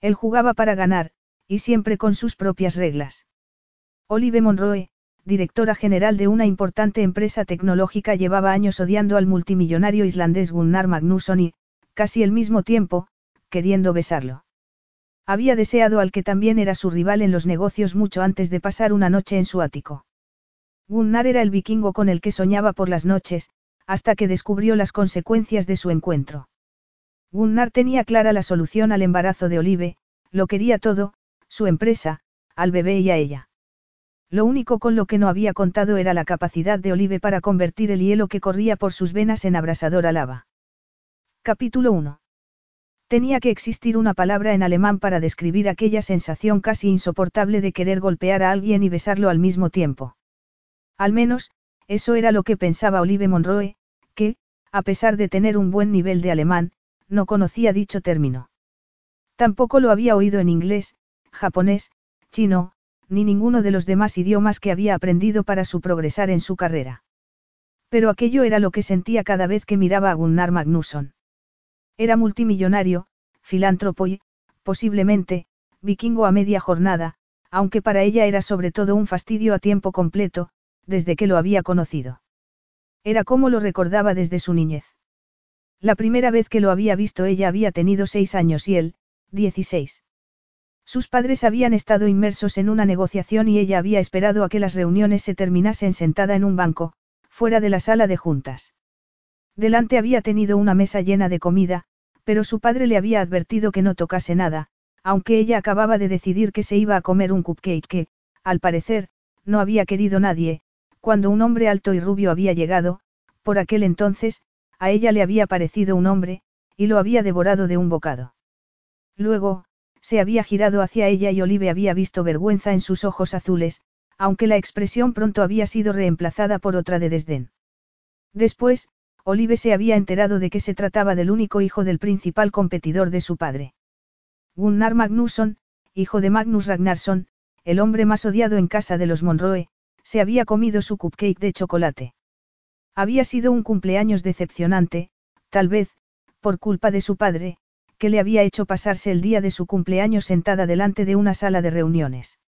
Él jugaba para ganar, y siempre con sus propias reglas. Olive Monroe, directora general de una importante empresa tecnológica, llevaba años odiando al multimillonario islandés Gunnar Magnusson y, casi al mismo tiempo, queriendo besarlo. Había deseado al que también era su rival en los negocios mucho antes de pasar una noche en su ático. Gunnar era el vikingo con el que soñaba por las noches, hasta que descubrió las consecuencias de su encuentro. Gunnar tenía clara la solución al embarazo de Olive, lo quería todo, su empresa, al bebé y a ella. Lo único con lo que no había contado era la capacidad de Olive para convertir el hielo que corría por sus venas en abrasadora lava. Capítulo 1. Tenía que existir una palabra en alemán para describir aquella sensación casi insoportable de querer golpear a alguien y besarlo al mismo tiempo. Al menos, eso era lo que pensaba Olive Monroe, que, a pesar de tener un buen nivel de alemán, no conocía dicho término. Tampoco lo había oído en inglés, japonés, chino, ni ninguno de los demás idiomas que había aprendido para su progresar en su carrera. Pero aquello era lo que sentía cada vez que miraba a Gunnar Magnusson. Era multimillonario, filántropo y, posiblemente, vikingo a media jornada, aunque para ella era sobre todo un fastidio a tiempo completo, desde que lo había conocido. Era como lo recordaba desde su niñez. La primera vez que lo había visto ella había tenido seis años y él, dieciséis. Sus padres habían estado inmersos en una negociación y ella había esperado a que las reuniones se terminasen sentada en un banco, fuera de la sala de juntas. Delante había tenido una mesa llena de comida, pero su padre le había advertido que no tocase nada, aunque ella acababa de decidir que se iba a comer un cupcake que, al parecer, no había querido nadie, cuando un hombre alto y rubio había llegado, por aquel entonces, a ella le había parecido un hombre, y lo había devorado de un bocado. Luego, se había girado hacia ella y Olive había visto vergüenza en sus ojos azules, aunque la expresión pronto había sido reemplazada por otra de desdén. Después, Olive se había enterado de que se trataba del único hijo del principal competidor de su padre. Gunnar Magnusson, hijo de Magnus Ragnarsson, el hombre más odiado en casa de los Monroe, se había comido su cupcake de chocolate. Había sido un cumpleaños decepcionante, tal vez, por culpa de su padre, que le había hecho pasarse el día de su cumpleaños sentada delante de una sala de reuniones.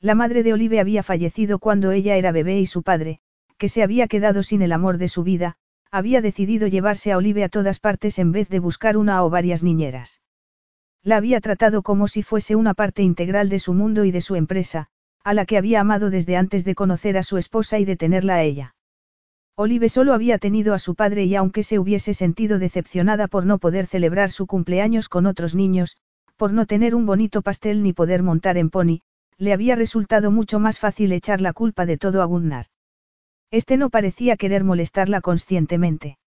La madre de Olive había fallecido cuando ella era bebé y su padre, que se había quedado sin el amor de su vida, había decidido llevarse a Olive a todas partes en vez de buscar una o varias niñeras. La había tratado como si fuese una parte integral de su mundo y de su empresa, a la que había amado desde antes de conocer a su esposa y de tenerla a ella. Olive solo había tenido a su padre y aunque se hubiese sentido decepcionada por no poder celebrar su cumpleaños con otros niños, por no tener un bonito pastel ni poder montar en pony, le había resultado mucho más fácil echar la culpa de todo a Gunnar. Este no parecía querer molestarla conscientemente.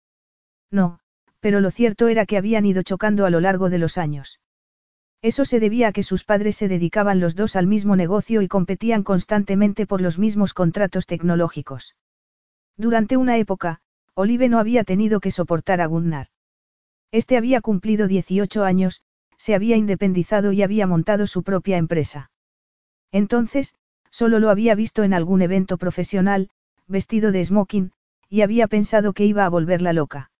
No, pero lo cierto era que habían ido chocando a lo largo de los años. Eso se debía a que sus padres se dedicaban los dos al mismo negocio y competían constantemente por los mismos contratos tecnológicos. Durante una época, Olive no había tenido que soportar a Gunnar. Este había cumplido 18 años, se había independizado y había montado su propia empresa. Entonces, solo lo había visto en algún evento profesional, vestido de smoking, y había pensado que iba a volverla loca.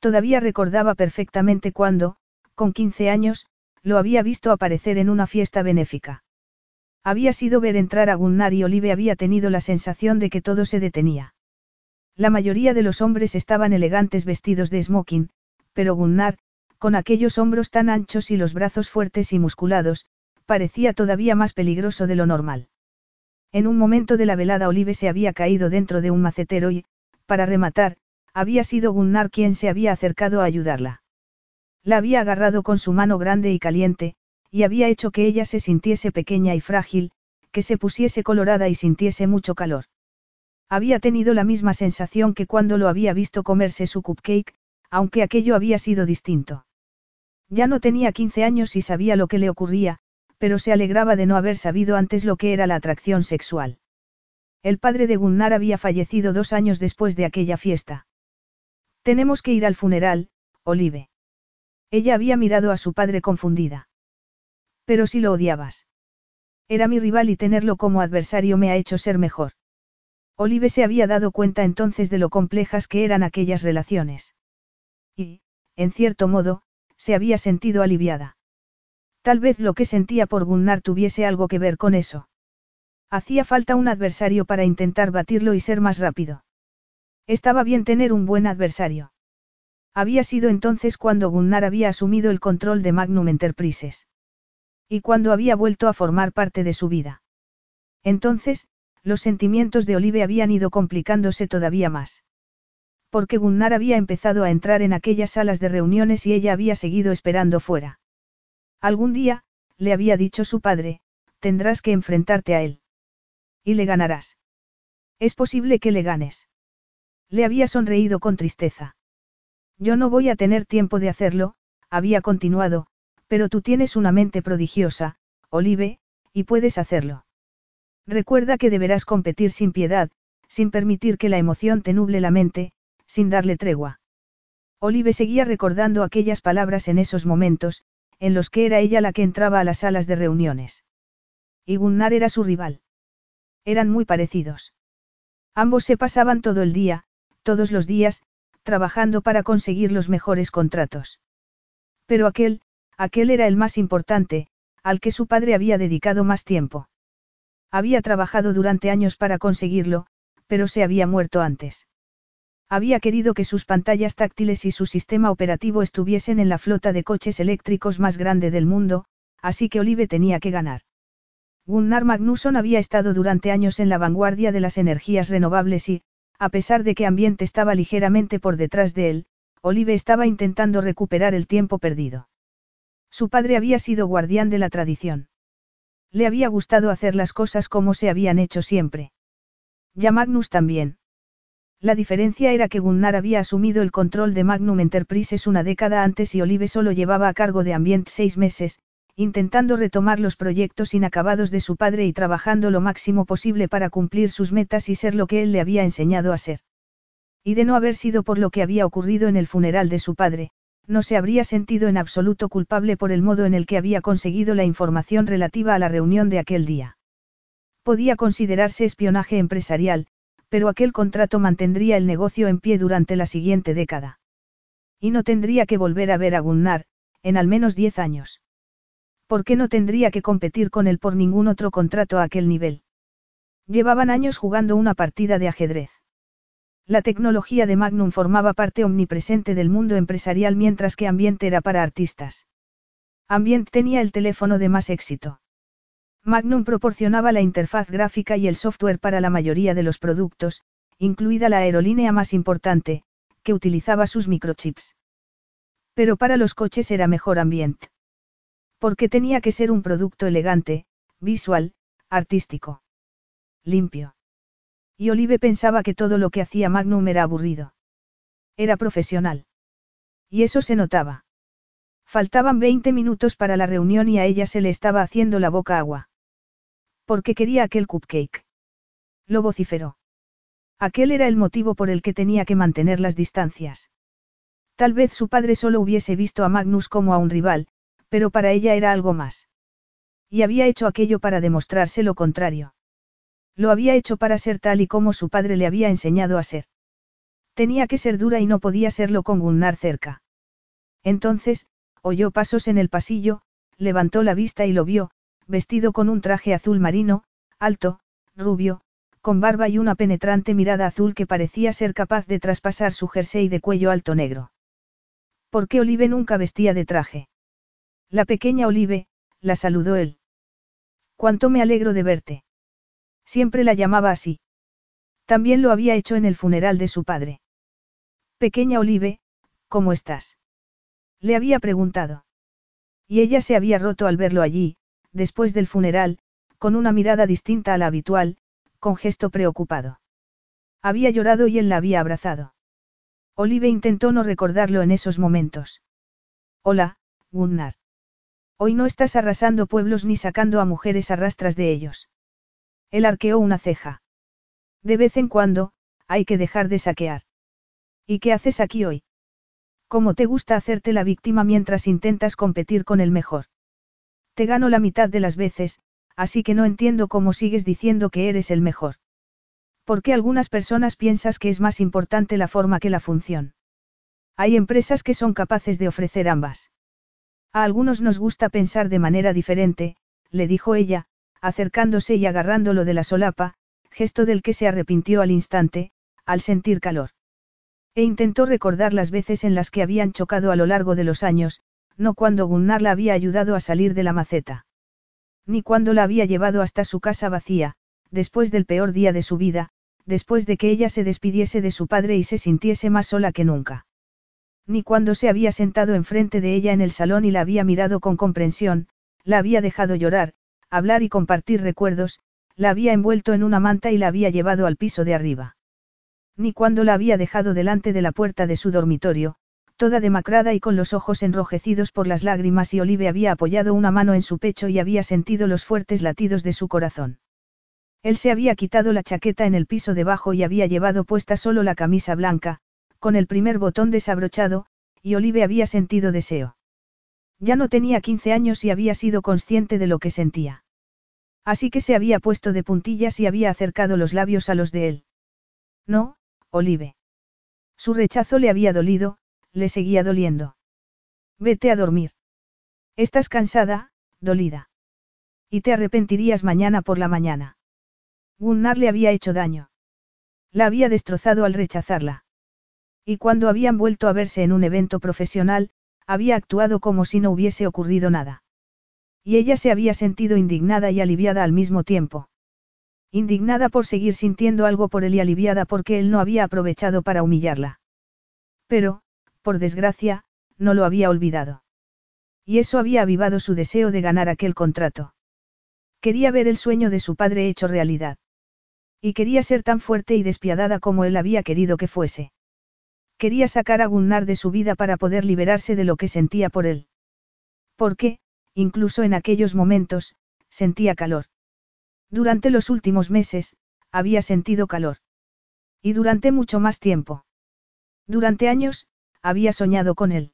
Todavía recordaba perfectamente cuando, con 15 años, lo había visto aparecer en una fiesta benéfica. Había sido ver entrar a Gunnar y Olive había tenido la sensación de que todo se detenía. La mayoría de los hombres estaban elegantes vestidos de smoking, pero Gunnar, con aquellos hombros tan anchos y los brazos fuertes y musculados, parecía todavía más peligroso de lo normal. En un momento de la velada Olive se había caído dentro de un macetero y, para rematar, había sido Gunnar quien se había acercado a ayudarla. La había agarrado con su mano grande y caliente, y había hecho que ella se sintiese pequeña y frágil, que se pusiese colorada y sintiese mucho calor. Había tenido la misma sensación que cuando lo había visto comerse su cupcake, aunque aquello había sido distinto. Ya no tenía 15 años y sabía lo que le ocurría, pero se alegraba de no haber sabido antes lo que era la atracción sexual. El padre de Gunnar había fallecido dos años después de aquella fiesta. Tenemos que ir al funeral, Olive. Ella había mirado a su padre confundida. Pero si lo odiabas. Era mi rival y tenerlo como adversario me ha hecho ser mejor. Olive se había dado cuenta entonces de lo complejas que eran aquellas relaciones. Y, en cierto modo, se había sentido aliviada. Tal vez lo que sentía por Gunnar tuviese algo que ver con eso. Hacía falta un adversario para intentar batirlo y ser más rápido. Estaba bien tener un buen adversario. Había sido entonces cuando Gunnar había asumido el control de Magnum Enterprises. Y cuando había vuelto a formar parte de su vida. Entonces, los sentimientos de Olive habían ido complicándose todavía más. Porque Gunnar había empezado a entrar en aquellas salas de reuniones y ella había seguido esperando fuera. Algún día, le había dicho su padre, tendrás que enfrentarte a él. Y le ganarás. Es posible que le ganes. Le había sonreído con tristeza. Yo no voy a tener tiempo de hacerlo, había continuado, pero tú tienes una mente prodigiosa, Olive, y puedes hacerlo. Recuerda que deberás competir sin piedad, sin permitir que la emoción te nuble la mente, sin darle tregua. Olive seguía recordando aquellas palabras en esos momentos, en los que era ella la que entraba a las salas de reuniones. Y Gunnar era su rival. Eran muy parecidos. Ambos se pasaban todo el día, todos los días, trabajando para conseguir los mejores contratos. Pero aquel, aquel era el más importante, al que su padre había dedicado más tiempo. Había trabajado durante años para conseguirlo, pero se había muerto antes. Había querido que sus pantallas táctiles y su sistema operativo estuviesen en la flota de coches eléctricos más grande del mundo, así que Olive tenía que ganar. Gunnar Magnusson había estado durante años en la vanguardia de las energías renovables y, a pesar de que Ambiente estaba ligeramente por detrás de él, Olive estaba intentando recuperar el tiempo perdido. Su padre había sido guardián de la tradición. Le había gustado hacer las cosas como se habían hecho siempre. Ya Magnus también. La diferencia era que Gunnar había asumido el control de Magnum Enterprises una década antes y Olive solo llevaba a cargo de Ambient seis meses, intentando retomar los proyectos inacabados de su padre y trabajando lo máximo posible para cumplir sus metas y ser lo que él le había enseñado a ser. Y de no haber sido por lo que había ocurrido en el funeral de su padre, no se habría sentido en absoluto culpable por el modo en el que había conseguido la información relativa a la reunión de aquel día. Podía considerarse espionaje empresarial, pero aquel contrato mantendría el negocio en pie durante la siguiente década. Y no tendría que volver a ver a Gunnar, en al menos diez años. ¿Por qué no tendría que competir con él por ningún otro contrato a aquel nivel? Llevaban años jugando una partida de ajedrez. La tecnología de Magnum formaba parte omnipresente del mundo empresarial mientras que Ambiente era para artistas. Ambient tenía el teléfono de más éxito. Magnum proporcionaba la interfaz gráfica y el software para la mayoría de los productos, incluida la aerolínea más importante, que utilizaba sus microchips. Pero para los coches era mejor Ambient. Porque tenía que ser un producto elegante, visual, artístico. Limpio. Y Olive pensaba que todo lo que hacía Magnum era aburrido. Era profesional. Y eso se notaba. Faltaban 20 minutos para la reunión y a ella se le estaba haciendo la boca agua. Porque quería aquel cupcake. Lo vociferó. Aquel era el motivo por el que tenía que mantener las distancias. Tal vez su padre solo hubiese visto a Magnus como a un rival, pero para ella era algo más. Y había hecho aquello para demostrarse lo contrario. Lo había hecho para ser tal y como su padre le había enseñado a ser. Tenía que ser dura y no podía serlo con Gunnar cerca. Entonces, oyó pasos en el pasillo, levantó la vista y lo vio, vestido con un traje azul marino, alto, rubio, con barba y una penetrante mirada azul que parecía ser capaz de traspasar su jersey de cuello alto negro. ¿Por qué Olive nunca vestía de traje? La pequeña Olive, la saludó él. Cuánto me alegro de verte. Siempre la llamaba así. También lo había hecho en el funeral de su padre. Pequeña Olive, ¿cómo estás? Le había preguntado. Y ella se había roto al verlo allí, después del funeral, con una mirada distinta a la habitual, con gesto preocupado. Había llorado y él la había abrazado. Olive intentó no recordarlo en esos momentos. Hola, Gunnar. Hoy no estás arrasando pueblos ni sacando a mujeres a rastras de ellos. Él arqueó una ceja. De vez en cuando, hay que dejar de saquear. ¿Y qué haces aquí hoy? ¿Cómo te gusta hacerte la víctima mientras intentas competir con el mejor? Te gano la mitad de las veces, así que no entiendo cómo sigues diciendo que eres el mejor. ¿Por qué algunas personas piensas que es más importante la forma que la función? Hay empresas que son capaces de ofrecer ambas. A algunos nos gusta pensar de manera diferente, le dijo ella, acercándose y agarrándolo de la solapa, gesto del que se arrepintió al instante, al sentir calor. E intentó recordar las veces en las que habían chocado a lo largo de los años, no cuando Gunnar la había ayudado a salir de la maceta. Ni cuando la había llevado hasta su casa vacía, después del peor día de su vida, después de que ella se despidiese de su padre y se sintiese más sola que nunca. Ni cuando se había sentado enfrente de ella en el salón y la había mirado con comprensión, la había dejado llorar, hablar y compartir recuerdos, la había envuelto en una manta y la había llevado al piso de arriba. Ni cuando la había dejado delante de la puerta de su dormitorio, toda demacrada y con los ojos enrojecidos por las lágrimas y Olive había apoyado una mano en su pecho y había sentido los fuertes latidos de su corazón. Él se había quitado la chaqueta en el piso debajo y había llevado puesta solo la camisa blanca, con el primer botón desabrochado, y Olive había sentido deseo. Ya no tenía 15 años y había sido consciente de lo que sentía. Así que se había puesto de puntillas y había acercado los labios a los de él. No, Olive. Su rechazo le había dolido, le seguía doliendo. Vete a dormir. Estás cansada, dolida. Y te arrepentirías mañana por la mañana. Gunnar le había hecho daño. La había destrozado al rechazarla. Y cuando habían vuelto a verse en un evento profesional, había actuado como si no hubiese ocurrido nada. Y ella se había sentido indignada y aliviada al mismo tiempo. Indignada por seguir sintiendo algo por él y aliviada porque él no había aprovechado para humillarla. Pero, por desgracia, no lo había olvidado. Y eso había avivado su deseo de ganar aquel contrato. Quería ver el sueño de su padre hecho realidad. Y quería ser tan fuerte y despiadada como él había querido que fuese. Quería sacar a Gunnar de su vida para poder liberarse de lo que sentía por él. Porque, incluso en aquellos momentos, sentía calor. Durante los últimos meses, había sentido calor. Y durante mucho más tiempo. Durante años, había soñado con él.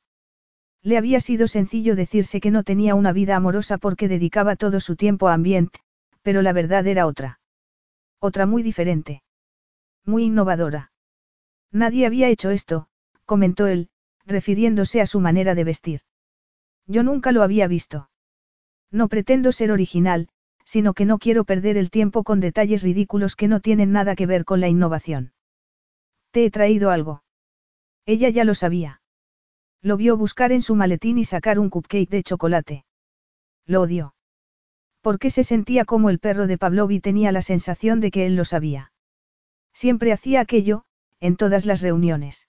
Le había sido sencillo decirse que no tenía una vida amorosa porque dedicaba todo su tiempo a ambiente, pero la verdad era otra. Otra muy diferente. Muy innovadora. Nadie había hecho esto, comentó él, refiriéndose a su manera de vestir. Yo nunca lo había visto. No pretendo ser original, sino que no quiero perder el tiempo con detalles ridículos que no tienen nada que ver con la innovación. Te he traído algo. Ella ya lo sabía. Lo vio buscar en su maletín y sacar un cupcake de chocolate. Lo odió. Porque se sentía como el perro de Pavlov y tenía la sensación de que él lo sabía. Siempre hacía aquello, en todas las reuniones.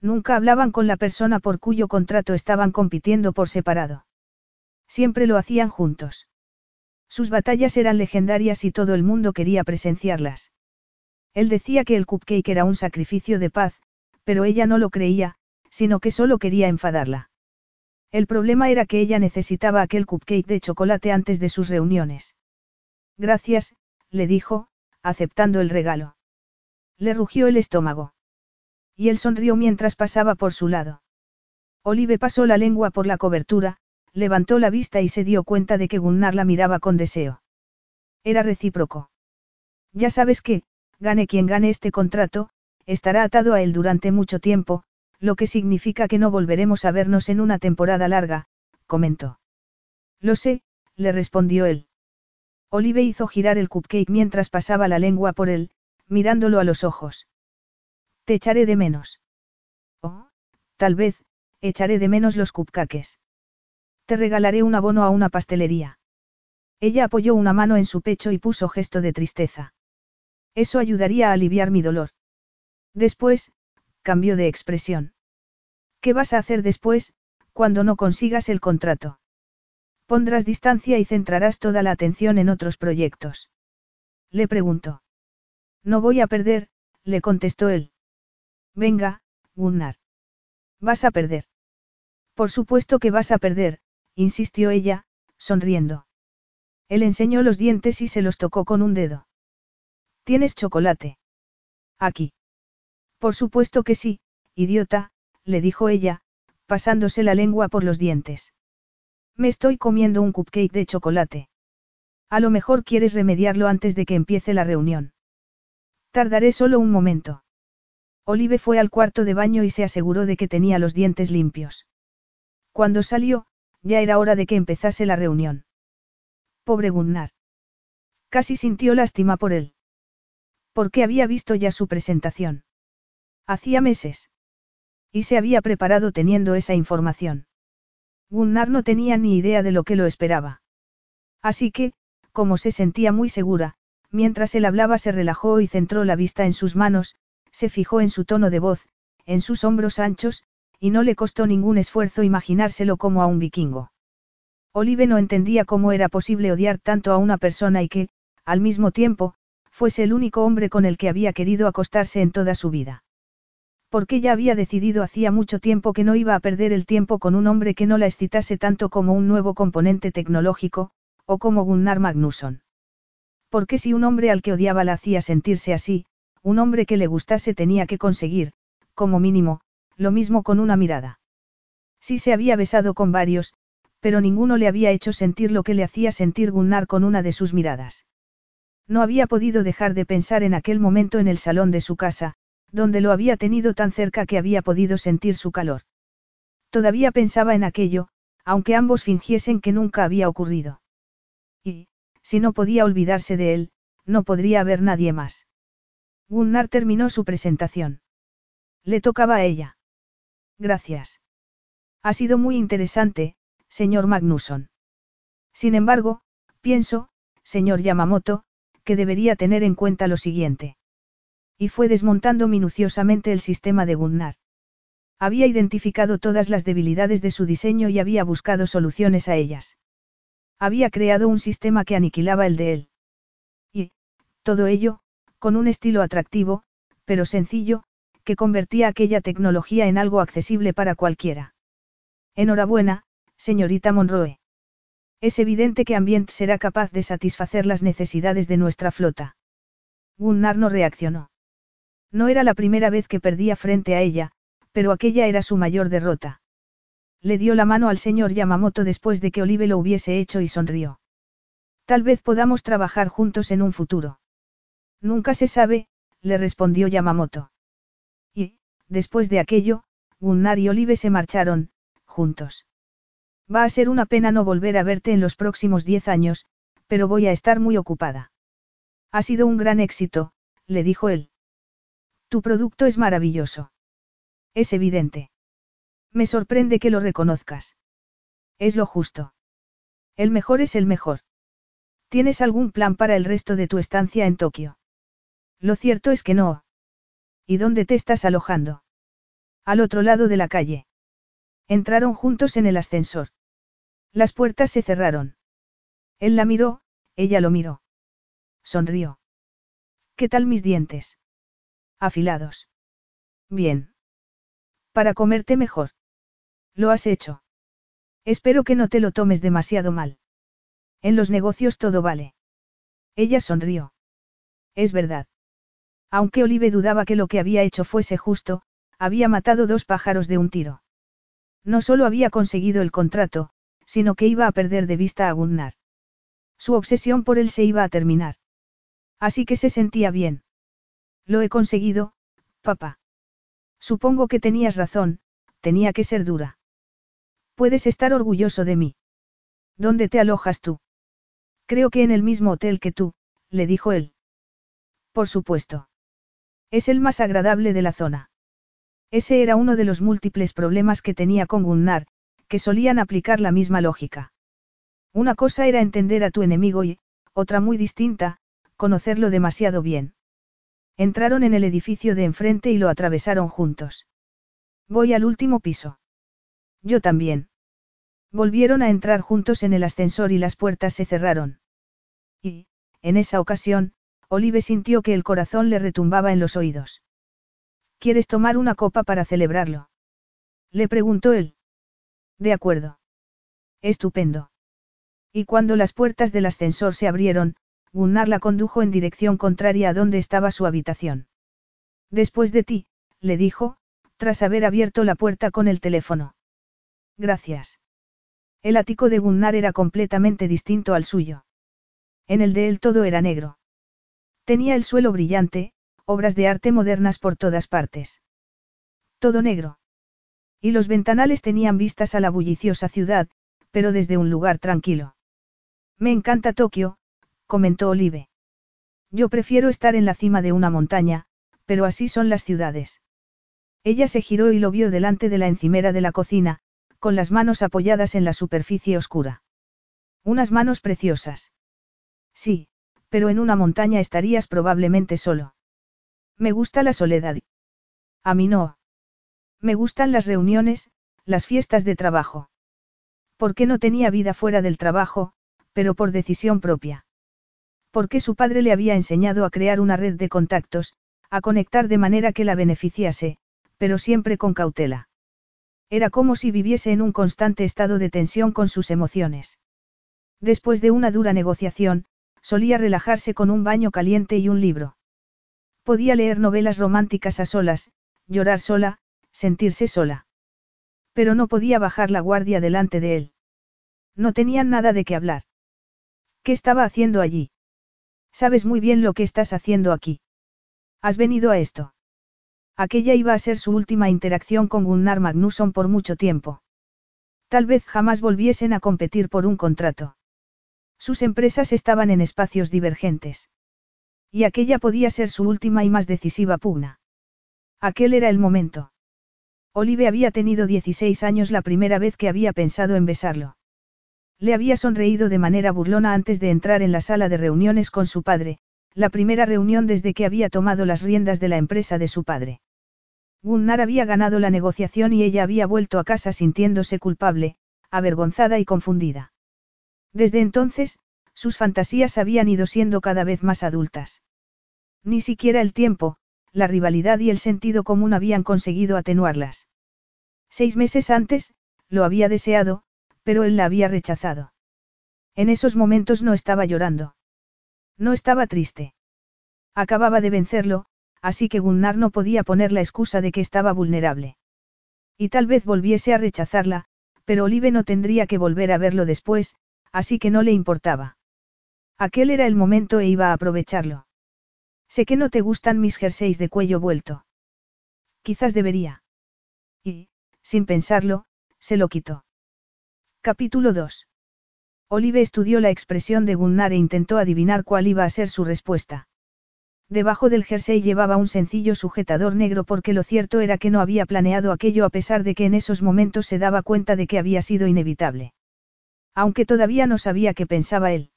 Nunca hablaban con la persona por cuyo contrato estaban compitiendo por separado. Siempre lo hacían juntos. Sus batallas eran legendarias y todo el mundo quería presenciarlas. Él decía que el cupcake era un sacrificio de paz, pero ella no lo creía, sino que solo quería enfadarla. El problema era que ella necesitaba aquel cupcake de chocolate antes de sus reuniones. Gracias, le dijo, aceptando el regalo. Le rugió el estómago. Y él sonrió mientras pasaba por su lado. Olive pasó la lengua por la cobertura, levantó la vista y se dio cuenta de que Gunnar la miraba con deseo. Era recíproco. Ya sabes que, gane quien gane este contrato, estará atado a él durante mucho tiempo, lo que significa que no volveremos a vernos en una temporada larga, comentó. Lo sé, le respondió él. Olive hizo girar el cupcake mientras pasaba la lengua por él, mirándolo a los ojos. Te echaré de menos. Oh, tal vez, echaré de menos los cupcakes. Te regalaré un abono a una pastelería. Ella apoyó una mano en su pecho y puso gesto de tristeza. Eso ayudaría a aliviar mi dolor. Después, cambió de expresión. ¿Qué vas a hacer después, cuando no consigas el contrato? Pondrás distancia y centrarás toda la atención en otros proyectos. Le preguntó. No voy a perder, le contestó él. Venga, Gunnar. Vas a perder. Por supuesto que vas a perder, insistió ella, sonriendo. Él enseñó los dientes y se los tocó con un dedo. ¿Tienes chocolate? Aquí. Por supuesto que sí, idiota, le dijo ella, pasándose la lengua por los dientes. Me estoy comiendo un cupcake de chocolate. A lo mejor quieres remediarlo antes de que empiece la reunión. Tardaré solo un momento. Olive fue al cuarto de baño y se aseguró de que tenía los dientes limpios. Cuando salió, ya era hora de que empezase la reunión. Pobre Gunnar. Casi sintió lástima por él. Porque había visto ya su presentación. Hacía meses. Y se había preparado teniendo esa información. Gunnar no tenía ni idea de lo que lo esperaba. Así que, como se sentía muy segura, mientras él hablaba se relajó y centró la vista en sus manos, se fijó en su tono de voz, en sus hombros anchos, y no le costó ningún esfuerzo imaginárselo como a un vikingo. Olive no entendía cómo era posible odiar tanto a una persona y que, al mismo tiempo, fuese el único hombre con el que había querido acostarse en toda su vida. Porque ya había decidido hacía mucho tiempo que no iba a perder el tiempo con un hombre que no la excitase tanto como un nuevo componente tecnológico, o como Gunnar Magnusson. Porque si un hombre al que odiaba la hacía sentirse así, un hombre que le gustase tenía que conseguir, como mínimo, lo mismo con una mirada. Sí se había besado con varios, pero ninguno le había hecho sentir lo que le hacía sentir Gunnar con una de sus miradas. No había podido dejar de pensar en aquel momento en el salón de su casa, donde lo había tenido tan cerca que había podido sentir su calor. Todavía pensaba en aquello, aunque ambos fingiesen que nunca había ocurrido. Si no podía olvidarse de él, no podría haber nadie más. Gunnar terminó su presentación. Le tocaba a ella. Gracias. Ha sido muy interesante, señor Magnusson. Sin embargo, pienso, señor Yamamoto, que debería tener en cuenta lo siguiente. Y fue desmontando minuciosamente el sistema de Gunnar. Había identificado todas las debilidades de su diseño y había buscado soluciones a ellas. Había creado un sistema que aniquilaba el de él. Y, todo ello, con un estilo atractivo, pero sencillo, que convertía aquella tecnología en algo accesible para cualquiera. Enhorabuena, señorita Monroe. Es evidente que Ambient será capaz de satisfacer las necesidades de nuestra flota. Gunnar no reaccionó. No era la primera vez que perdía frente a ella, pero aquella era su mayor derrota. Le dio la mano al señor Yamamoto después de que Olive lo hubiese hecho y sonrió. Tal vez podamos trabajar juntos en un futuro. Nunca se sabe, le respondió Yamamoto. Y, después de aquello, Gunnar y Olive se marcharon, juntos. Va a ser una pena no volver a verte en los próximos diez años, pero voy a estar muy ocupada. Ha sido un gran éxito, le dijo él. Tu producto es maravilloso. Es evidente. Me sorprende que lo reconozcas. Es lo justo. El mejor es el mejor. ¿Tienes algún plan para el resto de tu estancia en Tokio? Lo cierto es que no. ¿Y dónde te estás alojando? Al otro lado de la calle. Entraron juntos en el ascensor. Las puertas se cerraron. Él la miró, ella lo miró. Sonrió. ¿Qué tal mis dientes? Afilados. Bien. Para comerte mejor. Lo has hecho. Espero que no te lo tomes demasiado mal. En los negocios todo vale. Ella sonrió. Es verdad. Aunque Olive dudaba que lo que había hecho fuese justo, había matado dos pájaros de un tiro. No solo había conseguido el contrato, sino que iba a perder de vista a Gunnar. Su obsesión por él se iba a terminar. Así que se sentía bien. Lo he conseguido, papá. Supongo que tenías razón, tenía que ser dura. Puedes estar orgulloso de mí. ¿Dónde te alojas tú? Creo que en el mismo hotel que tú, le dijo él. Por supuesto. Es el más agradable de la zona. Ese era uno de los múltiples problemas que tenía con Gunnar, que solían aplicar la misma lógica. Una cosa era entender a tu enemigo y, otra muy distinta, conocerlo demasiado bien. Entraron en el edificio de enfrente y lo atravesaron juntos. Voy al último piso. Yo también. Volvieron a entrar juntos en el ascensor y las puertas se cerraron. Y, en esa ocasión, Olive sintió que el corazón le retumbaba en los oídos. ¿Quieres tomar una copa para celebrarlo? Le preguntó él. De acuerdo. Estupendo. Y cuando las puertas del ascensor se abrieron, Gunnar la condujo en dirección contraria a donde estaba su habitación. Después de ti, le dijo, tras haber abierto la puerta con el teléfono. Gracias. El ático de Gunnar era completamente distinto al suyo. En el de él todo era negro. Tenía el suelo brillante, obras de arte modernas por todas partes. Todo negro. Y los ventanales tenían vistas a la bulliciosa ciudad, pero desde un lugar tranquilo. Me encanta Tokio, comentó Olive. Yo prefiero estar en la cima de una montaña, pero así son las ciudades. Ella se giró y lo vio delante de la encimera de la cocina, con las manos apoyadas en la superficie oscura. Unas manos preciosas. Sí, pero en una montaña estarías probablemente solo. Me gusta la soledad. A mí no. Me gustan las reuniones, las fiestas de trabajo. Porque no tenía vida fuera del trabajo, pero por decisión propia. Porque su padre le había enseñado a crear una red de contactos, a conectar de manera que la beneficiase, pero siempre con cautela. Era como si viviese en un constante estado de tensión con sus emociones. Después de una dura negociación, solía relajarse con un baño caliente y un libro. Podía leer novelas románticas a solas, llorar sola, sentirse sola. Pero no podía bajar la guardia delante de él. No tenían nada de qué hablar. ¿Qué estaba haciendo allí? Sabes muy bien lo que estás haciendo aquí. Has venido a esto. Aquella iba a ser su última interacción con Gunnar Magnusson por mucho tiempo. Tal vez jamás volviesen a competir por un contrato. Sus empresas estaban en espacios divergentes. Y aquella podía ser su última y más decisiva pugna. Aquel era el momento. Olive había tenido 16 años la primera vez que había pensado en besarlo. Le había sonreído de manera burlona antes de entrar en la sala de reuniones con su padre, la primera reunión desde que había tomado las riendas de la empresa de su padre. Gunnar había ganado la negociación y ella había vuelto a casa sintiéndose culpable, avergonzada y confundida. Desde entonces, sus fantasías habían ido siendo cada vez más adultas. Ni siquiera el tiempo, la rivalidad y el sentido común habían conseguido atenuarlas. Seis meses antes, lo había deseado, pero él la había rechazado. En esos momentos no estaba llorando. No estaba triste. Acababa de vencerlo, así que Gunnar no podía poner la excusa de que estaba vulnerable. Y tal vez volviese a rechazarla, pero Olive no tendría que volver a verlo después, así que no le importaba. Aquel era el momento e iba a aprovecharlo. Sé que no te gustan mis jerseys de cuello vuelto. Quizás debería. Y, sin pensarlo, se lo quitó. Capítulo 2. Olive estudió la expresión de Gunnar e intentó adivinar cuál iba a ser su respuesta. Debajo del jersey llevaba un sencillo sujetador negro porque lo cierto era que no había planeado aquello a pesar de que en esos momentos se daba cuenta de que había sido inevitable. Aunque todavía no sabía qué pensaba él.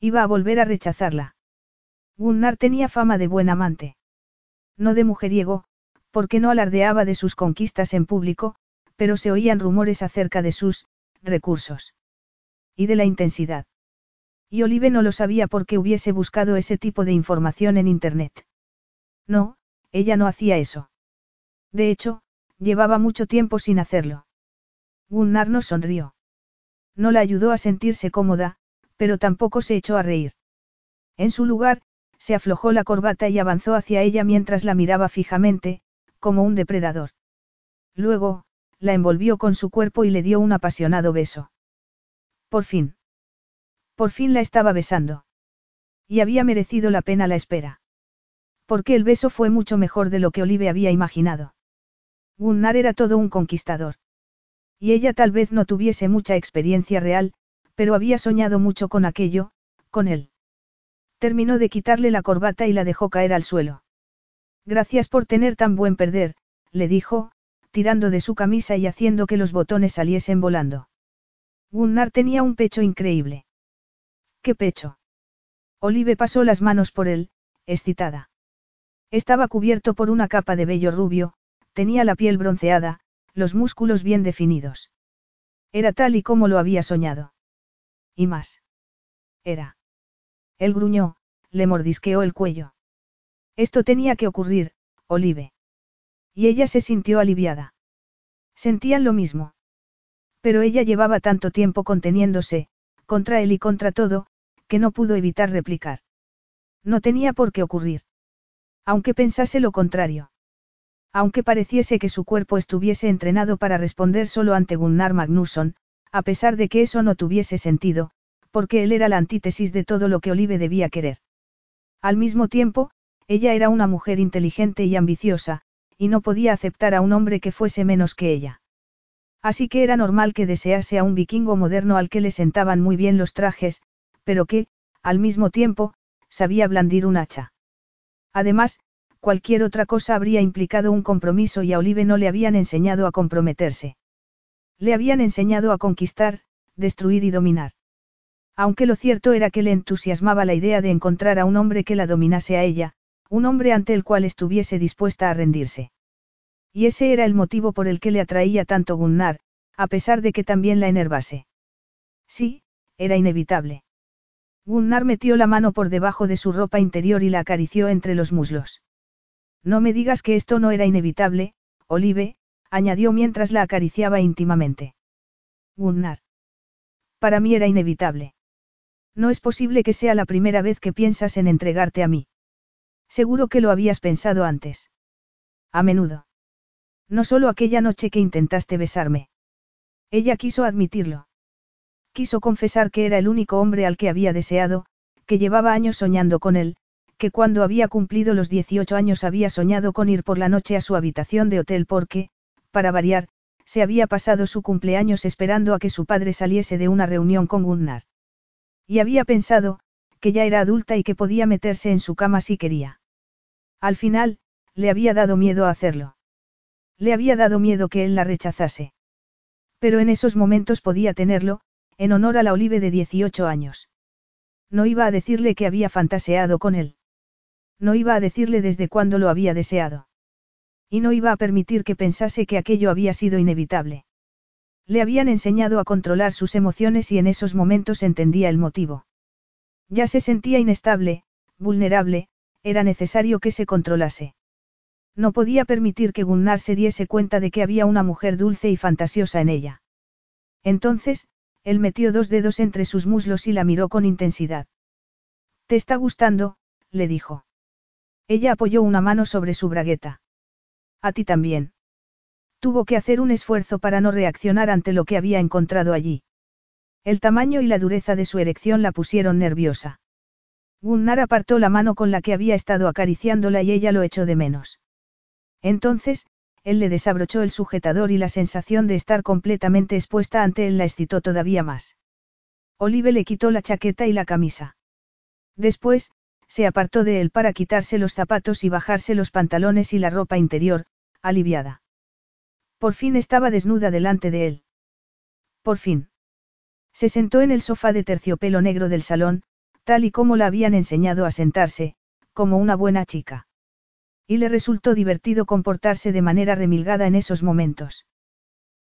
Iba a volver a rechazarla. Gunnar tenía fama de buen amante. No de mujeriego, porque no alardeaba de sus conquistas en público, pero se oían rumores acerca de sus recursos. Y de la intensidad. Y Olive no lo sabía porque hubiese buscado ese tipo de información en Internet. No, ella no hacía eso. De hecho, llevaba mucho tiempo sin hacerlo. Gunnar no sonrió. No la ayudó a sentirse cómoda, pero tampoco se echó a reír. En su lugar, se aflojó la corbata y avanzó hacia ella mientras la miraba fijamente, como un depredador. Luego, la envolvió con su cuerpo y le dio un apasionado beso. Por fin. Por fin la estaba besando. Y había merecido la pena la espera. Porque el beso fue mucho mejor de lo que Olive había imaginado. Gunnar era todo un conquistador. Y ella tal vez no tuviese mucha experiencia real, pero había soñado mucho con aquello, con él. Terminó de quitarle la corbata y la dejó caer al suelo. Gracias por tener tan buen perder, le dijo, tirando de su camisa y haciendo que los botones saliesen volando. Gunnar tenía un pecho increíble. ¿Qué pecho? Olive pasó las manos por él, excitada. Estaba cubierto por una capa de vello rubio, tenía la piel bronceada, los músculos bien definidos. Era tal y como lo había soñado. Y más. Era. Él gruñó, le mordisqueó el cuello. Esto tenía que ocurrir, Olive. Y ella se sintió aliviada. Sentían lo mismo. Pero ella llevaba tanto tiempo conteniéndose, contra él y contra todo, que no pudo evitar replicar. No tenía por qué ocurrir. Aunque pensase lo contrario. Aunque pareciese que su cuerpo estuviese entrenado para responder solo ante Gunnar Magnusson, a pesar de que eso no tuviese sentido, porque él era la antítesis de todo lo que Olive debía querer. Al mismo tiempo, ella era una mujer inteligente y ambiciosa, y no podía aceptar a un hombre que fuese menos que ella. Así que era normal que desease a un vikingo moderno al que le sentaban muy bien los trajes, pero que, al mismo tiempo, sabía blandir un hacha. Además, cualquier otra cosa habría implicado un compromiso y a Olive no le habían enseñado a comprometerse. Le habían enseñado a conquistar, destruir y dominar. Aunque lo cierto era que le entusiasmaba la idea de encontrar a un hombre que la dominase a ella, un hombre ante el cual estuviese dispuesta a rendirse. Y ese era el motivo por el que le atraía tanto Gunnar, a pesar de que también la enervase. Sí, era inevitable. Gunnar metió la mano por debajo de su ropa interior y la acarició entre los muslos. No me digas que esto no era inevitable, Olive, añadió mientras la acariciaba íntimamente. Gunnar. Para mí era inevitable. No es posible que sea la primera vez que piensas en entregarte a mí. Seguro que lo habías pensado antes. A menudo. No solo aquella noche que intentaste besarme. Ella quiso admitirlo. Quiso confesar que era el único hombre al que había deseado, que llevaba años soñando con él, que cuando había cumplido los 18 años había soñado con ir por la noche a su habitación de hotel porque, para variar, se había pasado su cumpleaños esperando a que su padre saliese de una reunión con Gunnar. Y había pensado, que ya era adulta y que podía meterse en su cama si quería. Al final, le había dado miedo a hacerlo. Le había dado miedo que él la rechazase. Pero en esos momentos podía tenerlo, en honor a la Olive de 18 años. No iba a decirle que había fantaseado con él. No iba a decirle desde cuándo lo había deseado. Y no iba a permitir que pensase que aquello había sido inevitable. Le habían enseñado a controlar sus emociones y en esos momentos entendía el motivo. Ya se sentía inestable, vulnerable, era necesario que se controlase. No podía permitir que Gunnar se diese cuenta de que había una mujer dulce y fantasiosa en ella. Entonces, él metió dos dedos entre sus muslos y la miró con intensidad. ¿Te está gustando? le dijo. Ella apoyó una mano sobre su bragueta. A ti también. Tuvo que hacer un esfuerzo para no reaccionar ante lo que había encontrado allí. El tamaño y la dureza de su erección la pusieron nerviosa. Gunnar apartó la mano con la que había estado acariciándola y ella lo echó de menos. Entonces, él le desabrochó el sujetador y la sensación de estar completamente expuesta ante él la excitó todavía más. Olive le quitó la chaqueta y la camisa. Después, se apartó de él para quitarse los zapatos y bajarse los pantalones y la ropa interior, aliviada. Por fin estaba desnuda delante de él. Por fin. Se sentó en el sofá de terciopelo negro del salón, tal y como la habían enseñado a sentarse, como una buena chica. Y le resultó divertido comportarse de manera remilgada en esos momentos.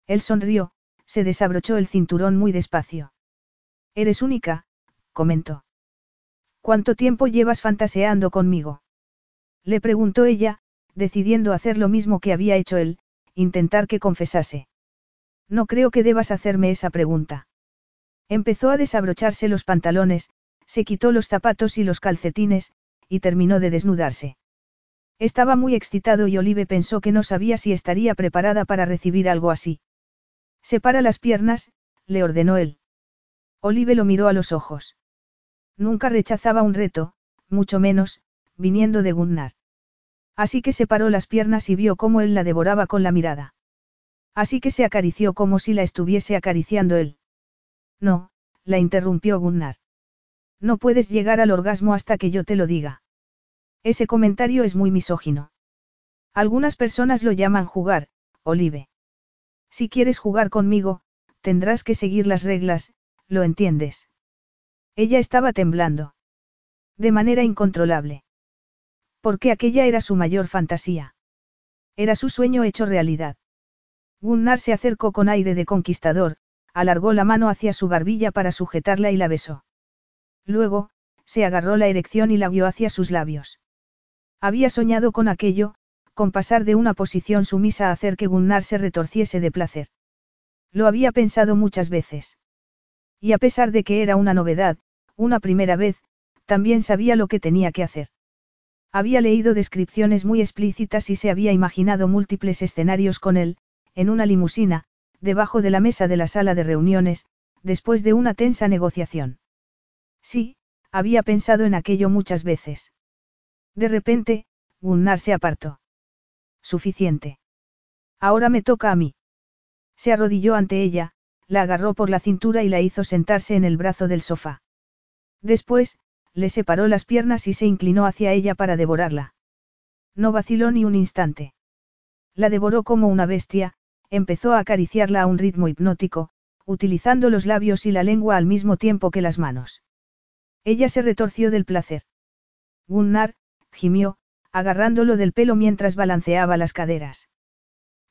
Él sonrió, se desabrochó el cinturón muy despacio. Eres única, comentó. ¿Cuánto tiempo llevas fantaseando conmigo? Le preguntó ella, decidiendo hacer lo mismo que había hecho él, intentar que confesase. No creo que debas hacerme esa pregunta. Empezó a desabrocharse los pantalones, se quitó los zapatos y los calcetines, y terminó de desnudarse. Estaba muy excitado y Olive pensó que no sabía si estaría preparada para recibir algo así. Separa las piernas, le ordenó él. Olive lo miró a los ojos. Nunca rechazaba un reto, mucho menos, viniendo de Gunnar. Así que separó las piernas y vio cómo él la devoraba con la mirada. Así que se acarició como si la estuviese acariciando él. No, la interrumpió Gunnar. No puedes llegar al orgasmo hasta que yo te lo diga. Ese comentario es muy misógino. Algunas personas lo llaman jugar, Olive. Si quieres jugar conmigo, tendrás que seguir las reglas, ¿lo entiendes? Ella estaba temblando. De manera incontrolable. Porque aquella era su mayor fantasía. Era su sueño hecho realidad. Gunnar se acercó con aire de conquistador, alargó la mano hacia su barbilla para sujetarla y la besó. Luego, se agarró la erección y la guió hacia sus labios. Había soñado con aquello, con pasar de una posición sumisa a hacer que Gunnar se retorciese de placer. Lo había pensado muchas veces. Y a pesar de que era una novedad, una primera vez, también sabía lo que tenía que hacer. Había leído descripciones muy explícitas y se había imaginado múltiples escenarios con él, en una limusina, debajo de la mesa de la sala de reuniones, después de una tensa negociación. Sí, había pensado en aquello muchas veces. De repente, Gunnar se apartó. Suficiente. Ahora me toca a mí. Se arrodilló ante ella, la agarró por la cintura y la hizo sentarse en el brazo del sofá. Después, le separó las piernas y se inclinó hacia ella para devorarla. No vaciló ni un instante. La devoró como una bestia, empezó a acariciarla a un ritmo hipnótico, utilizando los labios y la lengua al mismo tiempo que las manos. Ella se retorció del placer. Gunnar, gimió, agarrándolo del pelo mientras balanceaba las caderas.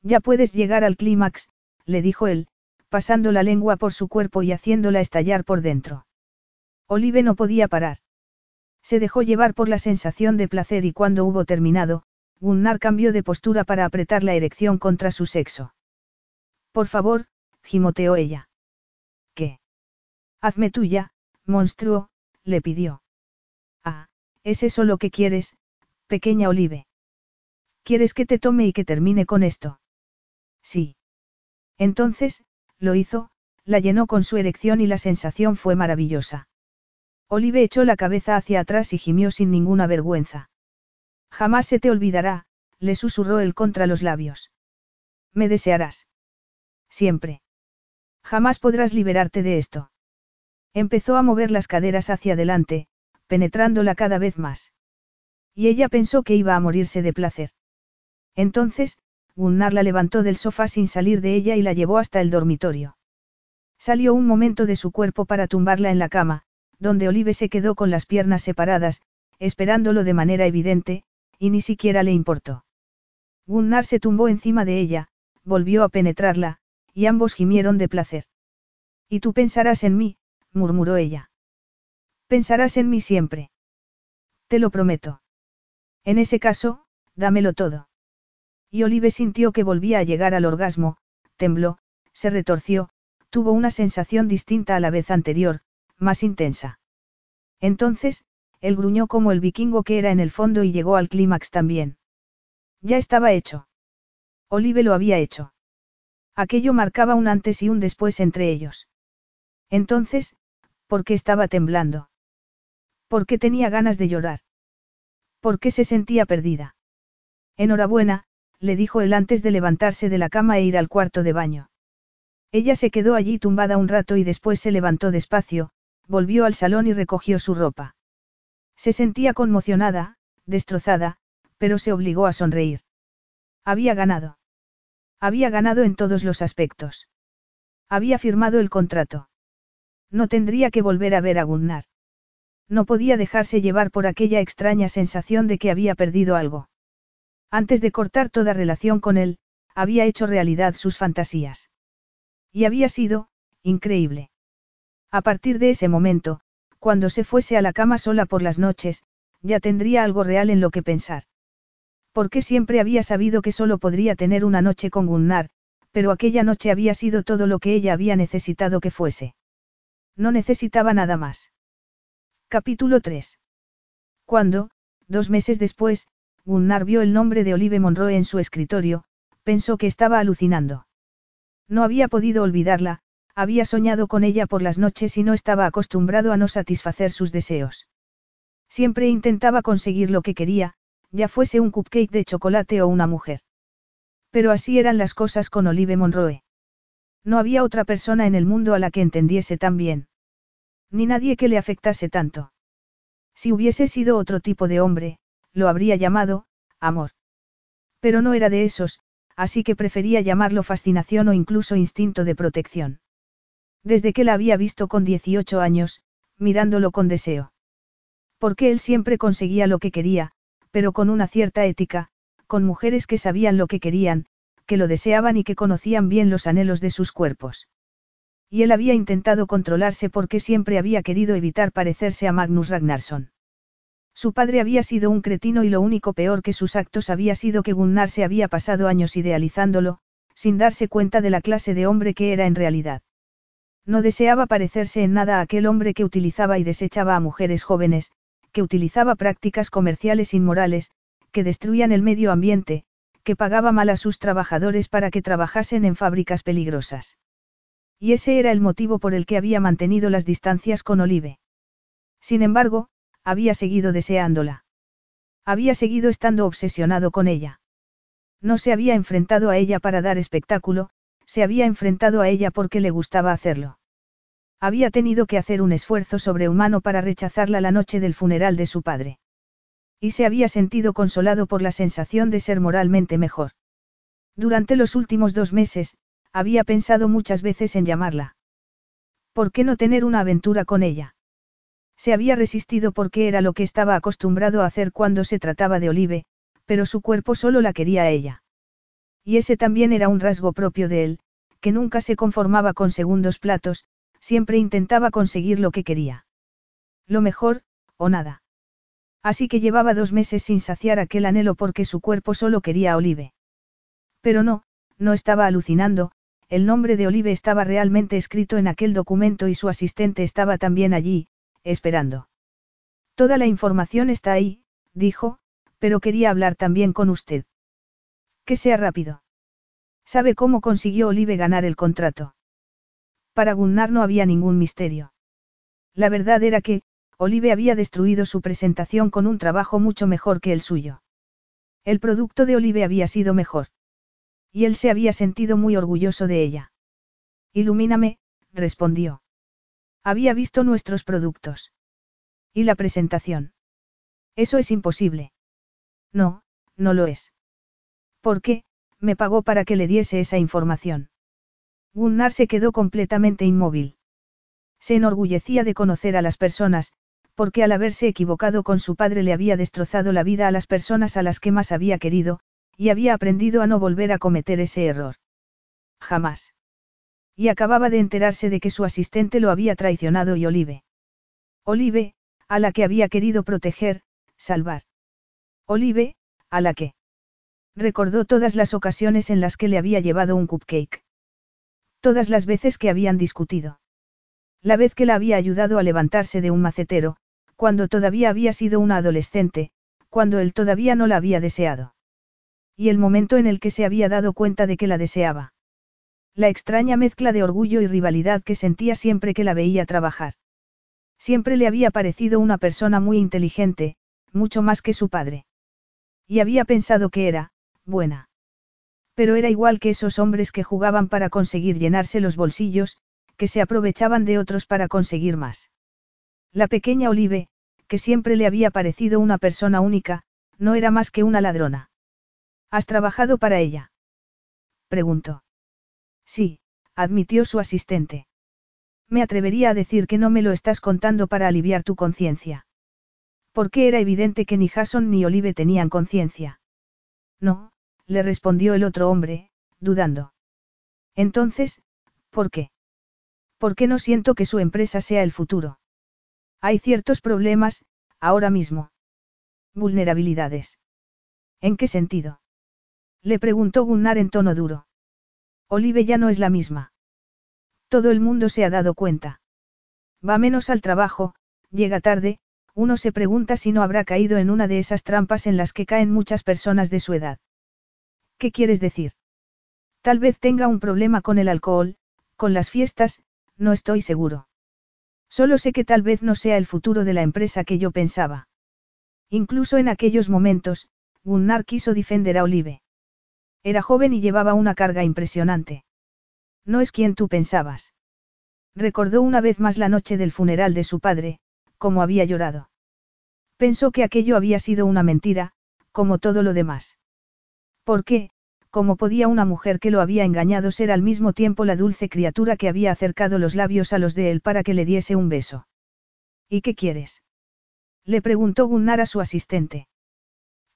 Ya puedes llegar al clímax, le dijo él, pasando la lengua por su cuerpo y haciéndola estallar por dentro. Olive no podía parar. Se dejó llevar por la sensación de placer y cuando hubo terminado, Gunnar cambió de postura para apretar la erección contra su sexo. Por favor, gimoteó ella. ¿Qué? Hazme tuya, monstruo, le pidió. ¿Es eso lo que quieres, pequeña Olive? ¿Quieres que te tome y que termine con esto? Sí. Entonces, lo hizo, la llenó con su erección y la sensación fue maravillosa. Olive echó la cabeza hacia atrás y gimió sin ninguna vergüenza. Jamás se te olvidará, le susurró él contra los labios. Me desearás. Siempre. Jamás podrás liberarte de esto. Empezó a mover las caderas hacia adelante, penetrándola cada vez más. Y ella pensó que iba a morirse de placer. Entonces, Gunnar la levantó del sofá sin salir de ella y la llevó hasta el dormitorio. Salió un momento de su cuerpo para tumbarla en la cama, donde Olive se quedó con las piernas separadas, esperándolo de manera evidente, y ni siquiera le importó. Gunnar se tumbó encima de ella, volvió a penetrarla, y ambos gimieron de placer. Y tú pensarás en mí, murmuró ella. Pensarás en mí siempre. Te lo prometo. En ese caso, dámelo todo. Y Olive sintió que volvía a llegar al orgasmo, tembló, se retorció, tuvo una sensación distinta a la vez anterior, más intensa. Entonces, él gruñó como el vikingo que era en el fondo y llegó al clímax también. Ya estaba hecho. Olive lo había hecho. Aquello marcaba un antes y un después entre ellos. Entonces, ¿por qué estaba temblando? ¿Por qué tenía ganas de llorar? ¿Por qué se sentía perdida? Enhorabuena, le dijo él antes de levantarse de la cama e ir al cuarto de baño. Ella se quedó allí tumbada un rato y después se levantó despacio, volvió al salón y recogió su ropa. Se sentía conmocionada, destrozada, pero se obligó a sonreír. Había ganado. Había ganado en todos los aspectos. Había firmado el contrato. No tendría que volver a ver a Gunnar. No podía dejarse llevar por aquella extraña sensación de que había perdido algo. Antes de cortar toda relación con él, había hecho realidad sus fantasías. Y había sido, increíble. A partir de ese momento, cuando se fuese a la cama sola por las noches, ya tendría algo real en lo que pensar. Porque siempre había sabido que solo podría tener una noche con Gunnar, pero aquella noche había sido todo lo que ella había necesitado que fuese. No necesitaba nada más. Capítulo 3. Cuando, dos meses después, Gunnar vio el nombre de Olive Monroe en su escritorio, pensó que estaba alucinando. No había podido olvidarla, había soñado con ella por las noches y no estaba acostumbrado a no satisfacer sus deseos. Siempre intentaba conseguir lo que quería, ya fuese un cupcake de chocolate o una mujer. Pero así eran las cosas con Olive Monroe. No había otra persona en el mundo a la que entendiese tan bien. Ni nadie que le afectase tanto. Si hubiese sido otro tipo de hombre, lo habría llamado, amor. Pero no era de esos, así que prefería llamarlo fascinación o incluso instinto de protección. Desde que la había visto con 18 años, mirándolo con deseo. Porque él siempre conseguía lo que quería, pero con una cierta ética, con mujeres que sabían lo que querían, que lo deseaban y que conocían bien los anhelos de sus cuerpos. Y él había intentado controlarse porque siempre había querido evitar parecerse a Magnus Ragnarsson. Su padre había sido un cretino y lo único peor que sus actos había sido que Gunnar se había pasado años idealizándolo, sin darse cuenta de la clase de hombre que era en realidad. No deseaba parecerse en nada a aquel hombre que utilizaba y desechaba a mujeres jóvenes, que utilizaba prácticas comerciales inmorales, que destruían el medio ambiente, que pagaba mal a sus trabajadores para que trabajasen en fábricas peligrosas. Y ese era el motivo por el que había mantenido las distancias con Olive. Sin embargo, había seguido deseándola. Había seguido estando obsesionado con ella. No se había enfrentado a ella para dar espectáculo, se había enfrentado a ella porque le gustaba hacerlo. Había tenido que hacer un esfuerzo sobrehumano para rechazarla la noche del funeral de su padre. Y se había sentido consolado por la sensación de ser moralmente mejor. Durante los últimos dos meses, había pensado muchas veces en llamarla. ¿Por qué no tener una aventura con ella? Se había resistido porque era lo que estaba acostumbrado a hacer cuando se trataba de Olive, pero su cuerpo solo la quería a ella. Y ese también era un rasgo propio de él, que nunca se conformaba con segundos platos, siempre intentaba conseguir lo que quería. Lo mejor, o nada. Así que llevaba dos meses sin saciar aquel anhelo porque su cuerpo solo quería a Olive. Pero no, no estaba alucinando, el nombre de Olive estaba realmente escrito en aquel documento y su asistente estaba también allí, esperando. Toda la información está ahí, dijo, pero quería hablar también con usted. Que sea rápido. ¿Sabe cómo consiguió Olive ganar el contrato? Para Gunnar no había ningún misterio. La verdad era que, Olive había destruido su presentación con un trabajo mucho mejor que el suyo. El producto de Olive había sido mejor. Y él se había sentido muy orgulloso de ella. Ilumíname, respondió. Había visto nuestros productos. ¿Y la presentación? Eso es imposible. No, no lo es. ¿Por qué? Me pagó para que le diese esa información. Gunnar se quedó completamente inmóvil. Se enorgullecía de conocer a las personas, porque al haberse equivocado con su padre le había destrozado la vida a las personas a las que más había querido, y había aprendido a no volver a cometer ese error. Jamás. Y acababa de enterarse de que su asistente lo había traicionado y Olive. Olive, a la que había querido proteger, salvar. Olive, a la que. Recordó todas las ocasiones en las que le había llevado un cupcake. Todas las veces que habían discutido. La vez que la había ayudado a levantarse de un macetero, cuando todavía había sido una adolescente, cuando él todavía no la había deseado. Y el momento en el que se había dado cuenta de que la deseaba. La extraña mezcla de orgullo y rivalidad que sentía siempre que la veía trabajar. Siempre le había parecido una persona muy inteligente, mucho más que su padre. Y había pensado que era, buena. Pero era igual que esos hombres que jugaban para conseguir llenarse los bolsillos, que se aprovechaban de otros para conseguir más. La pequeña Olive, que siempre le había parecido una persona única, no era más que una ladrona. ¿Has trabajado para ella? preguntó. Sí, admitió su asistente. Me atrevería a decir que no me lo estás contando para aliviar tu conciencia. Porque era evidente que ni Jason ni Olive tenían conciencia. No, le respondió el otro hombre, dudando. Entonces, ¿por qué? ¿Por qué no siento que su empresa sea el futuro? Hay ciertos problemas, ahora mismo. Vulnerabilidades. ¿En qué sentido? Le preguntó Gunnar en tono duro. Olive ya no es la misma. Todo el mundo se ha dado cuenta. Va menos al trabajo, llega tarde, uno se pregunta si no habrá caído en una de esas trampas en las que caen muchas personas de su edad. ¿Qué quieres decir? Tal vez tenga un problema con el alcohol, con las fiestas, no estoy seguro. Solo sé que tal vez no sea el futuro de la empresa que yo pensaba. Incluso en aquellos momentos, Gunnar quiso defender a Olive. Era joven y llevaba una carga impresionante. No es quien tú pensabas. Recordó una vez más la noche del funeral de su padre, como había llorado. Pensó que aquello había sido una mentira, como todo lo demás. ¿Por qué? ¿Cómo podía una mujer que lo había engañado ser al mismo tiempo la dulce criatura que había acercado los labios a los de él para que le diese un beso? ¿Y qué quieres? Le preguntó Gunnar a su asistente.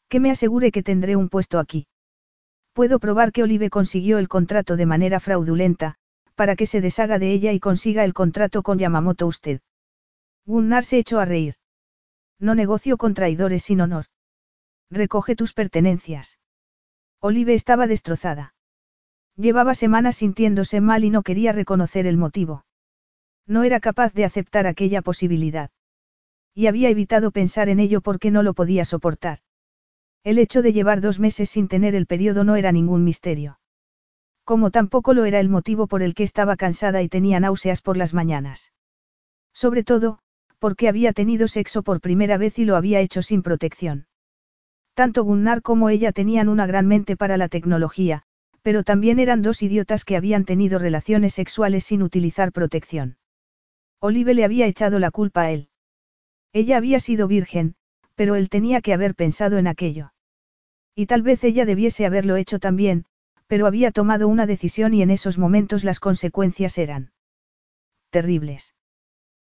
Que me asegure que tendré un puesto aquí. Puedo probar que Olive consiguió el contrato de manera fraudulenta, para que se deshaga de ella y consiga el contrato con Yamamoto usted. Gunnar se echó a reír. No negocio con traidores sin honor. Recoge tus pertenencias. Olive estaba destrozada. Llevaba semanas sintiéndose mal y no quería reconocer el motivo. No era capaz de aceptar aquella posibilidad. Y había evitado pensar en ello porque no lo podía soportar. El hecho de llevar dos meses sin tener el periodo no era ningún misterio. Como tampoco lo era el motivo por el que estaba cansada y tenía náuseas por las mañanas. Sobre todo, porque había tenido sexo por primera vez y lo había hecho sin protección. Tanto Gunnar como ella tenían una gran mente para la tecnología, pero también eran dos idiotas que habían tenido relaciones sexuales sin utilizar protección. Olive le había echado la culpa a él. Ella había sido virgen, pero él tenía que haber pensado en aquello. Y tal vez ella debiese haberlo hecho también, pero había tomado una decisión y en esos momentos las consecuencias eran terribles.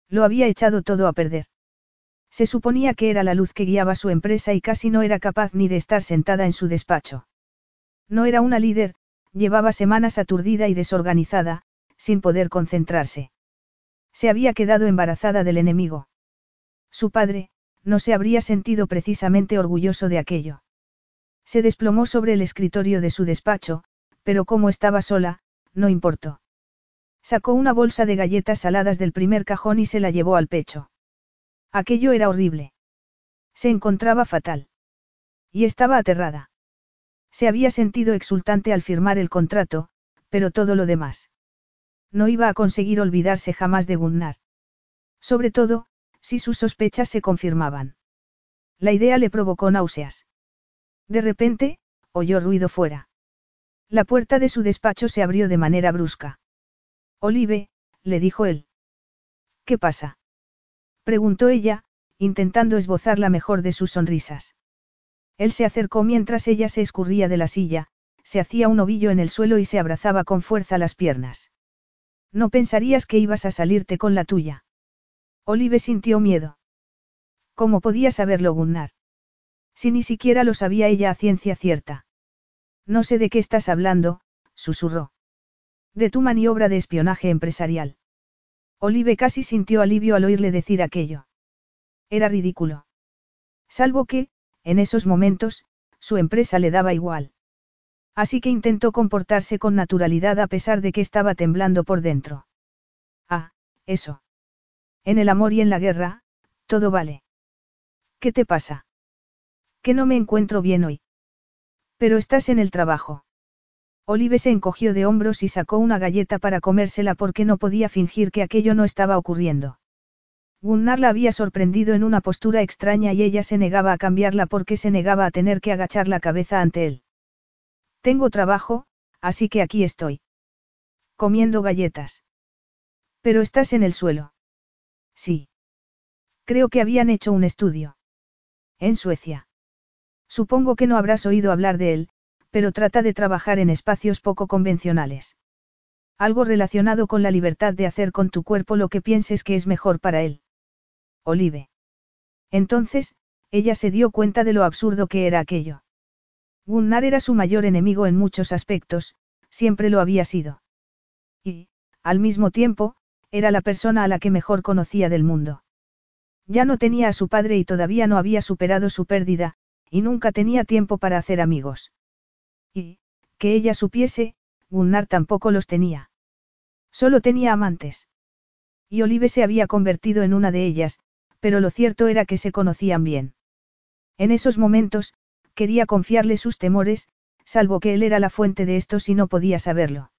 Lo había echado todo a perder. Se suponía que era la luz que guiaba su empresa y casi no era capaz ni de estar sentada en su despacho. No era una líder, llevaba semanas aturdida y desorganizada, sin poder concentrarse. Se había quedado embarazada del enemigo. Su padre, no se habría sentido precisamente orgulloso de aquello. Se desplomó sobre el escritorio de su despacho, pero como estaba sola, no importó. Sacó una bolsa de galletas saladas del primer cajón y se la llevó al pecho. Aquello era horrible. Se encontraba fatal. Y estaba aterrada. Se había sentido exultante al firmar el contrato, pero todo lo demás. No iba a conseguir olvidarse jamás de Gunnar. Sobre todo, si sus sospechas se confirmaban. La idea le provocó náuseas. De repente, oyó ruido fuera. La puerta de su despacho se abrió de manera brusca. Olive, le dijo él. ¿Qué pasa? Preguntó ella, intentando esbozar la mejor de sus sonrisas. Él se acercó mientras ella se escurría de la silla, se hacía un ovillo en el suelo y se abrazaba con fuerza las piernas. No pensarías que ibas a salirte con la tuya. Olive sintió miedo. ¿Cómo podía saberlo Gunnar? Si ni siquiera lo sabía ella a ciencia cierta. No sé de qué estás hablando, susurró. De tu maniobra de espionaje empresarial. Olive casi sintió alivio al oírle decir aquello. Era ridículo. Salvo que, en esos momentos, su empresa le daba igual. Así que intentó comportarse con naturalidad a pesar de que estaba temblando por dentro. Ah, eso. En el amor y en la guerra, todo vale. ¿Qué te pasa? Que no me encuentro bien hoy. Pero estás en el trabajo. Olive se encogió de hombros y sacó una galleta para comérsela porque no podía fingir que aquello no estaba ocurriendo. Gunnar la había sorprendido en una postura extraña y ella se negaba a cambiarla porque se negaba a tener que agachar la cabeza ante él. Tengo trabajo, así que aquí estoy. Comiendo galletas. Pero estás en el suelo. Sí. Creo que habían hecho un estudio. En Suecia. Supongo que no habrás oído hablar de él, pero trata de trabajar en espacios poco convencionales. Algo relacionado con la libertad de hacer con tu cuerpo lo que pienses que es mejor para él. Olive. Entonces, ella se dio cuenta de lo absurdo que era aquello. Gunnar era su mayor enemigo en muchos aspectos, siempre lo había sido. Y, al mismo tiempo, era la persona a la que mejor conocía del mundo. Ya no tenía a su padre y todavía no había superado su pérdida, y nunca tenía tiempo para hacer amigos. Y, que ella supiese, Gunnar tampoco los tenía. Solo tenía amantes. Y Olive se había convertido en una de ellas, pero lo cierto era que se conocían bien. En esos momentos, quería confiarle sus temores, salvo que él era la fuente de estos y no podía saberlo.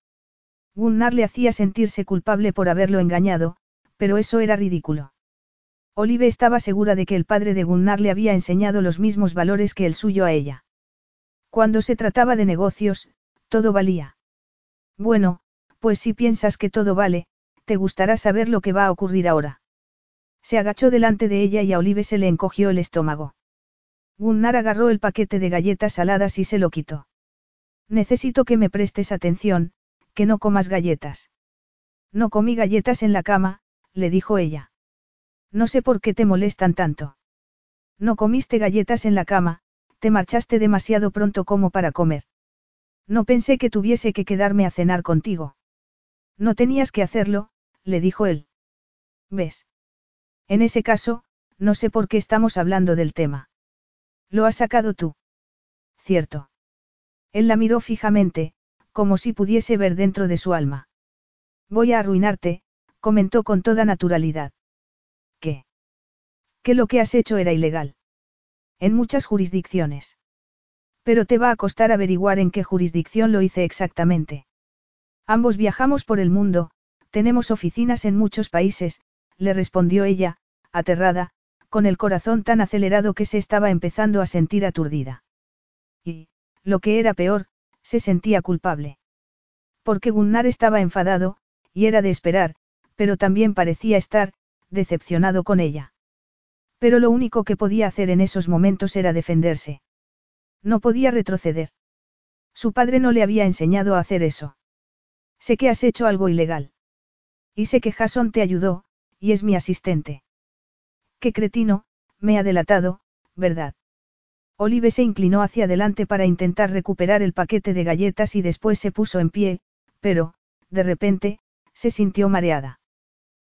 Gunnar le hacía sentirse culpable por haberlo engañado, pero eso era ridículo. Olive estaba segura de que el padre de Gunnar le había enseñado los mismos valores que el suyo a ella. Cuando se trataba de negocios, todo valía. Bueno, pues si piensas que todo vale, te gustará saber lo que va a ocurrir ahora. Se agachó delante de ella y a Olive se le encogió el estómago. Gunnar agarró el paquete de galletas saladas y se lo quitó. Necesito que me prestes atención, que no comas galletas. No comí galletas en la cama, le dijo ella. No sé por qué te molestan tanto. No comiste galletas en la cama, te marchaste demasiado pronto como para comer. No pensé que tuviese que quedarme a cenar contigo. No tenías que hacerlo, le dijo él. ¿Ves? En ese caso, no sé por qué estamos hablando del tema. Lo has sacado tú. Cierto. Él la miró fijamente, como si pudiese ver dentro de su alma. Voy a arruinarte, comentó con toda naturalidad. ¿Qué? Que lo que has hecho era ilegal. En muchas jurisdicciones. Pero te va a costar averiguar en qué jurisdicción lo hice exactamente. Ambos viajamos por el mundo, tenemos oficinas en muchos países, le respondió ella, aterrada, con el corazón tan acelerado que se estaba empezando a sentir aturdida. Y, lo que era peor, se sentía culpable. Porque Gunnar estaba enfadado, y era de esperar, pero también parecía estar, decepcionado con ella. Pero lo único que podía hacer en esos momentos era defenderse. No podía retroceder. Su padre no le había enseñado a hacer eso. Sé que has hecho algo ilegal. Y sé que Jason te ayudó, y es mi asistente. Qué cretino, me ha delatado, ¿verdad? Olive se inclinó hacia adelante para intentar recuperar el paquete de galletas y después se puso en pie, pero, de repente, se sintió mareada.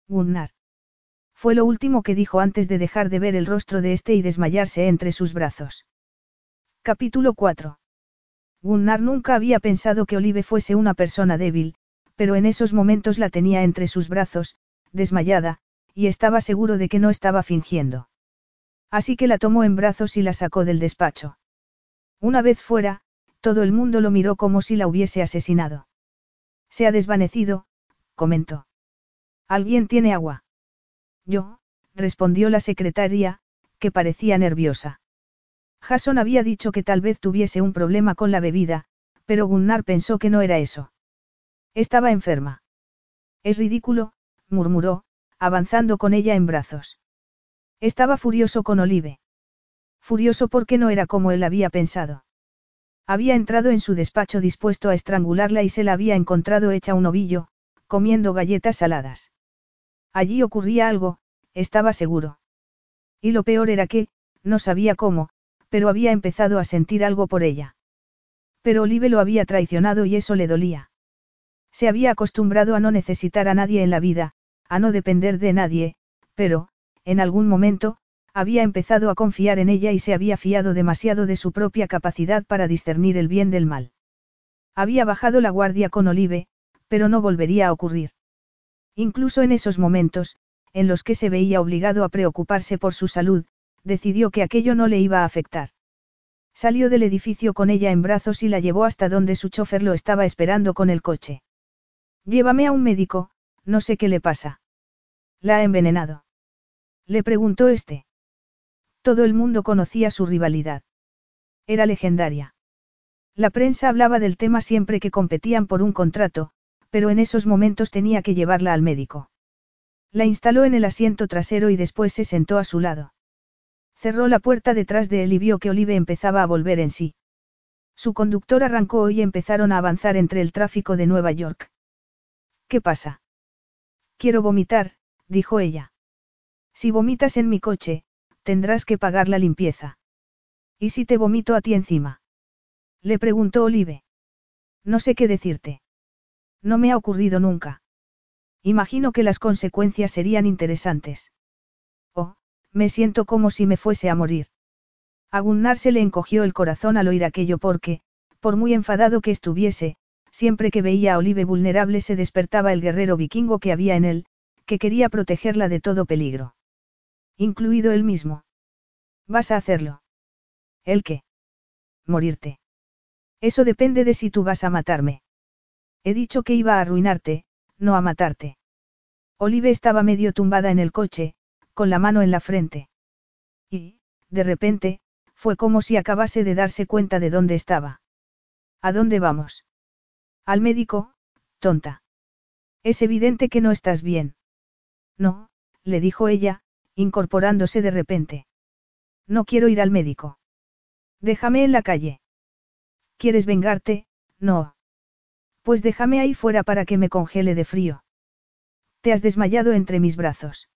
Gunnar. Fue lo último que dijo antes de dejar de ver el rostro de este y desmayarse entre sus brazos. Capítulo 4. Gunnar nunca había pensado que Olive fuese una persona débil, pero en esos momentos la tenía entre sus brazos, desmayada, y estaba seguro de que no estaba fingiendo. Así que la tomó en brazos y la sacó del despacho. Una vez fuera, todo el mundo lo miró como si la hubiese asesinado. Se ha desvanecido, comentó. ¿Alguien tiene agua? Yo, respondió la secretaria, que parecía nerviosa. Jason había dicho que tal vez tuviese un problema con la bebida, pero Gunnar pensó que no era eso. Estaba enferma. Es ridículo, murmuró, avanzando con ella en brazos. Estaba furioso con Olive. Furioso porque no era como él había pensado. Había entrado en su despacho dispuesto a estrangularla y se la había encontrado hecha un ovillo, comiendo galletas saladas. Allí ocurría algo, estaba seguro. Y lo peor era que, no sabía cómo, pero había empezado a sentir algo por ella. Pero Olive lo había traicionado y eso le dolía. Se había acostumbrado a no necesitar a nadie en la vida, a no depender de nadie, pero, en algún momento, había empezado a confiar en ella y se había fiado demasiado de su propia capacidad para discernir el bien del mal. Había bajado la guardia con Olive, pero no volvería a ocurrir. Incluso en esos momentos, en los que se veía obligado a preocuparse por su salud, decidió que aquello no le iba a afectar. Salió del edificio con ella en brazos y la llevó hasta donde su chofer lo estaba esperando con el coche. Llévame a un médico, no sé qué le pasa. ¿La ha envenenado? Le preguntó este. Todo el mundo conocía su rivalidad. Era legendaria. La prensa hablaba del tema siempre que competían por un contrato, pero en esos momentos tenía que llevarla al médico. La instaló en el asiento trasero y después se sentó a su lado. Cerró la puerta detrás de él y vio que Olive empezaba a volver en sí. Su conductor arrancó y empezaron a avanzar entre el tráfico de Nueva York. ¿Qué pasa? Quiero vomitar, dijo ella. Si vomitas en mi coche, tendrás que pagar la limpieza. ¿Y si te vomito a ti encima? Le preguntó Olive. No sé qué decirte. No me ha ocurrido nunca. Imagino que las consecuencias serían interesantes. Oh, me siento como si me fuese a morir. A se le encogió el corazón al oír aquello porque, por muy enfadado que estuviese, siempre que veía a Olive vulnerable se despertaba el guerrero vikingo que había en él, que quería protegerla de todo peligro. Incluido él mismo. Vas a hacerlo. ¿El qué? Morirte. Eso depende de si tú vas a matarme. He dicho que iba a arruinarte, no a matarte. Olive estaba medio tumbada en el coche, con la mano en la frente. Y, de repente, fue como si acabase de darse cuenta de dónde estaba. ¿A dónde vamos? Al médico, tonta. Es evidente que no estás bien. No, le dijo ella, incorporándose de repente. No quiero ir al médico. Déjame en la calle. ¿Quieres vengarte? No. Pues déjame ahí fuera para que me congele de frío. Te has desmayado entre mis brazos.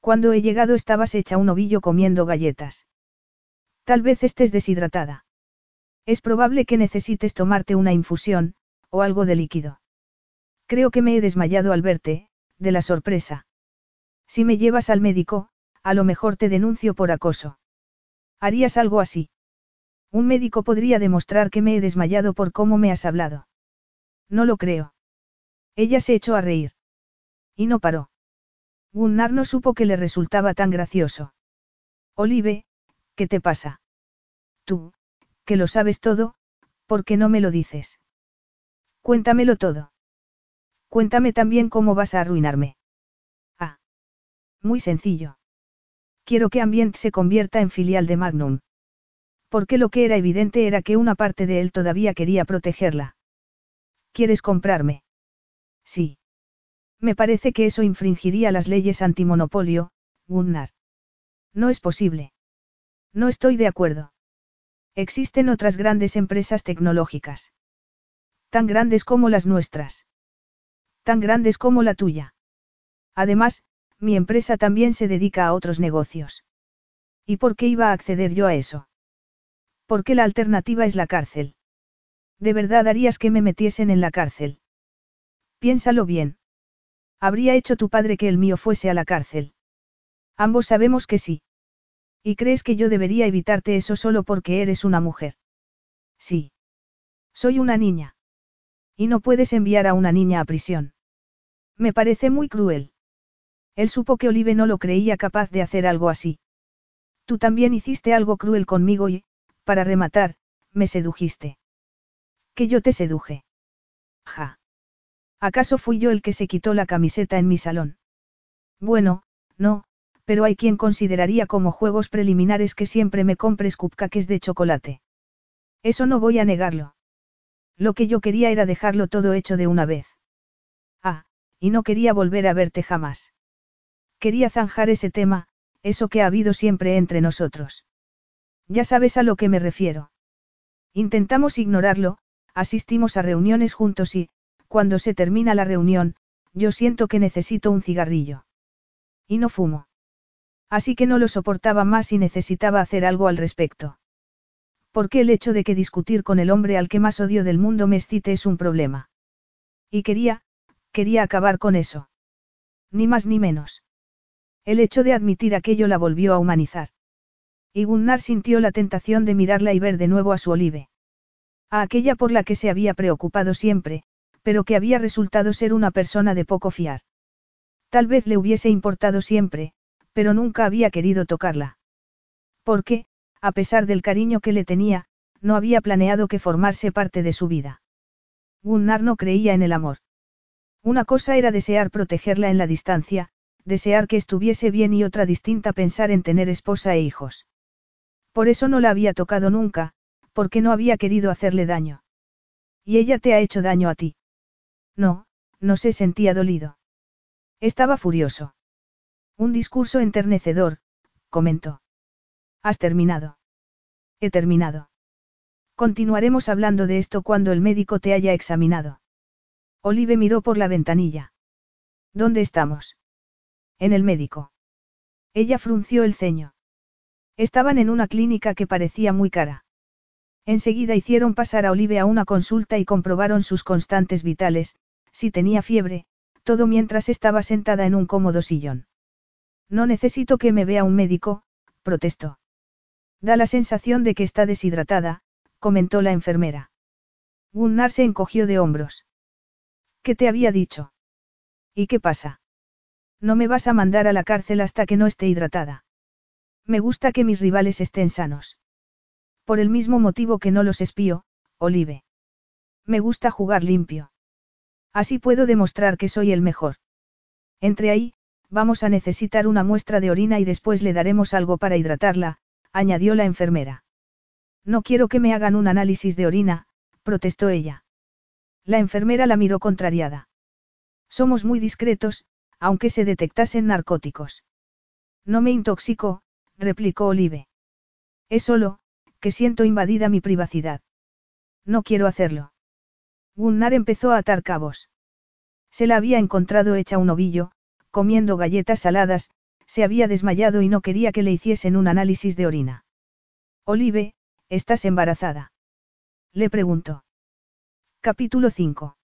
Cuando he llegado estabas hecha un ovillo comiendo galletas. Tal vez estés deshidratada. Es probable que necesites tomarte una infusión, o algo de líquido. Creo que me he desmayado al verte, de la sorpresa. Si me llevas al médico, a lo mejor te denuncio por acoso. ¿Harías algo así? Un médico podría demostrar que me he desmayado por cómo me has hablado. No lo creo. Ella se echó a reír. Y no paró. Gunnar no supo que le resultaba tan gracioso. Olive, ¿qué te pasa? Tú, que lo sabes todo, ¿por qué no me lo dices? Cuéntamelo todo. Cuéntame también cómo vas a arruinarme. Muy sencillo. Quiero que Ambient se convierta en filial de Magnum. Porque lo que era evidente era que una parte de él todavía quería protegerla. ¿Quieres comprarme? Sí. Me parece que eso infringiría las leyes antimonopolio, Gunnar. No es posible. No estoy de acuerdo. Existen otras grandes empresas tecnológicas. Tan grandes como las nuestras. Tan grandes como la tuya. Además, mi empresa también se dedica a otros negocios. ¿Y por qué iba a acceder yo a eso? Porque la alternativa es la cárcel. ¿De verdad harías que me metiesen en la cárcel? Piénsalo bien. ¿Habría hecho tu padre que el mío fuese a la cárcel? Ambos sabemos que sí. ¿Y crees que yo debería evitarte eso solo porque eres una mujer? Sí. Soy una niña. Y no puedes enviar a una niña a prisión. Me parece muy cruel. Él supo que Olive no lo creía capaz de hacer algo así. Tú también hiciste algo cruel conmigo y, para rematar, me sedujiste. Que yo te seduje. Ja. ¿Acaso fui yo el que se quitó la camiseta en mi salón? Bueno, no, pero hay quien consideraría como juegos preliminares que siempre me compres cupcakes de chocolate. Eso no voy a negarlo. Lo que yo quería era dejarlo todo hecho de una vez. Ah, y no quería volver a verte jamás. Quería zanjar ese tema, eso que ha habido siempre entre nosotros. Ya sabes a lo que me refiero. Intentamos ignorarlo, asistimos a reuniones juntos y, cuando se termina la reunión, yo siento que necesito un cigarrillo. Y no fumo. Así que no lo soportaba más y necesitaba hacer algo al respecto. Porque el hecho de que discutir con el hombre al que más odio del mundo me excite es un problema. Y quería, quería acabar con eso. Ni más ni menos. El hecho de admitir aquello la volvió a humanizar. Y Gunnar sintió la tentación de mirarla y ver de nuevo a su Olive. A aquella por la que se había preocupado siempre, pero que había resultado ser una persona de poco fiar. Tal vez le hubiese importado siempre, pero nunca había querido tocarla. Porque, a pesar del cariño que le tenía, no había planeado que formarse parte de su vida. Gunnar no creía en el amor. Una cosa era desear protegerla en la distancia, desear que estuviese bien y otra distinta pensar en tener esposa e hijos. Por eso no la había tocado nunca, porque no había querido hacerle daño. ¿Y ella te ha hecho daño a ti? No, no se sentía dolido. Estaba furioso. Un discurso enternecedor, comentó. Has terminado. He terminado. Continuaremos hablando de esto cuando el médico te haya examinado. Olive miró por la ventanilla. ¿Dónde estamos? En el médico. Ella frunció el ceño. Estaban en una clínica que parecía muy cara. Enseguida hicieron pasar a Olive a una consulta y comprobaron sus constantes vitales, si tenía fiebre, todo mientras estaba sentada en un cómodo sillón. No necesito que me vea un médico, protestó. Da la sensación de que está deshidratada, comentó la enfermera. Gunnar se encogió de hombros. ¿Qué te había dicho? ¿Y qué pasa? No me vas a mandar a la cárcel hasta que no esté hidratada. Me gusta que mis rivales estén sanos. Por el mismo motivo que no los espío, Olive. Me gusta jugar limpio. Así puedo demostrar que soy el mejor. Entre ahí, vamos a necesitar una muestra de orina y después le daremos algo para hidratarla, añadió la enfermera. No quiero que me hagan un análisis de orina, protestó ella. La enfermera la miró contrariada. Somos muy discretos, aunque se detectasen narcóticos. No me intoxico, replicó Olive. Es solo, que siento invadida mi privacidad. No quiero hacerlo. Gunnar empezó a atar cabos. Se la había encontrado hecha un ovillo, comiendo galletas saladas, se había desmayado y no quería que le hiciesen un análisis de orina. Olive, ¿estás embarazada? Le preguntó. Capítulo 5.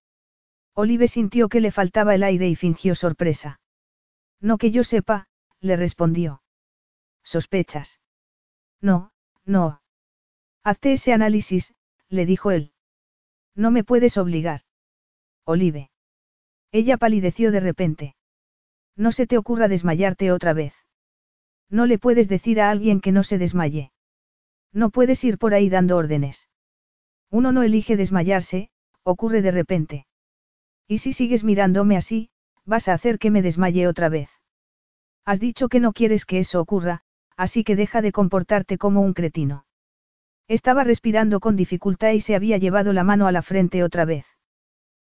Olive sintió que le faltaba el aire y fingió sorpresa. No que yo sepa, le respondió. ¿Sospechas? No, no. Hazte ese análisis, le dijo él. No me puedes obligar. Olive. Ella palideció de repente. No se te ocurra desmayarte otra vez. No le puedes decir a alguien que no se desmaye. No puedes ir por ahí dando órdenes. Uno no elige desmayarse, ocurre de repente. Y si sigues mirándome así, vas a hacer que me desmaye otra vez. Has dicho que no quieres que eso ocurra, así que deja de comportarte como un cretino. Estaba respirando con dificultad y se había llevado la mano a la frente otra vez.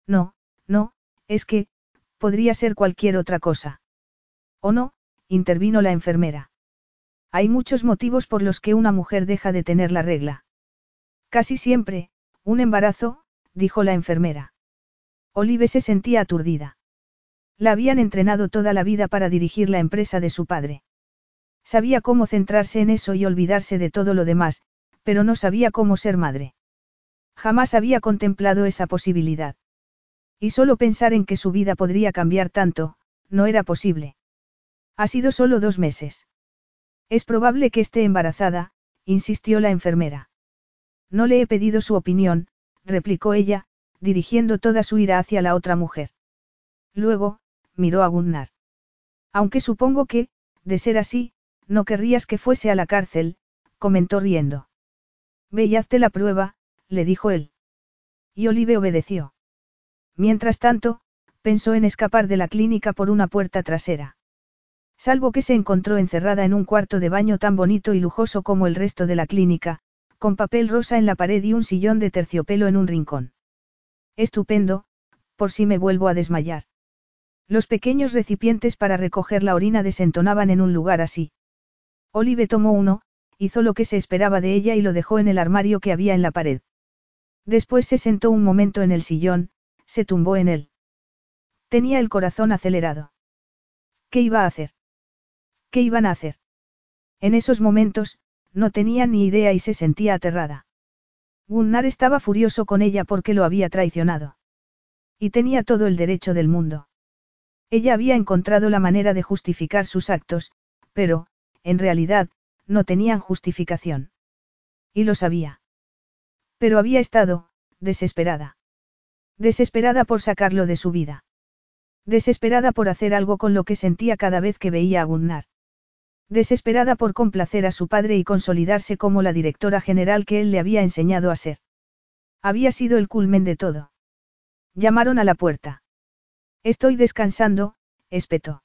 No, no, es que, podría ser cualquier otra cosa. ¿O no? intervino la enfermera. Hay muchos motivos por los que una mujer deja de tener la regla. Casi siempre, un embarazo, dijo la enfermera. Olive se sentía aturdida. La habían entrenado toda la vida para dirigir la empresa de su padre. Sabía cómo centrarse en eso y olvidarse de todo lo demás, pero no sabía cómo ser madre. Jamás había contemplado esa posibilidad. Y solo pensar en que su vida podría cambiar tanto, no era posible. Ha sido solo dos meses. Es probable que esté embarazada, insistió la enfermera. No le he pedido su opinión, replicó ella, dirigiendo toda su ira hacia la otra mujer. Luego, miró a Gunnar. Aunque supongo que, de ser así, no querrías que fuese a la cárcel, comentó riendo. Ve y hazte la prueba, le dijo él. Y Olive obedeció. Mientras tanto, pensó en escapar de la clínica por una puerta trasera. Salvo que se encontró encerrada en un cuarto de baño tan bonito y lujoso como el resto de la clínica, con papel rosa en la pared y un sillón de terciopelo en un rincón. Estupendo, por si me vuelvo a desmayar. Los pequeños recipientes para recoger la orina desentonaban en un lugar así. Olive tomó uno, hizo lo que se esperaba de ella y lo dejó en el armario que había en la pared. Después se sentó un momento en el sillón, se tumbó en él. Tenía el corazón acelerado. ¿Qué iba a hacer? ¿Qué iban a hacer? En esos momentos, no tenía ni idea y se sentía aterrada. Gunnar estaba furioso con ella porque lo había traicionado. Y tenía todo el derecho del mundo. Ella había encontrado la manera de justificar sus actos, pero, en realidad, no tenían justificación. Y lo sabía. Pero había estado, desesperada. Desesperada por sacarlo de su vida. Desesperada por hacer algo con lo que sentía cada vez que veía a Gunnar. Desesperada por complacer a su padre y consolidarse como la directora general que él le había enseñado a ser. Había sido el culmen de todo. Llamaron a la puerta. Estoy descansando, espetó.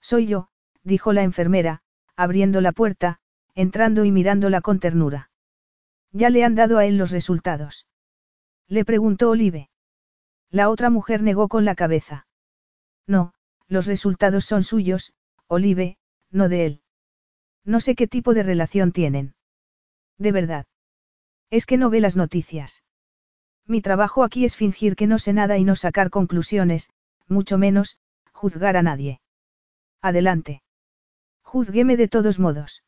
Soy yo, dijo la enfermera, abriendo la puerta, entrando y mirándola con ternura. Ya le han dado a él los resultados. Le preguntó Olive. La otra mujer negó con la cabeza. No, los resultados son suyos, Olive, no de él. No sé qué tipo de relación tienen. De verdad. Es que no ve las noticias. Mi trabajo aquí es fingir que no sé nada y no sacar conclusiones, mucho menos, juzgar a nadie. Adelante. Juzgueme de todos modos.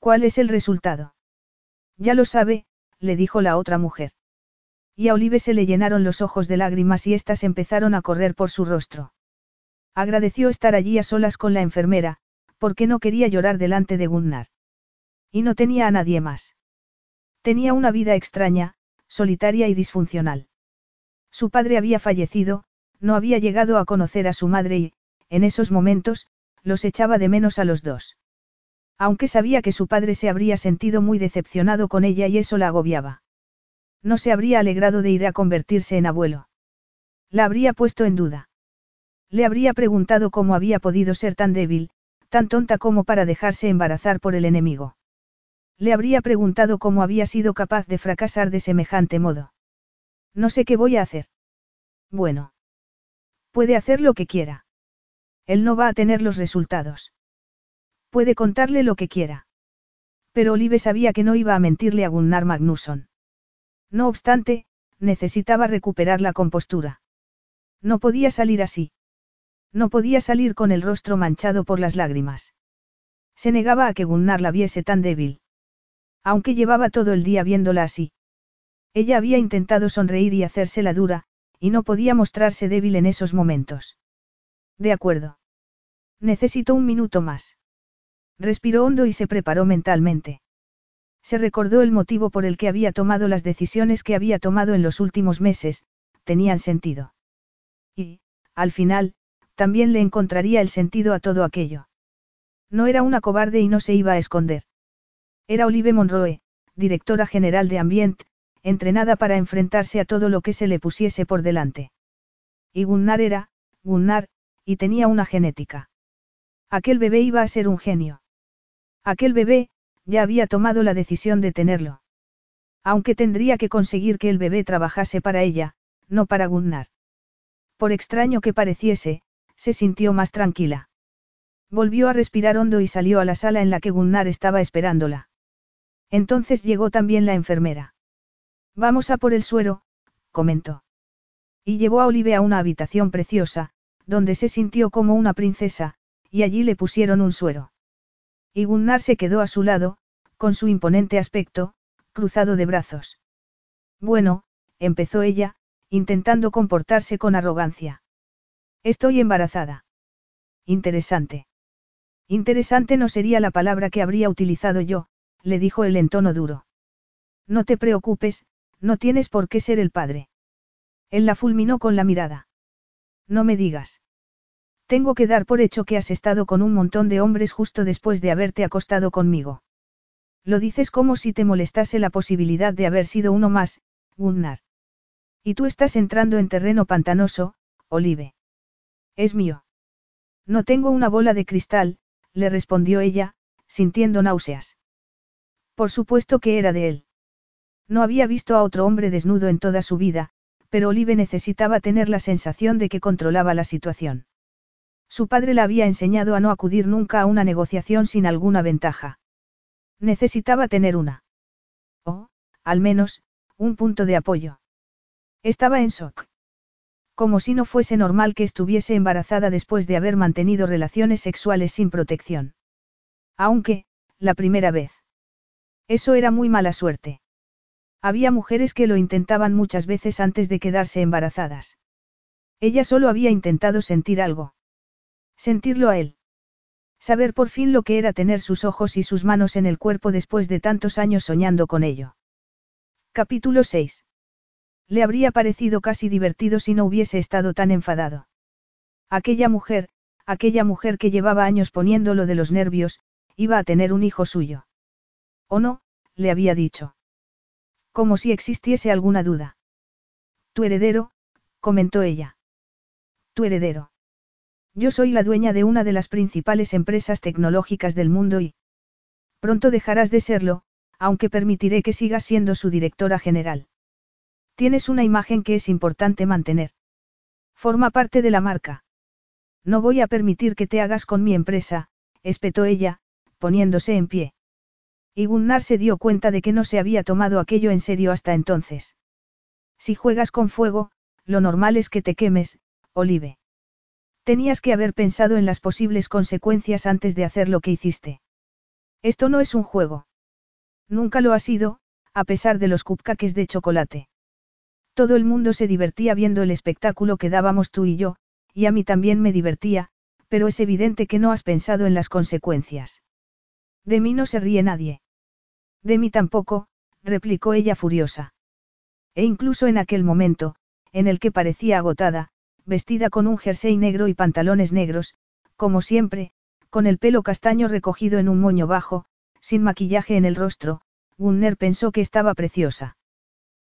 ¿Cuál es el resultado? Ya lo sabe, le dijo la otra mujer. Y a Olive se le llenaron los ojos de lágrimas y éstas empezaron a correr por su rostro. Agradeció estar allí a solas con la enfermera, porque no quería llorar delante de Gunnar. Y no tenía a nadie más. Tenía una vida extraña, solitaria y disfuncional. Su padre había fallecido, no había llegado a conocer a su madre y, en esos momentos, los echaba de menos a los dos. Aunque sabía que su padre se habría sentido muy decepcionado con ella y eso la agobiaba. No se habría alegrado de ir a convertirse en abuelo. La habría puesto en duda. Le habría preguntado cómo había podido ser tan débil, tan tonta como para dejarse embarazar por el enemigo. Le habría preguntado cómo había sido capaz de fracasar de semejante modo. No sé qué voy a hacer. Bueno. Puede hacer lo que quiera. Él no va a tener los resultados. Puede contarle lo que quiera. Pero Olive sabía que no iba a mentirle a Gunnar Magnusson. No obstante, necesitaba recuperar la compostura. No podía salir así. No podía salir con el rostro manchado por las lágrimas. Se negaba a que Gunnar la viese tan débil. Aunque llevaba todo el día viéndola así. Ella había intentado sonreír y hacérsela dura, y no podía mostrarse débil en esos momentos. De acuerdo. Necesito un minuto más. Respiró hondo y se preparó mentalmente. Se recordó el motivo por el que había tomado las decisiones que había tomado en los últimos meses, tenían sentido. Y, al final, también le encontraría el sentido a todo aquello. No era una cobarde y no se iba a esconder. Era Olive Monroe, directora general de Ambient, entrenada para enfrentarse a todo lo que se le pusiese por delante. Y Gunnar era, Gunnar, y tenía una genética. Aquel bebé iba a ser un genio. Aquel bebé, ya había tomado la decisión de tenerlo. Aunque tendría que conseguir que el bebé trabajase para ella, no para Gunnar. Por extraño que pareciese, se sintió más tranquila. Volvió a respirar hondo y salió a la sala en la que Gunnar estaba esperándola. Entonces llegó también la enfermera. Vamos a por el suero, comentó. Y llevó a Olive a una habitación preciosa, donde se sintió como una princesa, y allí le pusieron un suero. Y Gunnar se quedó a su lado, con su imponente aspecto, cruzado de brazos. Bueno, empezó ella, intentando comportarse con arrogancia. Estoy embarazada. Interesante. Interesante no sería la palabra que habría utilizado yo, le dijo él en tono duro. No te preocupes, no tienes por qué ser el padre. Él la fulminó con la mirada. No me digas. Tengo que dar por hecho que has estado con un montón de hombres justo después de haberte acostado conmigo. Lo dices como si te molestase la posibilidad de haber sido uno más, Gunnar. Y tú estás entrando en terreno pantanoso, Olive. Es mío. No tengo una bola de cristal, le respondió ella, sintiendo náuseas. Por supuesto que era de él. No había visto a otro hombre desnudo en toda su vida, pero Olive necesitaba tener la sensación de que controlaba la situación. Su padre la había enseñado a no acudir nunca a una negociación sin alguna ventaja. Necesitaba tener una. O, al menos, un punto de apoyo. Estaba en shock. Como si no fuese normal que estuviese embarazada después de haber mantenido relaciones sexuales sin protección. Aunque, la primera vez. Eso era muy mala suerte. Había mujeres que lo intentaban muchas veces antes de quedarse embarazadas. Ella solo había intentado sentir algo. Sentirlo a él. Saber por fin lo que era tener sus ojos y sus manos en el cuerpo después de tantos años soñando con ello. Capítulo 6. Le habría parecido casi divertido si no hubiese estado tan enfadado. Aquella mujer, aquella mujer que llevaba años poniéndolo de los nervios, iba a tener un hijo suyo. ¿O no? le había dicho. Como si existiese alguna duda. Tu heredero, comentó ella. Tu heredero. Yo soy la dueña de una de las principales empresas tecnológicas del mundo y... Pronto dejarás de serlo, aunque permitiré que sigas siendo su directora general. Tienes una imagen que es importante mantener. Forma parte de la marca. No voy a permitir que te hagas con mi empresa, espetó ella, poniéndose en pie. Y Gunnar se dio cuenta de que no se había tomado aquello en serio hasta entonces. Si juegas con fuego, lo normal es que te quemes, Olive. Tenías que haber pensado en las posibles consecuencias antes de hacer lo que hiciste. Esto no es un juego. Nunca lo ha sido, a pesar de los cupcakes de chocolate. Todo el mundo se divertía viendo el espectáculo que dábamos tú y yo, y a mí también me divertía, pero es evidente que no has pensado en las consecuencias. De mí no se ríe nadie. De mí tampoco, replicó ella furiosa. E incluso en aquel momento, en el que parecía agotada, vestida con un jersey negro y pantalones negros, como siempre, con el pelo castaño recogido en un moño bajo, sin maquillaje en el rostro, Gunner pensó que estaba preciosa.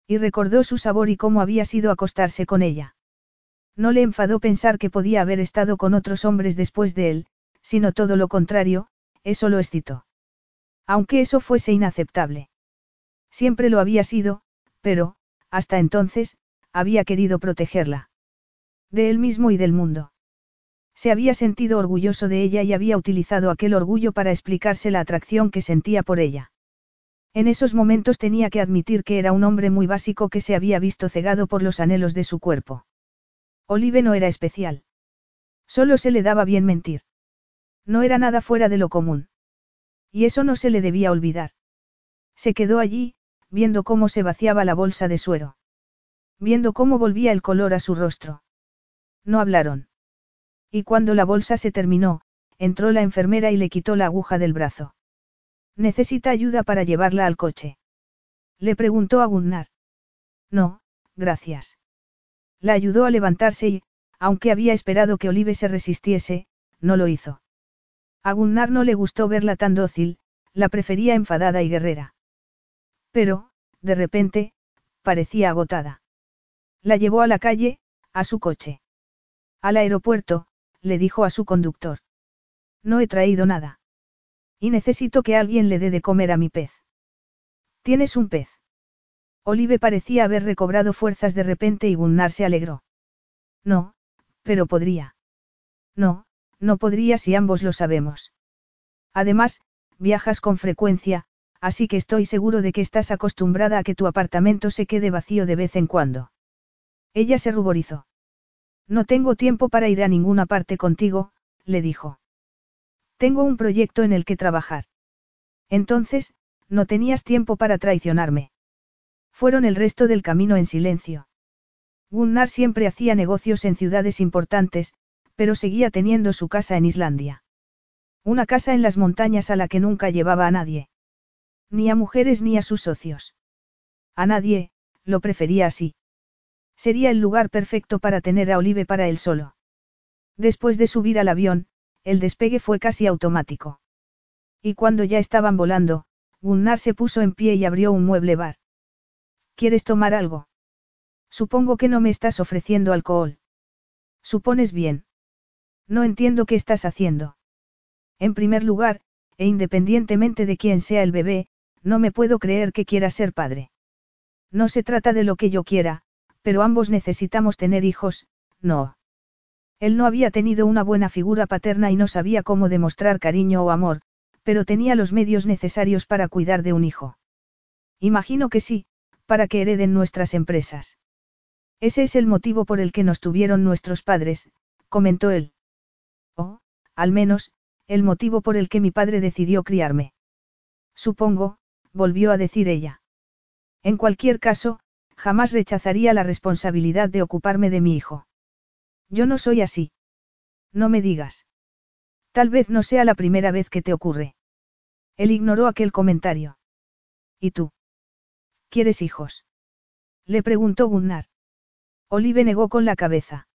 Y recordó su sabor y cómo había sido acostarse con ella. No le enfadó pensar que podía haber estado con otros hombres después de él, sino todo lo contrario, eso lo excitó. Aunque eso fuese inaceptable. Siempre lo había sido, pero, hasta entonces, había querido protegerla. De él mismo y del mundo. Se había sentido orgulloso de ella y había utilizado aquel orgullo para explicarse la atracción que sentía por ella. En esos momentos tenía que admitir que era un hombre muy básico que se había visto cegado por los anhelos de su cuerpo. Olive no era especial. Solo se le daba bien mentir. No era nada fuera de lo común. Y eso no se le debía olvidar. Se quedó allí, viendo cómo se vaciaba la bolsa de suero. Viendo cómo volvía el color a su rostro. No hablaron. Y cuando la bolsa se terminó, entró la enfermera y le quitó la aguja del brazo. ¿Necesita ayuda para llevarla al coche? Le preguntó a Gunnar. No, gracias. La ayudó a levantarse y, aunque había esperado que Olive se resistiese, no lo hizo. A Gunnar no le gustó verla tan dócil, la prefería enfadada y guerrera. Pero, de repente, parecía agotada. La llevó a la calle, a su coche. Al aeropuerto, le dijo a su conductor. No he traído nada. Y necesito que alguien le dé de comer a mi pez. ¿Tienes un pez? Olive parecía haber recobrado fuerzas de repente y Gunnar se alegró. No, pero podría. No, no podría si ambos lo sabemos. Además, viajas con frecuencia, así que estoy seguro de que estás acostumbrada a que tu apartamento se quede vacío de vez en cuando. Ella se ruborizó. No tengo tiempo para ir a ninguna parte contigo, le dijo. Tengo un proyecto en el que trabajar. Entonces, no tenías tiempo para traicionarme. Fueron el resto del camino en silencio. Gunnar siempre hacía negocios en ciudades importantes, pero seguía teniendo su casa en Islandia. Una casa en las montañas a la que nunca llevaba a nadie. Ni a mujeres ni a sus socios. A nadie, lo prefería así. Sería el lugar perfecto para tener a Olive para él solo. Después de subir al avión, el despegue fue casi automático. Y cuando ya estaban volando, Gunnar se puso en pie y abrió un mueble bar. ¿Quieres tomar algo? Supongo que no me estás ofreciendo alcohol. Supones bien. No entiendo qué estás haciendo. En primer lugar, e independientemente de quién sea el bebé, no me puedo creer que quiera ser padre. No se trata de lo que yo quiera, pero ambos necesitamos tener hijos, no. Él no había tenido una buena figura paterna y no sabía cómo demostrar cariño o amor, pero tenía los medios necesarios para cuidar de un hijo. Imagino que sí, para que hereden nuestras empresas. Ese es el motivo por el que nos tuvieron nuestros padres, comentó él. O, al menos, el motivo por el que mi padre decidió criarme. Supongo, volvió a decir ella. En cualquier caso, jamás rechazaría la responsabilidad de ocuparme de mi hijo. Yo no soy así. No me digas. Tal vez no sea la primera vez que te ocurre. Él ignoró aquel comentario. ¿Y tú? ¿Quieres hijos? Le preguntó Gunnar. Olive negó con la cabeza.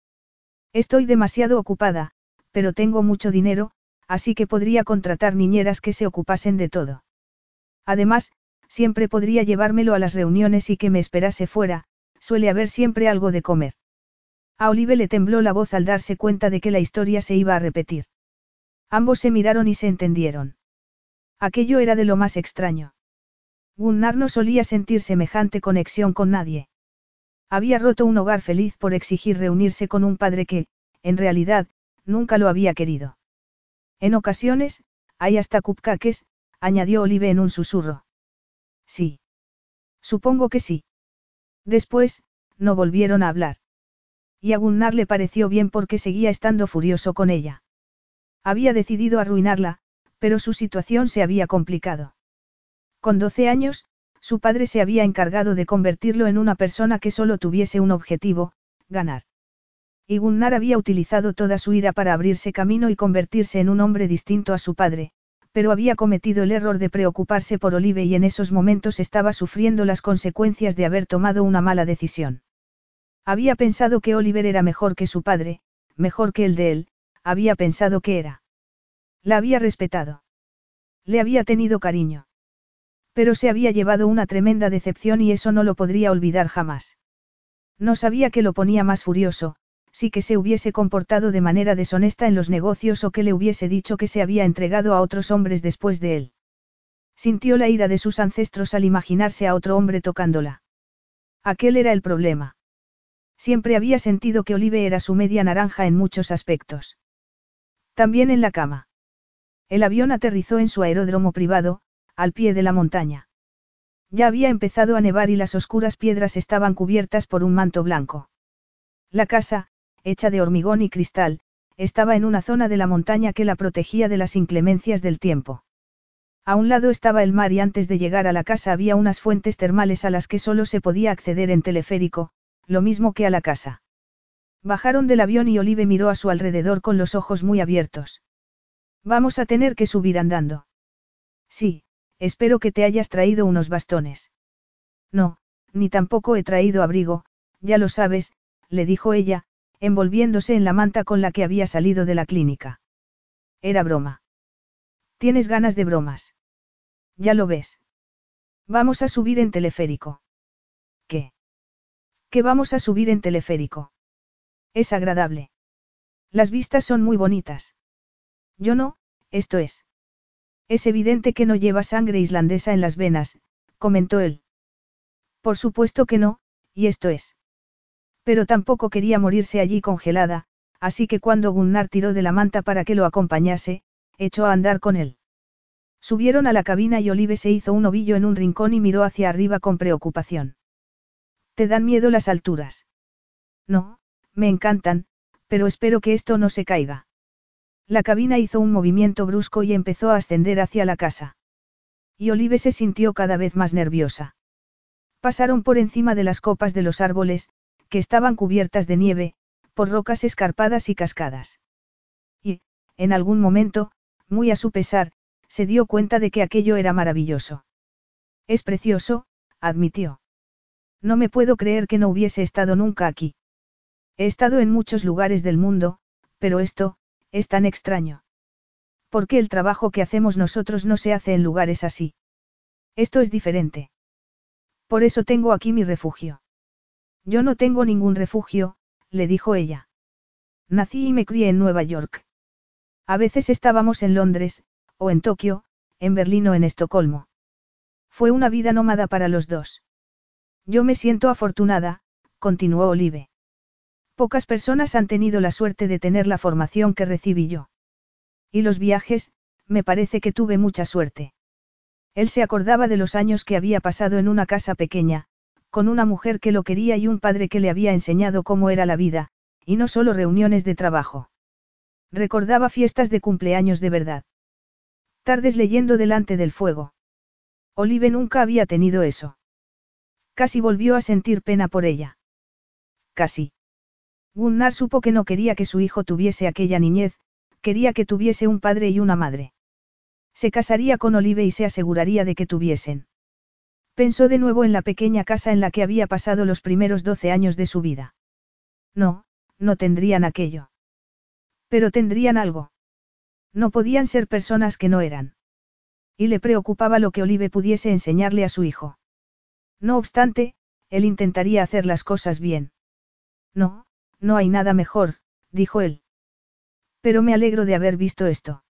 Estoy demasiado ocupada, pero tengo mucho dinero, así que podría contratar niñeras que se ocupasen de todo. Además, siempre podría llevármelo a las reuniones y que me esperase fuera, suele haber siempre algo de comer. A Olive le tembló la voz al darse cuenta de que la historia se iba a repetir. Ambos se miraron y se entendieron. Aquello era de lo más extraño. Gunnar no solía sentir semejante conexión con nadie. Había roto un hogar feliz por exigir reunirse con un padre que, en realidad, nunca lo había querido. En ocasiones, hay hasta cupcakes, añadió Olive en un susurro. Sí. Supongo que sí. Después, no volvieron a hablar. Y a Gunnar le pareció bien porque seguía estando furioso con ella. Había decidido arruinarla, pero su situación se había complicado. Con 12 años, su padre se había encargado de convertirlo en una persona que solo tuviese un objetivo, ganar. Y Gunnar había utilizado toda su ira para abrirse camino y convertirse en un hombre distinto a su padre, pero había cometido el error de preocuparse por Olive y en esos momentos estaba sufriendo las consecuencias de haber tomado una mala decisión. Había pensado que Oliver era mejor que su padre, mejor que el de él, había pensado que era. La había respetado. Le había tenido cariño. Pero se había llevado una tremenda decepción y eso no lo podría olvidar jamás. No sabía que lo ponía más furioso, si que se hubiese comportado de manera deshonesta en los negocios o que le hubiese dicho que se había entregado a otros hombres después de él. Sintió la ira de sus ancestros al imaginarse a otro hombre tocándola. Aquel era el problema. Siempre había sentido que Olive era su media naranja en muchos aspectos. También en la cama. El avión aterrizó en su aeródromo privado, al pie de la montaña. Ya había empezado a nevar y las oscuras piedras estaban cubiertas por un manto blanco. La casa, hecha de hormigón y cristal, estaba en una zona de la montaña que la protegía de las inclemencias del tiempo. A un lado estaba el mar y antes de llegar a la casa había unas fuentes termales a las que solo se podía acceder en teleférico, lo mismo que a la casa. Bajaron del avión y Olive miró a su alrededor con los ojos muy abiertos. Vamos a tener que subir andando. Sí, Espero que te hayas traído unos bastones. No, ni tampoco he traído abrigo, ya lo sabes, le dijo ella, envolviéndose en la manta con la que había salido de la clínica. Era broma. Tienes ganas de bromas. Ya lo ves. Vamos a subir en teleférico. ¿Qué vamos a subir en teleférico? Es agradable. Las vistas son muy bonitas. Yo no, esto es. Es evidente que no lleva sangre islandesa en las venas, comentó él. Por supuesto que no, y esto es. Pero tampoco quería morirse allí congelada, así que cuando Gunnar tiró de la manta para que lo acompañase, echó a andar con él. Subieron a la cabina y Olive se hizo un ovillo en un rincón y miró hacia arriba con preocupación. ¿Te dan miedo las alturas? No, me encantan, pero espero que esto no se caiga. La cabina hizo un movimiento brusco y empezó a ascender hacia la casa. Y Olive se sintió cada vez más nerviosa. Pasaron por encima de las copas de los árboles, que estaban cubiertas de nieve, por rocas escarpadas y cascadas. Y, en algún momento, muy a su pesar, se dio cuenta de que aquello era maravilloso. Es precioso, admitió. No me puedo creer que no hubiese estado nunca aquí. He estado en muchos lugares del mundo, pero esto, es tan extraño. ¿Por qué el trabajo que hacemos nosotros no se hace en lugares así? Esto es diferente. Por eso tengo aquí mi refugio. Yo no tengo ningún refugio, le dijo ella. Nací y me crié en Nueva York. A veces estábamos en Londres, o en Tokio, en Berlín o en Estocolmo. Fue una vida nómada para los dos. Yo me siento afortunada, continuó Olive. Pocas personas han tenido la suerte de tener la formación que recibí yo. Y los viajes, me parece que tuve mucha suerte. Él se acordaba de los años que había pasado en una casa pequeña, con una mujer que lo quería y un padre que le había enseñado cómo era la vida, y no solo reuniones de trabajo. Recordaba fiestas de cumpleaños de verdad. Tardes leyendo delante del fuego. Olive nunca había tenido eso. Casi volvió a sentir pena por ella. Casi. Gunnar supo que no quería que su hijo tuviese aquella niñez, quería que tuviese un padre y una madre. Se casaría con Olive y se aseguraría de que tuviesen. Pensó de nuevo en la pequeña casa en la que había pasado los primeros doce años de su vida. No, no tendrían aquello. Pero tendrían algo. No podían ser personas que no eran. Y le preocupaba lo que Olive pudiese enseñarle a su hijo. No obstante, él intentaría hacer las cosas bien. No, no hay nada mejor, dijo él. Pero me alegro de haber visto esto.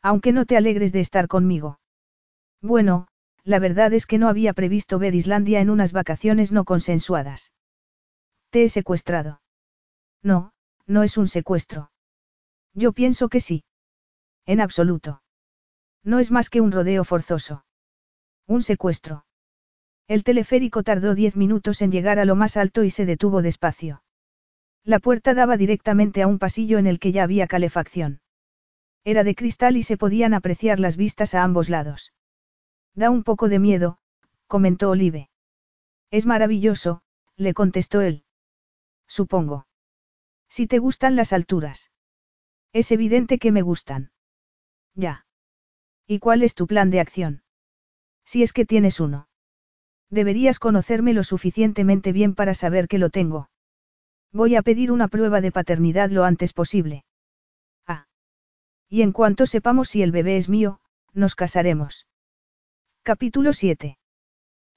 Aunque no te alegres de estar conmigo. Bueno, la verdad es que no había previsto ver Islandia en unas vacaciones no consensuadas. Te he secuestrado. No, no es un secuestro. Yo pienso que sí. En absoluto. No es más que un rodeo forzoso. Un secuestro. El teleférico tardó diez minutos en llegar a lo más alto y se detuvo despacio. La puerta daba directamente a un pasillo en el que ya había calefacción. Era de cristal y se podían apreciar las vistas a ambos lados. Da un poco de miedo, comentó Olive. Es maravilloso, le contestó él. Supongo. Si te gustan las alturas. Es evidente que me gustan. Ya. ¿Y cuál es tu plan de acción? Si es que tienes uno. Deberías conocerme lo suficientemente bien para saber que lo tengo. Voy a pedir una prueba de paternidad lo antes posible. Ah. Y en cuanto sepamos si el bebé es mío, nos casaremos. Capítulo 7.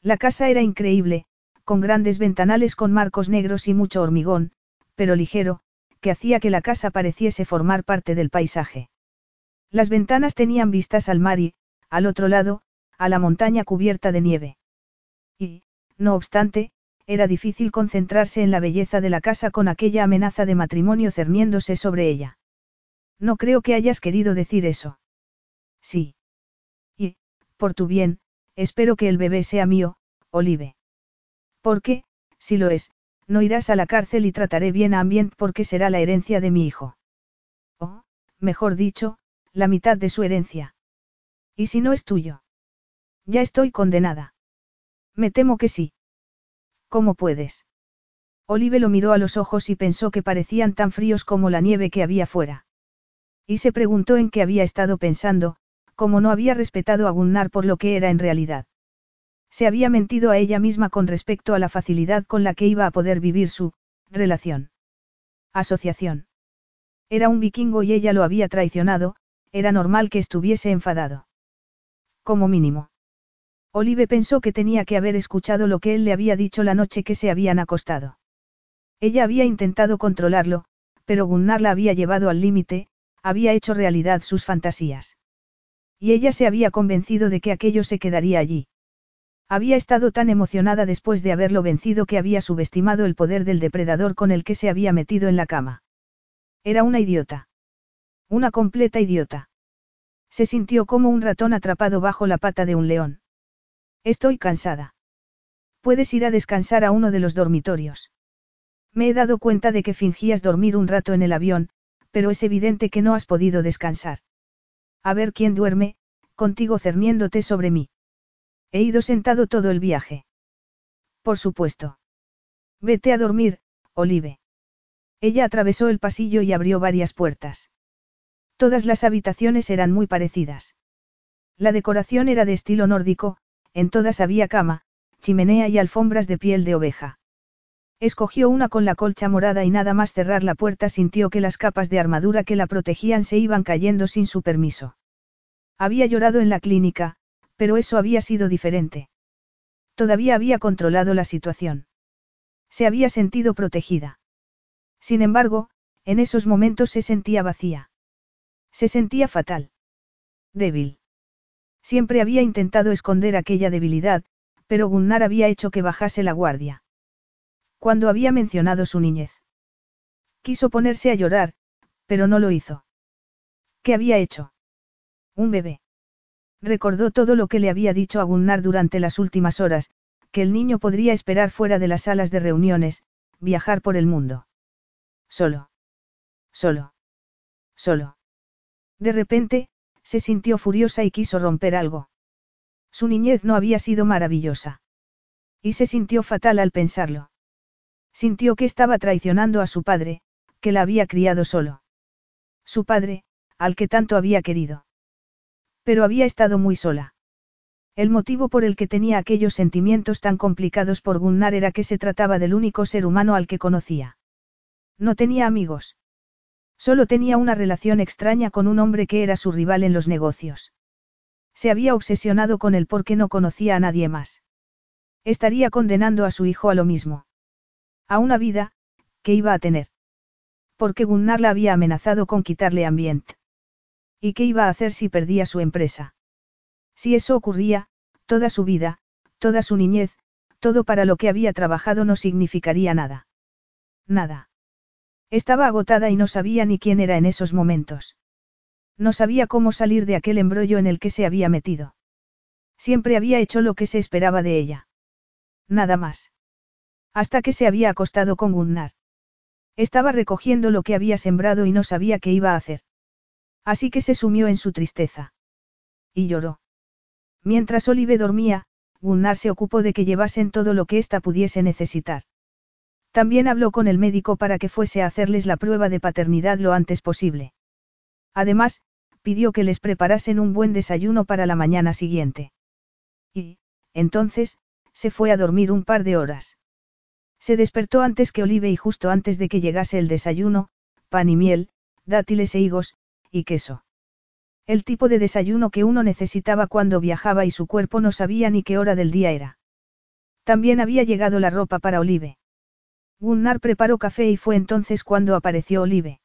La casa era increíble, con grandes ventanales con marcos negros y mucho hormigón, pero ligero, que hacía que la casa pareciese formar parte del paisaje. Las ventanas tenían vistas al mar y, al otro lado, a la montaña cubierta de nieve. Y, no obstante, era difícil concentrarse en la belleza de la casa con aquella amenaza de matrimonio cerniéndose sobre ella. No creo que hayas querido decir eso. Sí. Y, por tu bien, espero que el bebé sea mío, Olive. Porque, si lo es, no irás a la cárcel y trataré bien a Ambient porque será la herencia de mi hijo. O, mejor dicho, la mitad de su herencia. ¿Y si no es tuyo? Ya estoy condenada. Me temo que sí. ¿Cómo puedes? Olive lo miró a los ojos y pensó que parecían tan fríos como la nieve que había fuera. Y se preguntó en qué había estado pensando, como no había respetado a Gunnar por lo que era en realidad. Se había mentido a ella misma con respecto a la facilidad con la que iba a poder vivir su Relación. Asociación. Era un vikingo y ella lo había traicionado, era normal que estuviese enfadado. Como mínimo. Olive pensó que tenía que haber escuchado lo que él le había dicho la noche que se habían acostado. Ella había intentado controlarlo, pero Gunnar la había llevado al límite, había hecho realidad sus fantasías. Y ella se había convencido de que aquello se quedaría allí. Había estado tan emocionada después de haberlo vencido que había subestimado el poder del depredador con el que se había metido en la cama. Era una idiota. Una completa idiota. Se sintió como un ratón atrapado bajo la pata de un león. Estoy cansada. Puedes ir a descansar a uno de los dormitorios. Me he dado cuenta de que fingías dormir un rato en el avión, pero es evidente que no has podido descansar. A ver quién duerme, contigo cerniéndote sobre mí. He ido sentado todo el viaje. Por supuesto. Vete a dormir, Olive. Ella atravesó el pasillo y abrió varias puertas. Todas las habitaciones eran muy parecidas. La decoración era de estilo nórdico, en todas había cama, chimenea y alfombras de piel de oveja. Escogió una con la colcha morada y nada más cerrar la puerta sintió que las capas de armadura que la protegían se iban cayendo sin su permiso. Había llorado en la clínica, pero eso había sido diferente. Todavía había controlado la situación. Se había sentido protegida. Sin embargo, en esos momentos se sentía vacía. Se sentía fatal. Débil. Siempre había intentado esconder aquella debilidad, pero Gunnar había hecho que bajase la guardia. Cuando había mencionado su niñez. Quiso ponerse a llorar, pero no lo hizo. ¿Qué había hecho? Un bebé. Recordó todo lo que le había dicho a Gunnar durante las últimas horas, que el niño podría esperar fuera de las salas de reuniones, viajar por el mundo. Solo. Solo. Solo. De repente, se sintió furiosa y quiso romper algo. Su niñez no había sido maravillosa. Y se sintió fatal al pensarlo. Sintió que estaba traicionando a su padre, que la había criado solo. Su padre, al que tanto había querido. Pero había estado muy sola. El motivo por el que tenía aquellos sentimientos tan complicados por Gunnar era que se trataba del único ser humano al que conocía. No tenía amigos. Solo tenía una relación extraña con un hombre que era su rival en los negocios. Se había obsesionado con él porque no conocía a nadie más. Estaría condenando a su hijo a lo mismo. A una vida, que iba a tener. Porque Gunnar la había amenazado con quitarle ambiente. ¿Y qué iba a hacer si perdía su empresa? Si eso ocurría, toda su vida, toda su niñez, todo para lo que había trabajado no significaría nada. Nada. Estaba agotada y no sabía ni quién era en esos momentos. No sabía cómo salir de aquel embrollo en el que se había metido. Siempre había hecho lo que se esperaba de ella. Nada más. Hasta que se había acostado con Gunnar. Estaba recogiendo lo que había sembrado y no sabía qué iba a hacer. Así que se sumió en su tristeza. Y lloró. Mientras Olive dormía, Gunnar se ocupó de que llevasen todo lo que ésta pudiese necesitar. También habló con el médico para que fuese a hacerles la prueba de paternidad lo antes posible. Además, pidió que les preparasen un buen desayuno para la mañana siguiente. Y, entonces, se fue a dormir un par de horas. Se despertó antes que Olive y justo antes de que llegase el desayuno, pan y miel, dátiles e higos, y queso. El tipo de desayuno que uno necesitaba cuando viajaba y su cuerpo no sabía ni qué hora del día era. También había llegado la ropa para Olive. Gunnar preparó café y fue entonces cuando apareció Olive.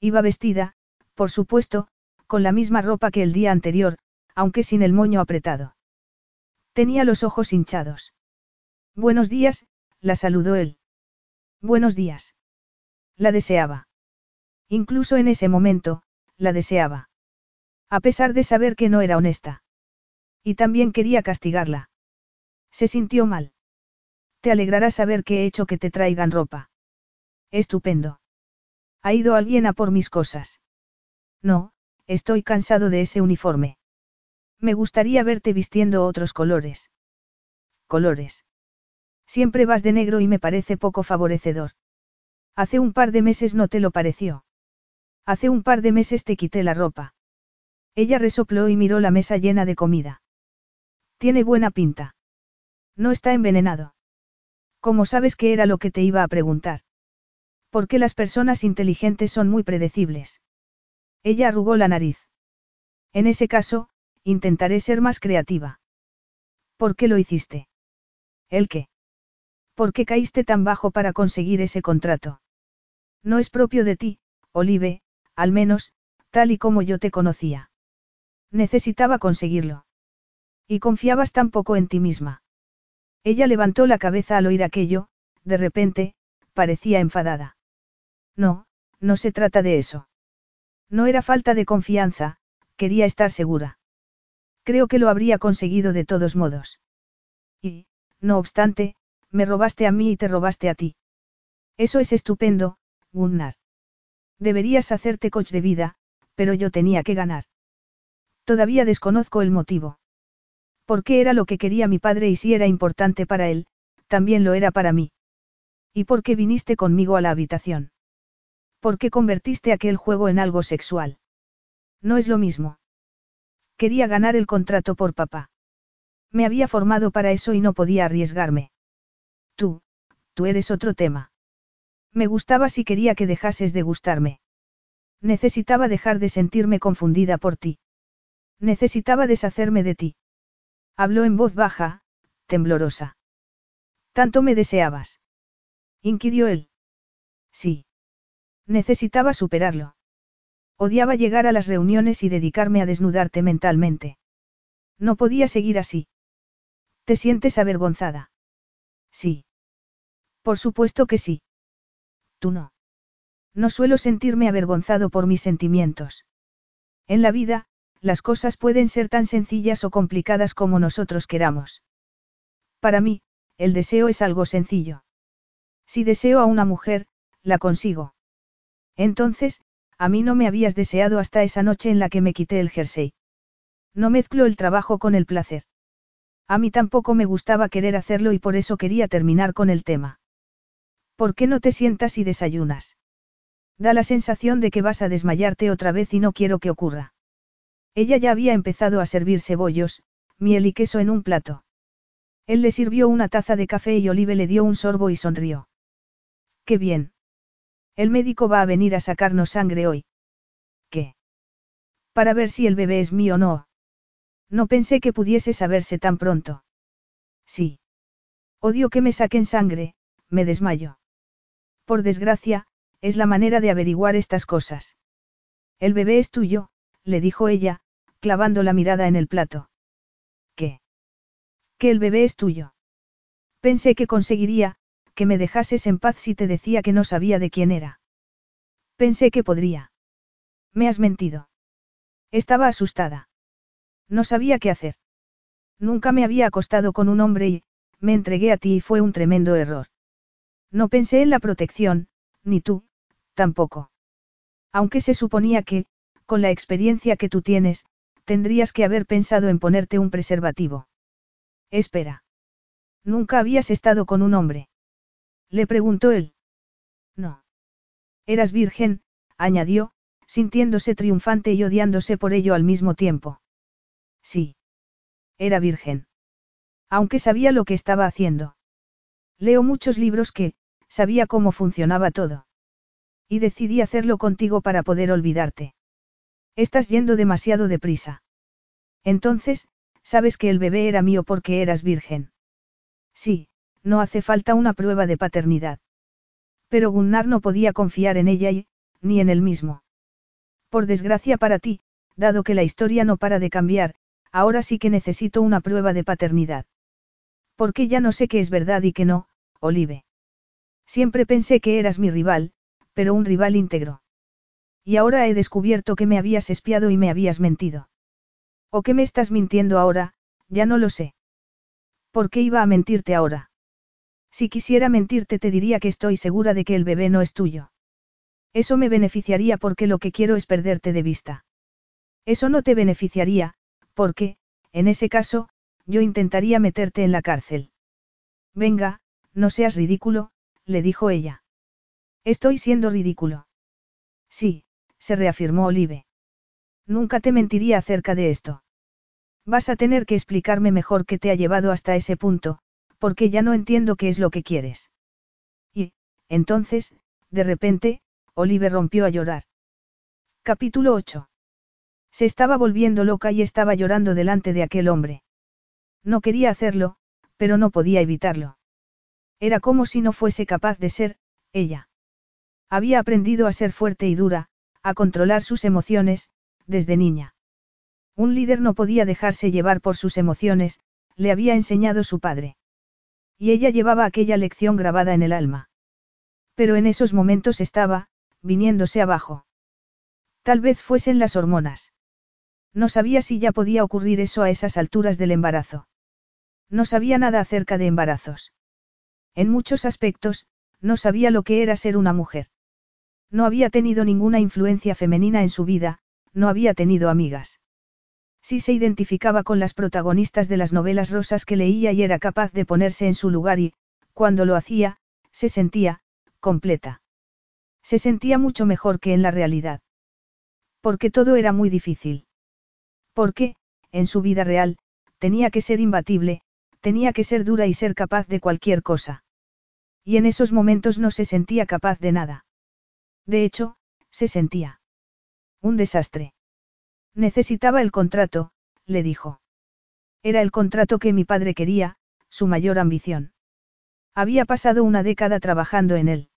Iba vestida, por supuesto, con la misma ropa que el día anterior, aunque sin el moño apretado. Tenía los ojos hinchados. Buenos días, la saludó él. Buenos días. La deseaba. Incluso en ese momento, la deseaba. A pesar de saber que no era honesta. Y también quería castigarla. Se sintió mal. Te alegrará saber que he hecho que te traigan ropa. Estupendo. ¿Ha ido alguien a por mis cosas? No, estoy cansado de ese uniforme. Me gustaría verte vistiendo otros colores. Colores. Siempre vas de negro y me parece poco favorecedor. Hace un par de meses no te lo pareció. Hace un par de meses te quité la ropa. Ella resopló y miró la mesa llena de comida. Tiene buena pinta. No está envenenado. ¿Cómo sabes que era lo que te iba a preguntar? Porque las personas inteligentes son muy predecibles. Ella arrugó la nariz. En ese caso, intentaré ser más creativa. ¿Por qué lo hiciste? ¿El qué? ¿Por qué caíste tan bajo para conseguir ese contrato? No es propio de ti, Olive, al menos, tal y como yo te conocía. Necesitaba conseguirlo. Y confiabas tan poco en ti misma. Ella levantó la cabeza al oír aquello, de repente, parecía enfadada. No, no se trata de eso. No era falta de confianza, quería estar segura. Creo que lo habría conseguido de todos modos. Y, no obstante, me robaste a mí y te robaste a ti. Eso es estupendo, Gunnar. Deberías hacerte coach de vida, pero yo tenía que ganar. Todavía desconozco el motivo. Porque era lo que quería mi padre y si era importante para él, también lo era para mí. ¿Y por qué viniste conmigo a la habitación? ¿Por qué convertiste aquel juego en algo sexual? No es lo mismo. Quería ganar el contrato por papá. Me había formado para eso y no podía arriesgarme. Tú, tú eres otro tema. Me gustabas y quería que dejases de gustarme. Necesitaba dejar de sentirme confundida por ti. Necesitaba deshacerme de ti. Habló en voz baja, temblorosa. ¿Tanto me deseabas? inquirió él. Sí. Necesitaba superarlo. Odiaba llegar a las reuniones y dedicarme a desnudarte mentalmente. No podía seguir así. ¿Te sientes avergonzada? Sí. Por supuesto que sí. Tú no. No suelo sentirme avergonzado por mis sentimientos. En la vida, las cosas pueden ser tan sencillas o complicadas como nosotros queramos. Para mí, el deseo es algo sencillo. Si deseo a una mujer, la consigo. Entonces, a mí no me habías deseado hasta esa noche en la que me quité el jersey. No mezclo el trabajo con el placer. A mí tampoco me gustaba querer hacerlo y por eso quería terminar con el tema. ¿Por qué no te sientas y desayunas? Da la sensación de que vas a desmayarte otra vez y no quiero que ocurra. Ella ya había empezado a servir cebollos, miel y queso en un plato. Él le sirvió una taza de café y Olive le dio un sorbo y sonrió. ¡Qué bien! El médico va a venir a sacarnos sangre hoy. ¿Qué? Para ver si el bebé es mío o no. No pensé que pudiese saberse tan pronto. Sí. Odio que me saquen sangre, me desmayo. Por desgracia, es la manera de averiguar estas cosas. El bebé es tuyo, le dijo ella, clavando la mirada en el plato. ¿Qué? Que el bebé es tuyo. Pensé que conseguiría, que me dejases en paz si te decía que no sabía de quién era. Pensé que podría. Me has mentido. Estaba asustada. No sabía qué hacer. Nunca me había acostado con un hombre y, me entregué a ti y fue un tremendo error. No pensé en la protección, ni tú, tampoco. Aunque se suponía que, con la experiencia que tú tienes, tendrías que haber pensado en ponerte un preservativo. Espera. Nunca habías estado con un hombre. Le preguntó él. No. Eras virgen, añadió, sintiéndose triunfante y odiándose por ello al mismo tiempo. Sí. Era virgen. Aunque sabía lo que estaba haciendo. Leo muchos libros que, sabía cómo funcionaba todo. Y decidí hacerlo contigo para poder olvidarte. Estás yendo demasiado deprisa. Entonces, sabes que el bebé era mío porque eras virgen. Sí, no hace falta una prueba de paternidad. Pero Gunnar no podía confiar en ella y, ni en él mismo. Por desgracia para ti, dado que la historia no para de cambiar, ahora sí que necesito una prueba de paternidad. Porque ya no sé qué es verdad y qué no, Olive. Siempre pensé que eras mi rival, pero un rival íntegro. Y ahora he descubierto que me habías espiado y me habías mentido. ¿O que me estás mintiendo ahora? Ya no lo sé. ¿Por qué iba a mentirte ahora? Si quisiera mentirte te diría que estoy segura de que el bebé no es tuyo. Eso me beneficiaría porque lo que quiero es perderte de vista. Eso no te beneficiaría, porque, en ese caso, yo intentaría meterte en la cárcel. Venga, no seas ridículo, le dijo ella. Estoy siendo ridículo. Sí, se reafirmó Olive. Nunca te mentiría acerca de esto. Vas a tener que explicarme mejor qué te ha llevado hasta ese punto, porque ya no entiendo qué es lo que quieres. Y, entonces, De repente, Olive rompió a llorar. Capítulo 8. Se estaba volviendo loca y estaba llorando delante de aquel hombre. No quería hacerlo, pero no podía evitarlo. Era como si no fuese capaz de ser, ella. Había aprendido a ser fuerte y dura, a controlar sus emociones, desde niña. Un líder no podía dejarse llevar por sus emociones, le había enseñado su padre. Y ella llevaba aquella lección grabada en el alma. Pero en esos momentos estaba, viniéndose abajo. Tal vez fuesen las hormonas. No sabía si ya podía ocurrir eso a esas alturas del embarazo. No sabía nada acerca de embarazos. En muchos aspectos, no sabía lo que era ser una mujer. No había tenido ninguna influencia femenina en su vida, no había tenido amigas. Sí se identificaba con las protagonistas de las novelas rosas que leía y era capaz de ponerse en su lugar y, cuando lo hacía, se sentía, completa. Se sentía mucho mejor que en la realidad. Porque todo era muy difícil. Porque, en su vida real, tenía que ser imbatible, tenía que ser dura y ser capaz de cualquier cosa. Y en esos momentos no se sentía capaz de nada. De hecho, se sentía. Un desastre. Necesitaba el contrato, le dijo. Era el contrato que mi padre quería, su mayor ambición. Había pasado una década trabajando en él.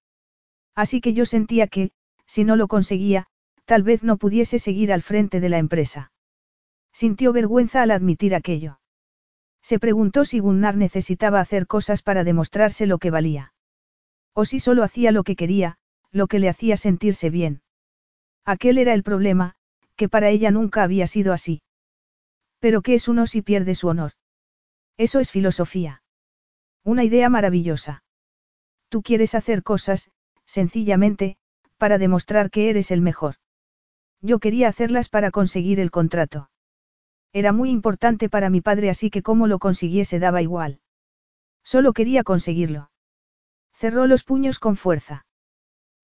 Así que yo sentía que, si no lo conseguía, tal vez no pudiese seguir al frente de la empresa. Sintió vergüenza al admitir aquello. Se preguntó si Gunnar necesitaba hacer cosas para demostrarse lo que valía. O si solo hacía lo que quería, lo que le hacía sentirse bien. Aquel era el problema, que para ella nunca había sido así. Pero ¿qué es uno si pierde su honor? Eso es filosofía. Una idea maravillosa. Tú quieres hacer cosas, sencillamente, para demostrar que eres el mejor. Yo quería hacerlas para conseguir el contrato. Era muy importante para mi padre así que como lo consiguiese daba igual. Solo quería conseguirlo. Cerró los puños con fuerza.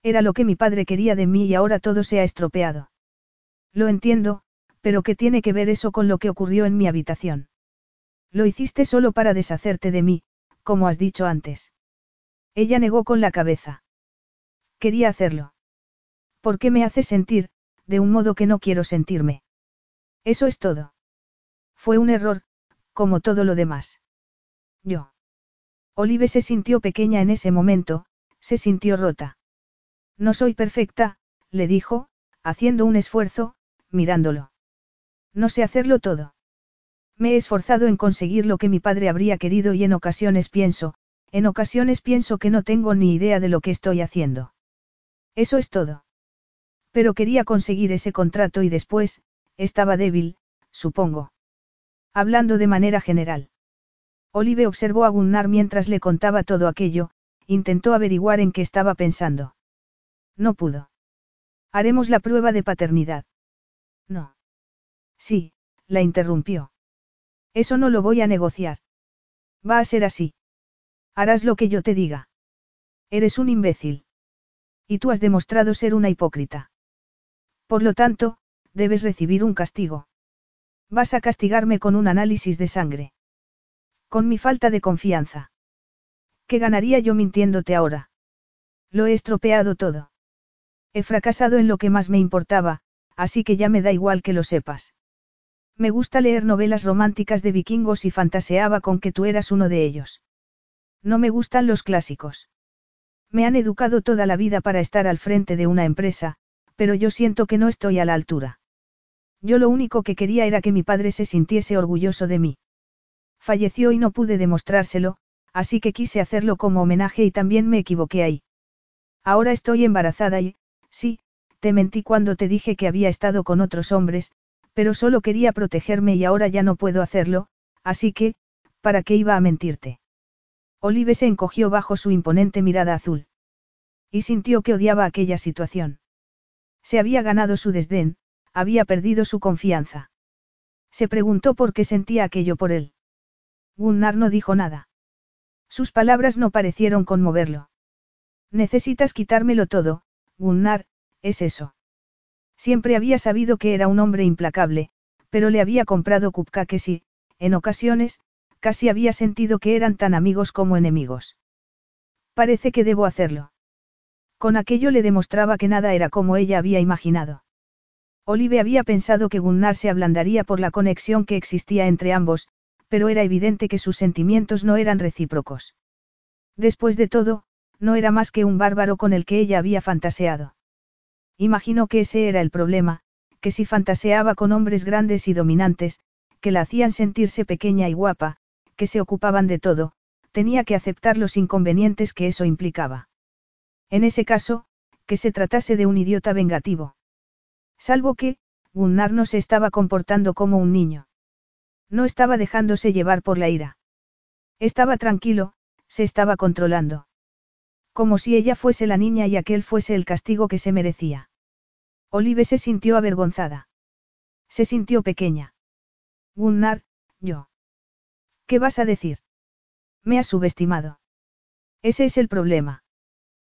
Era lo que mi padre quería de mí y ahora todo se ha estropeado. Lo entiendo, pero ¿qué tiene que ver eso con lo que ocurrió en mi habitación? Lo hiciste solo para deshacerte de mí, como has dicho antes. Ella negó con la cabeza. Quería hacerlo. ¿Por qué me hace sentir, de un modo que no quiero sentirme? Eso es todo. Fue un error, como todo lo demás. Yo. Olive se sintió pequeña en ese momento, se sintió rota. No soy perfecta, le dijo, haciendo un esfuerzo, mirándolo. No sé hacerlo todo. Me he esforzado en conseguir lo que mi padre habría querido y en ocasiones pienso, en ocasiones pienso que no tengo ni idea de lo que estoy haciendo. Eso es todo. Pero quería conseguir ese contrato y después, estaba débil, supongo. Hablando de manera general. Olive observó a Gunnar mientras le contaba todo aquello, intentó averiguar en qué estaba pensando. No pudo. Haremos la prueba de paternidad. No. Sí, la interrumpió. Eso no lo voy a negociar. Va a ser así. Harás lo que yo te diga. Eres un imbécil. Y tú has demostrado ser una hipócrita. Por lo tanto, debes recibir un castigo. Vas a castigarme con un análisis de sangre. Con mi falta de confianza. ¿Qué ganaría yo mintiéndote ahora? Lo he estropeado todo. He fracasado en lo que más me importaba, así que ya me da igual que lo sepas. Me gusta leer novelas románticas de vikingos y fantaseaba con que tú eras uno de ellos. No me gustan los clásicos. Me han educado toda la vida para estar al frente de una empresa, pero yo siento que no estoy a la altura. Yo lo único que quería era que mi padre se sintiese orgulloso de mí. Falleció y no pude demostrárselo, así que quise hacerlo como homenaje y también me equivoqué ahí. Ahora estoy embarazada y, sí, te mentí cuando te dije que había estado con otros hombres, pero solo quería protegerme y ahora ya no puedo hacerlo, así que, ¿para qué iba a mentirte? Olive se encogió bajo su imponente mirada azul. Y sintió que odiaba aquella situación. Se había ganado su desdén, había perdido su confianza. Se preguntó por qué sentía aquello por él. Gunnar no dijo nada. Sus palabras no parecieron conmoverlo. Necesitas quitármelo todo, Gunnar, es eso. Siempre había sabido que era un hombre implacable, pero le había comprado cupcakes y, en ocasiones, casi había sentido que eran tan amigos como enemigos. Parece que debo hacerlo. Con aquello le demostraba que nada era como ella había imaginado. Olive había pensado que Gunnar se ablandaría por la conexión que existía entre ambos, pero era evidente que sus sentimientos no eran recíprocos. Después de todo, no era más que un bárbaro con el que ella había fantaseado. Imaginó que ese era el problema, que si fantaseaba con hombres grandes y dominantes, que la hacían sentirse pequeña y guapa, que se ocupaban de todo, tenía que aceptar los inconvenientes que eso implicaba. En ese caso, que se tratase de un idiota vengativo. Salvo que, Gunnar no se estaba comportando como un niño. No estaba dejándose llevar por la ira. Estaba tranquilo, se estaba controlando. Como si ella fuese la niña y aquel fuese el castigo que se merecía. Olive se sintió avergonzada. Se sintió pequeña. Gunnar, yo. ¿Qué vas a decir? Me has subestimado. Ese es el problema.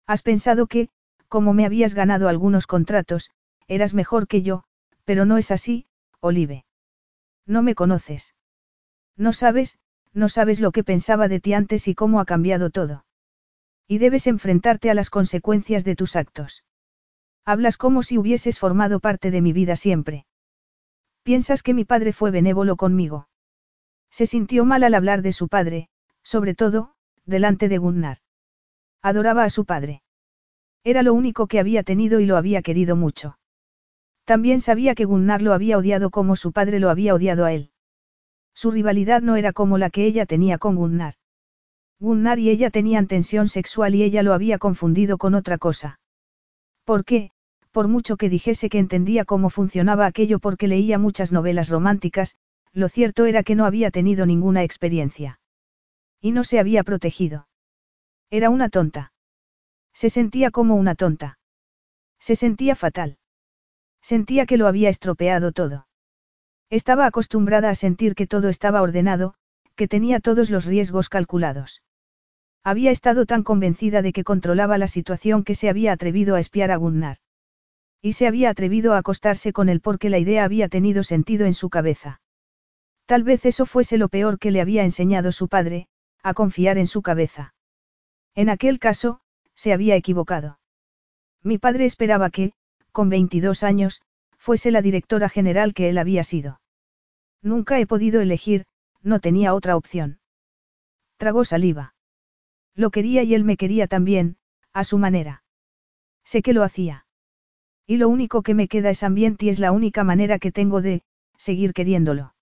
Has pensado que, como me habías ganado algunos contratos, eras mejor que yo, pero no es así, Olive. No me conoces. No sabes, no sabes lo que pensaba de ti antes y cómo ha cambiado todo. Y debes enfrentarte a las consecuencias de tus actos. Hablas como si hubieses formado parte de mi vida siempre. Piensas que mi padre fue benévolo conmigo. Se sintió mal al hablar de su padre, sobre todo, delante de Gunnar. Adoraba a su padre. Era lo único que había tenido y lo había querido mucho. También sabía que Gunnar lo había odiado como su padre lo había odiado a él. Su rivalidad no era como la que ella tenía con Gunnar. Gunnar y ella tenían tensión sexual y ella lo había confundido con otra cosa. ¿Por qué? Por mucho que dijese que entendía cómo funcionaba aquello porque leía muchas novelas románticas, lo cierto era que no había tenido ninguna experiencia. Y no se había protegido. Era una tonta. Se sentía como una tonta. Se sentía fatal. Sentía que lo había estropeado todo. Estaba acostumbrada a sentir que todo estaba ordenado, que tenía todos los riesgos calculados. Había estado tan convencida de que controlaba la situación que se había atrevido a espiar a Gunnar. Y se había atrevido a acostarse con él porque la idea había tenido sentido en su cabeza. Tal vez eso fuese lo peor que le había enseñado su padre, a confiar en su cabeza. En aquel caso, se había equivocado. Mi padre esperaba que, con 22 años, fuese la directora general que él había sido. Nunca he podido elegir, no tenía otra opción. Tragó saliva. Lo quería y él me quería también, a su manera. Sé que lo hacía. Y lo único que me queda es ambiente y es la única manera que tengo de, seguir queriéndolo.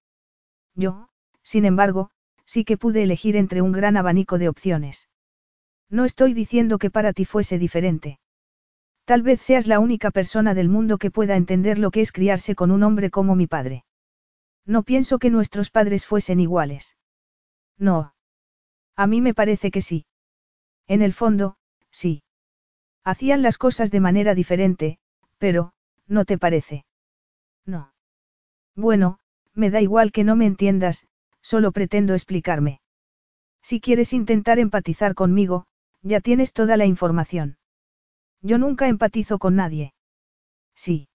Yo, sin embargo, sí que pude elegir entre un gran abanico de opciones. No estoy diciendo que para ti fuese diferente. Tal vez seas la única persona del mundo que pueda entender lo que es criarse con un hombre como mi padre. No pienso que nuestros padres fuesen iguales. No. A mí me parece que sí. En el fondo, sí. Hacían las cosas de manera diferente, pero, ¿no te parece? No. Bueno, me da igual que no me entiendas, solo pretendo explicarme. Si quieres intentar empatizar conmigo, ya tienes toda la información. Yo nunca empatizo con nadie. Sí.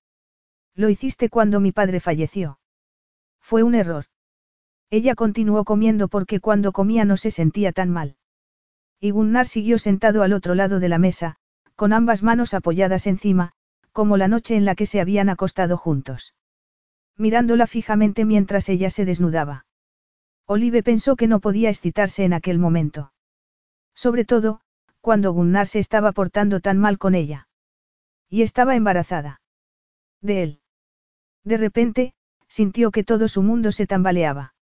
Lo hiciste cuando mi padre falleció. Fue un error. Ella continuó comiendo porque cuando comía no se sentía tan mal. Y Gunnar siguió sentado al otro lado de la mesa, con ambas manos apoyadas encima, como la noche en la que se habían acostado juntos. Mirándola fijamente mientras ella se desnudaba. Olive pensó que no podía excitarse en aquel momento. Sobre todo, cuando Gunnar se estaba portando tan mal con ella. Y estaba embarazada. De él. De repente, sintió que todo su mundo se tambaleaba.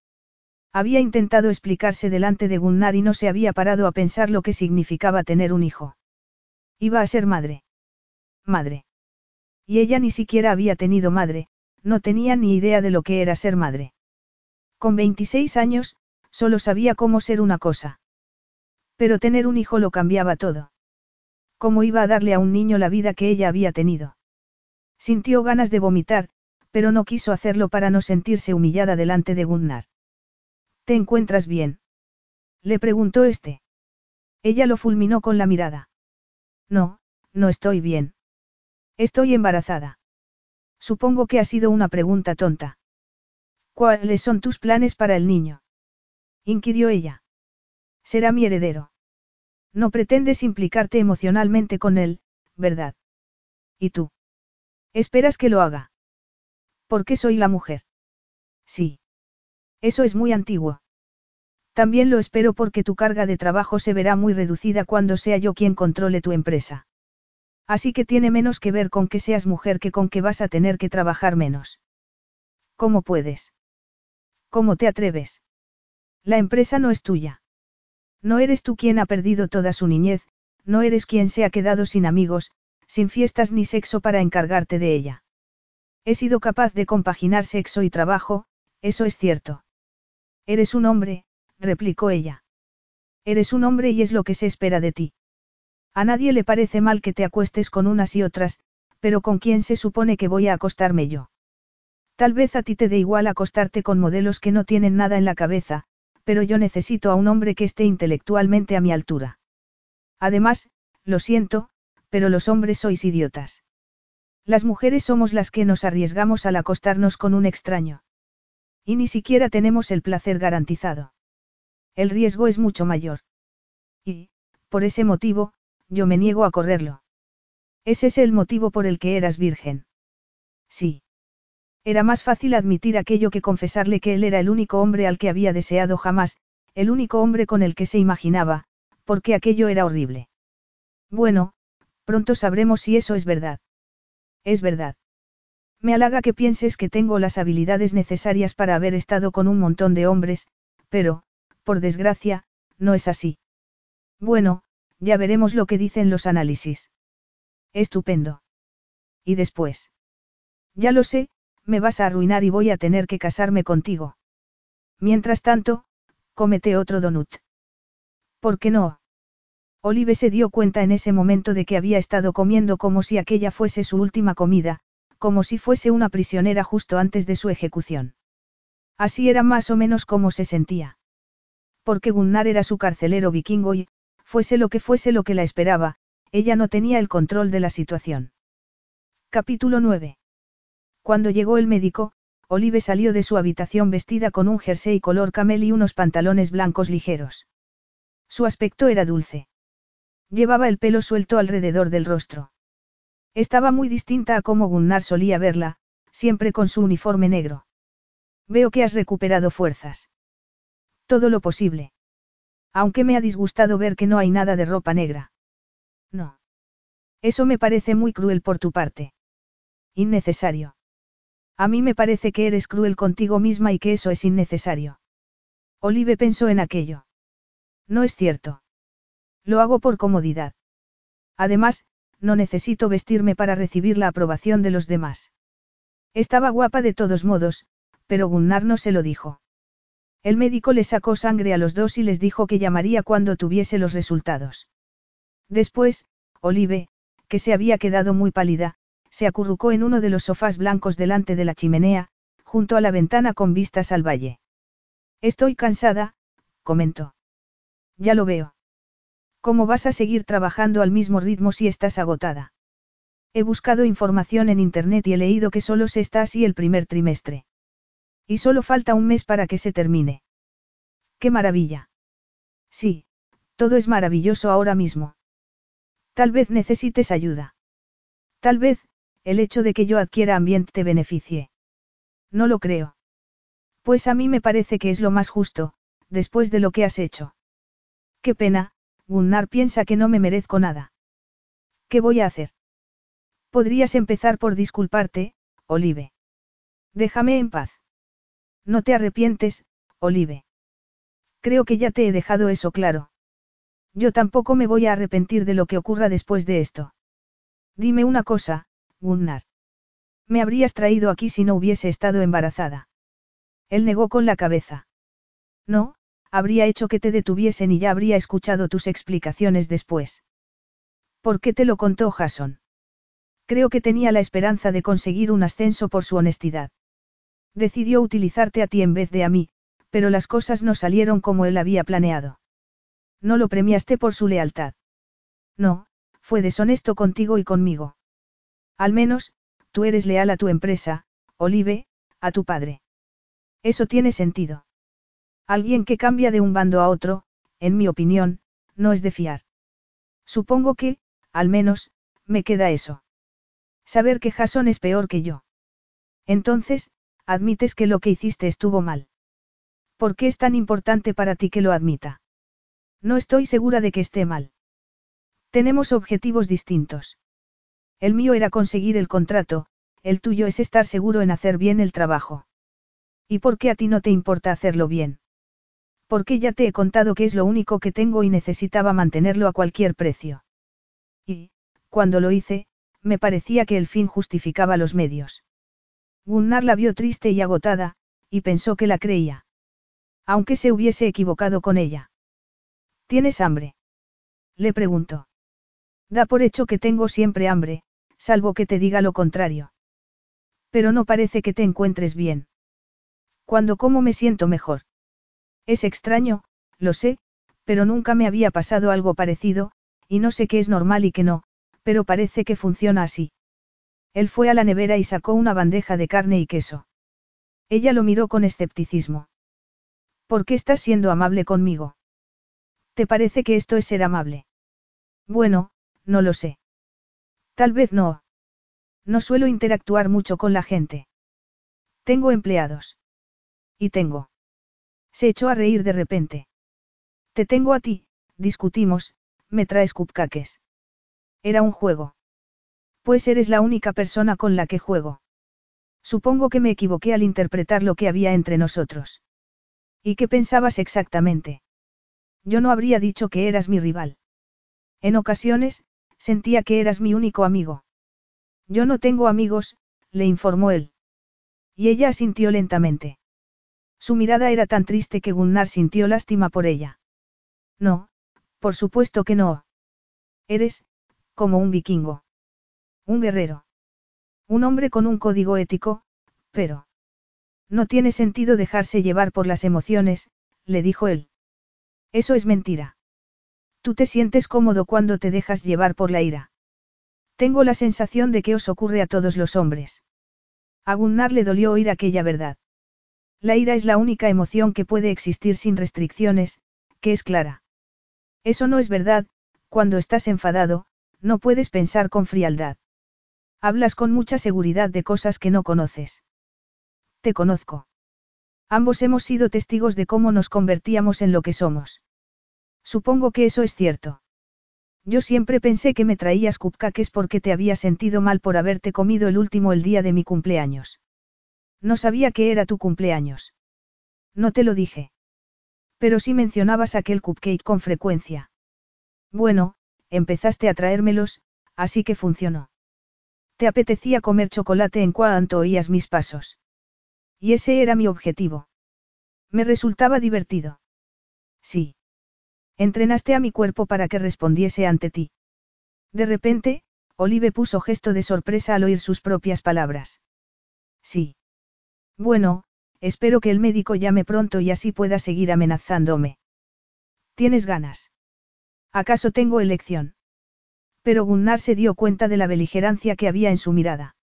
Había intentado explicarse delante de Gunnar y no se había parado a pensar lo que significaba tener un hijo. Iba a ser madre. Madre. Y ella ni siquiera había tenido madre, no tenía ni idea de lo que era ser madre. Con 26 años, solo sabía cómo ser una cosa. Pero tener un hijo lo cambiaba todo. ¿Cómo iba a darle a un niño la vida que ella había tenido? Sintió ganas de vomitar, pero no quiso hacerlo para no sentirse humillada delante de Gunnar. ¿Te encuentras bien? Le preguntó este. Ella lo fulminó con la mirada. No, no estoy bien. Estoy embarazada. Supongo que ha sido una pregunta tonta. ¿Cuáles son tus planes para el niño? inquirió ella. Será mi heredero. No pretendes implicarte emocionalmente con él, ¿verdad? ¿Y tú? ¿Esperas que lo haga? Porque soy la mujer. Sí. Eso es muy antiguo. También lo espero porque tu carga de trabajo se verá muy reducida cuando sea yo quien controle tu empresa. Así que tiene menos que ver con que seas mujer que con que vas a tener que trabajar menos. ¿Cómo puedes? ¿Cómo te atreves? La empresa no es tuya. No eres tú quien ha perdido toda su niñez, no eres quien se ha quedado sin amigos, sin fiestas ni sexo para encargarte de ella. He sido capaz de compaginar sexo y trabajo, eso es cierto. Eres un hombre, replicó ella. Eres un hombre y es lo que se espera de ti. A nadie le parece mal que te acuestes con unas y otras, pero ¿con quién se supone que voy a acostarme yo? Tal vez a ti te dé igual acostarte con modelos que no tienen nada en la cabeza, pero yo necesito a un hombre que esté intelectualmente a mi altura. Además, lo siento, pero los hombres sois idiotas. Las mujeres somos las que nos arriesgamos al acostarnos con un extraño. Y ni siquiera tenemos el placer garantizado. El riesgo es mucho mayor. Y, por ese motivo, yo me niego a correrlo. ¿Es ese el motivo por el que eras virgen? Sí. Era más fácil admitir aquello que confesarle que él era el único hombre al que había deseado jamás, el único hombre con el que se imaginaba, porque aquello era horrible. Bueno, pronto sabremos si eso es verdad. Es verdad. Me halaga que pienses que tengo las habilidades necesarias para haber estado con un montón de hombres, pero, por desgracia, no es así. Bueno, ya veremos lo que dicen los análisis. Estupendo. ¿Y después? Ya lo sé, me vas a arruinar y voy a tener que casarme contigo. Mientras tanto, cómete otro donut. ¿Por qué no? Olive se dio cuenta en ese momento de que había estado comiendo como si aquella fuese su última comida, como si fuese una prisionera justo antes de su ejecución. Así era más o menos como se sentía. Porque Gunnar era su carcelero vikingo y, fuese lo que fuese lo que la esperaba, ella no tenía el control de la situación. Capítulo 9. Cuando llegó el médico, Olive salió de su habitación vestida con un jersey color camel y unos pantalones blancos ligeros. Su aspecto era dulce. Llevaba el pelo suelto alrededor del rostro. Estaba muy distinta a como Gunnar solía verla, siempre con su uniforme negro. Veo que has recuperado fuerzas. Todo lo posible. Aunque me ha disgustado ver que no hay nada de ropa negra. No. Eso me parece muy cruel por tu parte. Innecesario. A mí me parece que eres cruel contigo misma y que eso es innecesario. Olive pensó en aquello. No es cierto. Lo hago por comodidad. Además, no necesito vestirme para recibir la aprobación de los demás. Estaba guapa de todos modos, pero Gunnar no se lo dijo. El médico le sacó sangre a los dos y les dijo que llamaría cuando tuviese los resultados. Después, Olive, que se había quedado muy pálida, se acurrucó en uno de los sofás blancos delante de la chimenea, junto a la ventana con vistas al valle. Estoy cansada, comentó. Ya lo veo. ¿Cómo vas a seguir trabajando al mismo ritmo si estás agotada? He buscado información en Internet y he leído que solo se está así el primer trimestre. Y solo falta un mes para que se termine. ¡Qué maravilla! Sí, todo es maravilloso ahora mismo. Tal vez necesites ayuda. Tal vez, el hecho de que yo adquiera ambiente te beneficie. No lo creo. Pues a mí me parece que es lo más justo, después de lo que has hecho. Qué pena, Gunnar piensa que no me merezco nada. ¿Qué voy a hacer? Podrías empezar por disculparte, Olive. Déjame en paz. No te arrepientes, Olive. Creo que ya te he dejado eso claro. Yo tampoco me voy a arrepentir de lo que ocurra después de esto. Dime una cosa, Gunnar. Me habrías traído aquí si no hubiese estado embarazada. Él negó con la cabeza. No, habría hecho que te detuviesen y ya habría escuchado tus explicaciones después. ¿Por qué te lo contó Jason? Creo que tenía la esperanza de conseguir un ascenso por su honestidad. Decidió utilizarte a ti en vez de a mí, pero las cosas no salieron como él había planeado. No lo premiaste por su lealtad. No, fue deshonesto contigo y conmigo. Al menos, tú eres leal a tu empresa, Olive, a tu padre. Eso tiene sentido. Alguien que cambia de un bando a otro, en mi opinión, no es de fiar. Supongo que, al menos, me queda eso. Saber que Jason es peor que yo. Entonces, admites que lo que hiciste estuvo mal. ¿Por qué es tan importante para ti que lo admita? No estoy segura de que esté mal. Tenemos objetivos distintos. El mío era conseguir el contrato, el tuyo es estar seguro en hacer bien el trabajo. ¿Y por qué a ti no te importa hacerlo bien? Porque ya te he contado que es lo único que tengo y necesitaba mantenerlo a cualquier precio. Y, cuando lo hice, me parecía que el fin justificaba los medios. Gunnar la vio triste y agotada, y pensó que la creía. Aunque se hubiese equivocado con ella. ¿Tienes hambre? Le preguntó. Da por hecho que tengo siempre hambre, salvo que te diga lo contrario. Pero no parece que te encuentres bien. Cuando como me siento mejor. Es extraño, lo sé, pero nunca me había pasado algo parecido, y no sé qué es normal y qué no, pero parece que funciona así. Él fue a la nevera y sacó una bandeja de carne y queso. Ella lo miró con escepticismo. ¿Por qué estás siendo amable conmigo? ¿Te parece que esto es ser amable? Bueno, no lo sé. Tal vez no. No suelo interactuar mucho con la gente. Tengo empleados. Y tengo. Se echó a reír de repente. Te tengo a ti, discutimos, me traes cupcakes. Era un juego. Pues eres la única persona con la que juego. Supongo que me equivoqué al interpretar lo que había entre nosotros. ¿Y qué pensabas exactamente? Yo no habría dicho que eras mi rival. En ocasiones, sentía que eras mi único amigo. Yo no tengo amigos, le informó él. Y ella asintió lentamente. Su mirada era tan triste que Gunnar sintió lástima por ella. No, por supuesto que no. Eres, como un vikingo. Un guerrero. Un hombre con un código ético, pero... No tiene sentido dejarse llevar por las emociones, le dijo él. Eso es mentira. Tú te sientes cómodo cuando te dejas llevar por la ira. Tengo la sensación de que os ocurre a todos los hombres. A Gunnar le dolió oír aquella verdad. La ira es la única emoción que puede existir sin restricciones, que es clara. Eso no es verdad, cuando estás enfadado, no puedes pensar con frialdad. Hablas con mucha seguridad de cosas que no conoces. Te conozco. Ambos hemos sido testigos de cómo nos convertíamos en lo que somos. Supongo que eso es cierto. Yo siempre pensé que me traías cupcakes porque te había sentido mal por haberte comido el último el día de mi cumpleaños. No sabía que era tu cumpleaños. No te lo dije. Pero sí mencionabas aquel cupcake con frecuencia. Bueno, empezaste a traérmelos, así que funcionó. Te apetecía comer chocolate en cuanto oías mis pasos. Y ese era mi objetivo. Me resultaba divertido. Sí. Entrenaste a mi cuerpo para que respondiese ante ti. De repente, Olive puso gesto de sorpresa al oír sus propias palabras. Sí. Bueno, espero que el médico llame pronto y así pueda seguir amenazándome. ¿Tienes ganas? ¿Acaso tengo elección? Pero Gunnar se dio cuenta de la beligerancia que había en su mirada.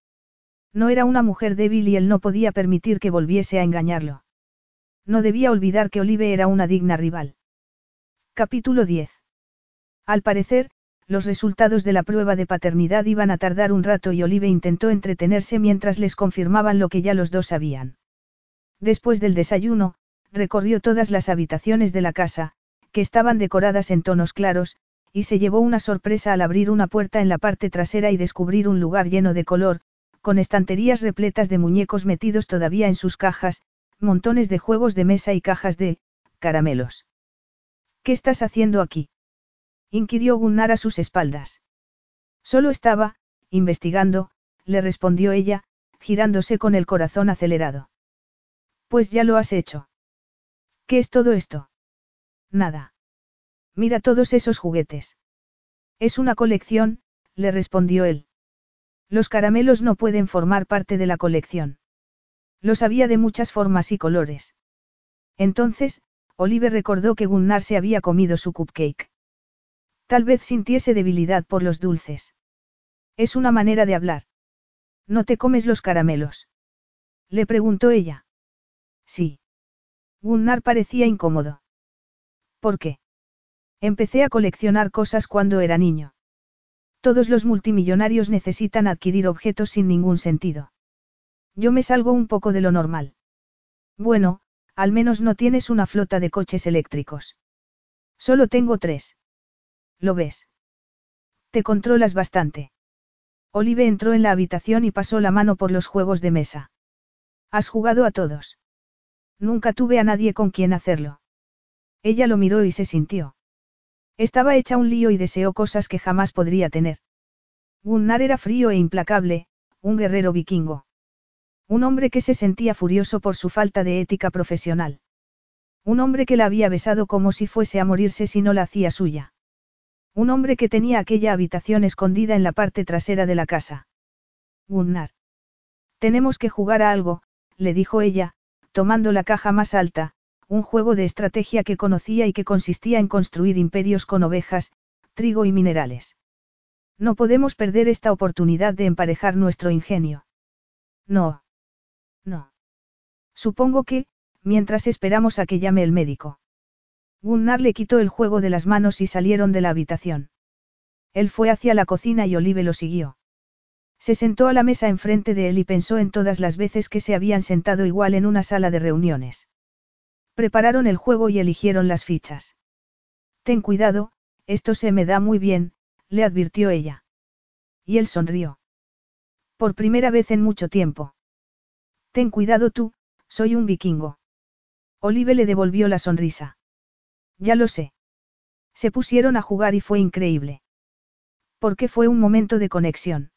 No era una mujer débil y él no podía permitir que volviese a engañarlo. No debía olvidar que Olive era una digna rival. Capítulo 10. Al parecer, los resultados de la prueba de paternidad iban a tardar un rato y Olive intentó entretenerse mientras les confirmaban lo que ya los dos sabían. Después del desayuno, recorrió todas las habitaciones de la casa, que estaban decoradas en tonos claros, y se llevó una sorpresa al abrir una puerta en la parte trasera y descubrir un lugar lleno de color, con estanterías repletas de muñecos metidos todavía en sus cajas, montones de juegos de mesa y cajas de caramelos. ¿Qué estás haciendo aquí? Inquirió Gunnar a sus espaldas. Solo estaba, investigando, le respondió ella, girándose con el corazón acelerado. Pues ya lo has hecho. ¿Qué es todo esto? Nada. Mira todos esos juguetes. Es una colección, le respondió él. Los caramelos no pueden formar parte de la colección. Los había de muchas formas y colores. Entonces, Olive recordó que Gunnar se había comido su cupcake. Tal vez sintiese debilidad por los dulces. Es una manera de hablar. ¿No te comes los caramelos? Le preguntó ella. Sí. Gunnar parecía incómodo. ¿Por qué? Empecé a coleccionar cosas cuando era niño. Todos los multimillonarios necesitan adquirir objetos sin ningún sentido. Yo me salgo un poco de lo normal. Bueno, al menos no tienes una flota de coches eléctricos. Solo tengo tres. ¿Lo ves? Te controlas bastante. Olive entró en la habitación y pasó la mano por los juegos de mesa. Has jugado a todos. Nunca tuve a nadie con quien hacerlo. Ella lo miró y se sintió. Estaba hecha un lío y deseó cosas que jamás podría tener. Gunnar era frío e implacable, un guerrero vikingo. Un hombre que se sentía furioso por su falta de ética profesional. Un hombre que la había besado como si fuese a morirse si no la hacía suya. Un hombre que tenía aquella habitación escondida en la parte trasera de la casa. Gunnar. Tenemos que jugar a algo, le dijo ella, tomando la caja más alta, un juego de estrategia que conocía y que consistía en construir imperios con ovejas, trigo y minerales. No podemos perder esta oportunidad de emparejar nuestro ingenio. No. No. Supongo que, mientras esperamos a que llame el médico. Gunnar le quitó el juego de las manos y salieron de la habitación. Él fue hacia la cocina y Olive lo siguió. Se sentó a la mesa enfrente de él y pensó en todas las veces que se habían sentado igual en una sala de reuniones. Prepararon el juego y eligieron las fichas. Ten cuidado, esto se me da muy bien, le advirtió ella. Y él sonrió. Por primera vez en mucho tiempo. Ten cuidado tú, soy un vikingo. Olive le devolvió la sonrisa. Ya lo sé. Se pusieron a jugar y fue increíble. Porque fue un momento de conexión.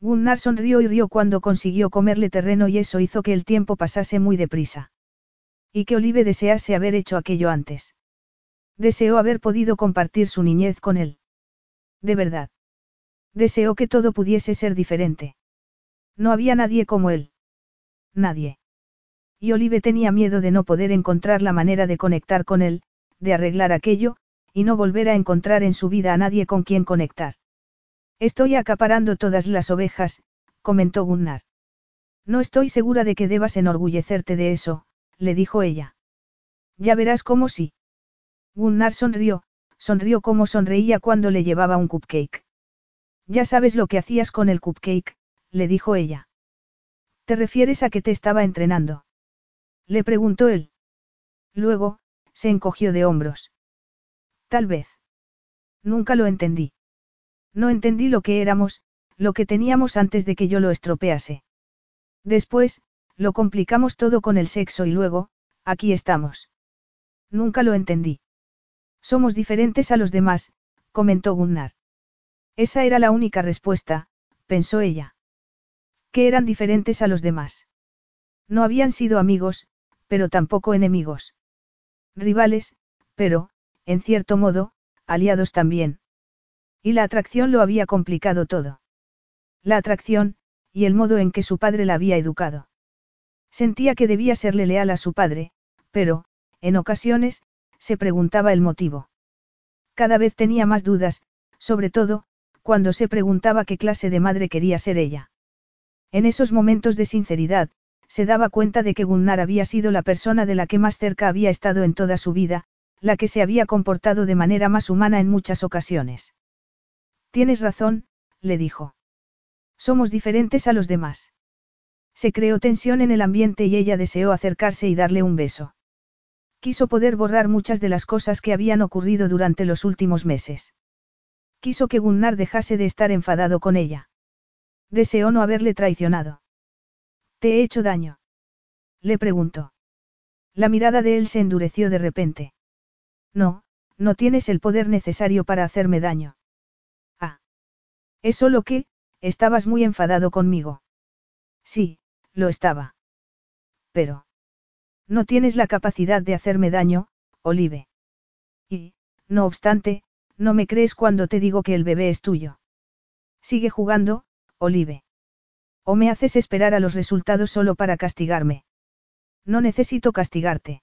Gunnar sonrió y rió cuando consiguió comerle terreno y eso hizo que el tiempo pasase muy deprisa. Y que Olive desease haber hecho aquello antes. Deseó haber podido compartir su niñez con él. De verdad. Deseó que todo pudiese ser diferente. No había nadie como él. Nadie. Y Olive tenía miedo de no poder encontrar la manera de conectar con él, de arreglar aquello, y no volver a encontrar en su vida a nadie con quien conectar. Estoy acaparando todas las ovejas, comentó Gunnar. No estoy segura de que debas enorgullecerte de eso, le dijo ella. Ya verás cómo sí. Gunnar sonrió, sonrió como sonreía cuando le llevaba un cupcake. Ya sabes lo que hacías con el cupcake, le dijo ella. ¿Te refieres a que te estaba entrenando? Le preguntó él. Luego, se encogió de hombros. Tal vez. Nunca lo entendí. No entendí lo que éramos, lo que teníamos antes de que yo lo estropease. Después, lo complicamos todo con el sexo y luego, aquí estamos. Nunca lo entendí. Somos diferentes a los demás, comentó Gunnar. Esa era la única respuesta, pensó ella. Que eran diferentes a los demás. No habían sido amigos, pero tampoco enemigos. Rivales, pero, en cierto modo, aliados también. Y la atracción lo había complicado todo. La atracción, y el modo en que su padre la había educado. Sentía que debía serle leal a su padre, pero, en ocasiones, se preguntaba el motivo. Cada vez tenía más dudas, sobre todo, cuando se preguntaba qué clase de madre quería ser ella. En esos momentos de sinceridad, se daba cuenta de que Gunnar había sido la persona de la que más cerca había estado en toda su vida, la que se había comportado de manera más humana en muchas ocasiones. Tienes razón, le dijo. Somos diferentes a los demás. Se creó tensión en el ambiente y ella deseó acercarse y darle un beso. Quiso poder borrar muchas de las cosas que habían ocurrido durante los últimos meses. Quiso que Gunnar dejase de estar enfadado con ella. Deseó no haberle traicionado. ¿Te he hecho daño? Le preguntó. La mirada de él se endureció de repente. No, no tienes el poder necesario para hacerme daño. Ah. Es solo que, estabas muy enfadado conmigo. Sí, lo estaba. Pero. No tienes la capacidad de hacerme daño, Olive. Y, no obstante, no me crees cuando te digo que el bebé es tuyo. Sigue jugando, Olive. O me haces esperar a los resultados solo para castigarme. No necesito castigarte.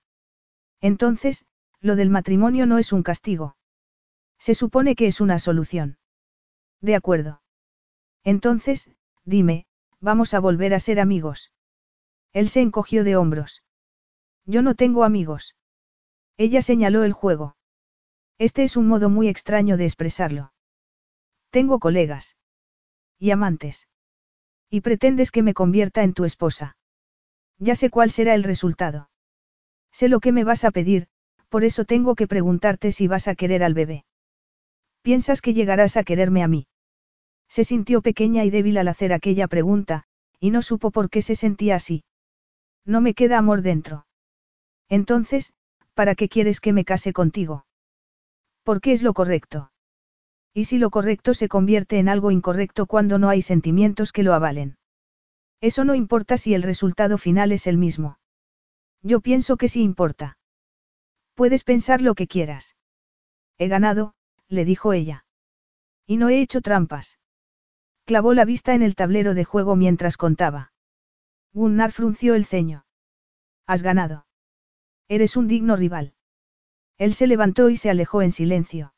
Entonces, lo del matrimonio no es un castigo. Se supone que es una solución. De acuerdo. Entonces, dime, vamos a volver a ser amigos. Él se encogió de hombros. Yo no tengo amigos. Ella señaló el juego. Este es un modo muy extraño de expresarlo. Tengo colegas. Y amantes. Y pretendes que me convierta en tu esposa. Ya sé cuál será el resultado. Sé lo que me vas a pedir, por eso tengo que preguntarte si vas a querer al bebé. ¿Piensas que llegarás a quererme a mí? Se sintió pequeña y débil al hacer aquella pregunta, y no supo por qué se sentía así. No me queda amor dentro. Entonces, ¿para qué quieres que me case contigo? Porque es lo correcto. ¿Y si lo correcto se convierte en algo incorrecto cuando no hay sentimientos que lo avalen? Eso no importa si el resultado final es el mismo. Yo pienso que sí importa. Puedes pensar lo que quieras. He ganado, le dijo ella. Y no he hecho trampas. Clavó la vista en el tablero de juego mientras contaba. Gunnar frunció el ceño. Has ganado. Eres un digno rival. Él se levantó y se alejó en silencio.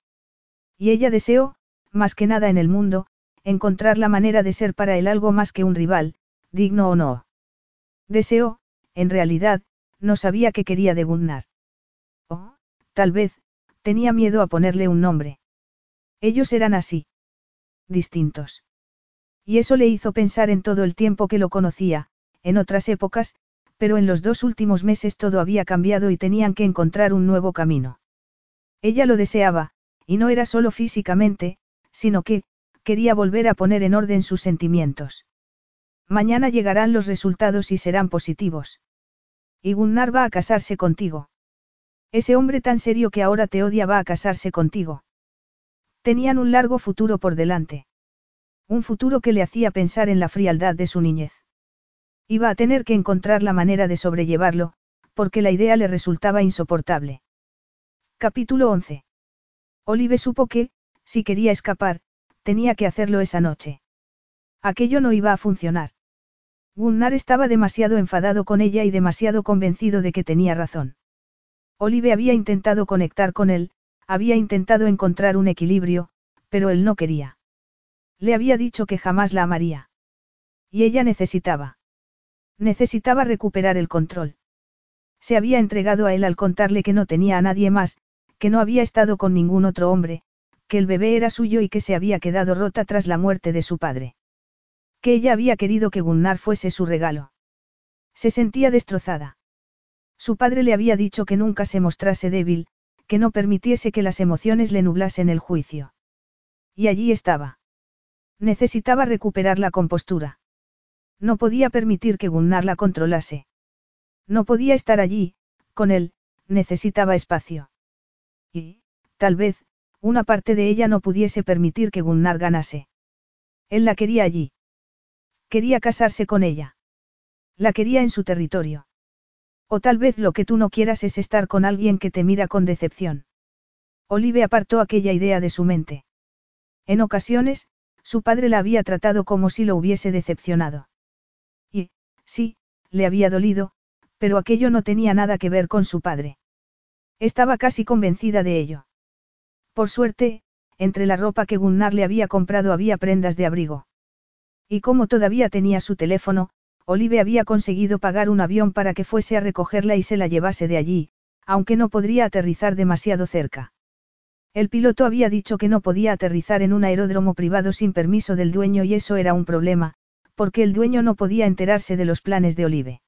Y ella deseó, más que nada en el mundo, encontrar la manera de ser para él algo más que un rival, digno o no. Deseó, en realidad, no sabía qué quería de Gunnar. O, tal vez, tenía miedo a ponerle un nombre. Ellos eran así. Distintos. Y eso le hizo pensar en todo el tiempo que lo conocía, en otras épocas, pero en los dos últimos meses todo había cambiado y tenían que encontrar un nuevo camino. Ella lo deseaba, y no era solo físicamente, sino que, quería volver a poner en orden sus sentimientos. Mañana llegarán los resultados y serán positivos. Y Gunnar va a casarse contigo. Ese hombre tan serio que ahora te odia va a casarse contigo. Tenían un largo futuro por delante. Un futuro que le hacía pensar en la frialdad de su niñez. Iba a tener que encontrar la manera de sobrellevarlo, porque la idea le resultaba insoportable. Capítulo 11. Olive supo que, si quería escapar, tenía que hacerlo esa noche. Aquello no iba a funcionar. Gunnar estaba demasiado enfadado con ella y demasiado convencido de que tenía razón. Olive había intentado conectar con él, había intentado encontrar un equilibrio, pero él no quería. Le había dicho que jamás la amaría. Y ella necesitaba. Necesitaba recuperar el control. Se había entregado a él al contarle que no tenía a nadie más, que no había estado con ningún otro hombre, que el bebé era suyo y que se había quedado rota tras la muerte de su padre. Que ella había querido que Gunnar fuese su regalo. Se sentía destrozada. Su padre le había dicho que nunca se mostrase débil, que no permitiese que las emociones le nublasen el juicio. Y allí estaba. Necesitaba recuperar la compostura. No podía permitir que Gunnar la controlase. No podía estar allí, con él, necesitaba espacio. Y, tal vez, una parte de ella no pudiese permitir que Gunnar ganase. Él la quería allí. Quería casarse con ella. La quería en su territorio. O tal vez lo que tú no quieras es estar con alguien que te mira con decepción. Olive apartó aquella idea de su mente. En ocasiones, su padre la había tratado como si lo hubiese decepcionado. Y, sí, le había dolido, pero aquello no tenía nada que ver con su padre. Estaba casi convencida de ello. Por suerte, entre la ropa que Gunnar le había comprado había prendas de abrigo. Y como todavía tenía su teléfono, Olive había conseguido pagar un avión para que fuese a recogerla y se la llevase de allí, aunque no podría aterrizar demasiado cerca. El piloto había dicho que no podía aterrizar en un aeródromo privado sin permiso del dueño y eso era un problema, porque el dueño no podía enterarse de los planes de Olive.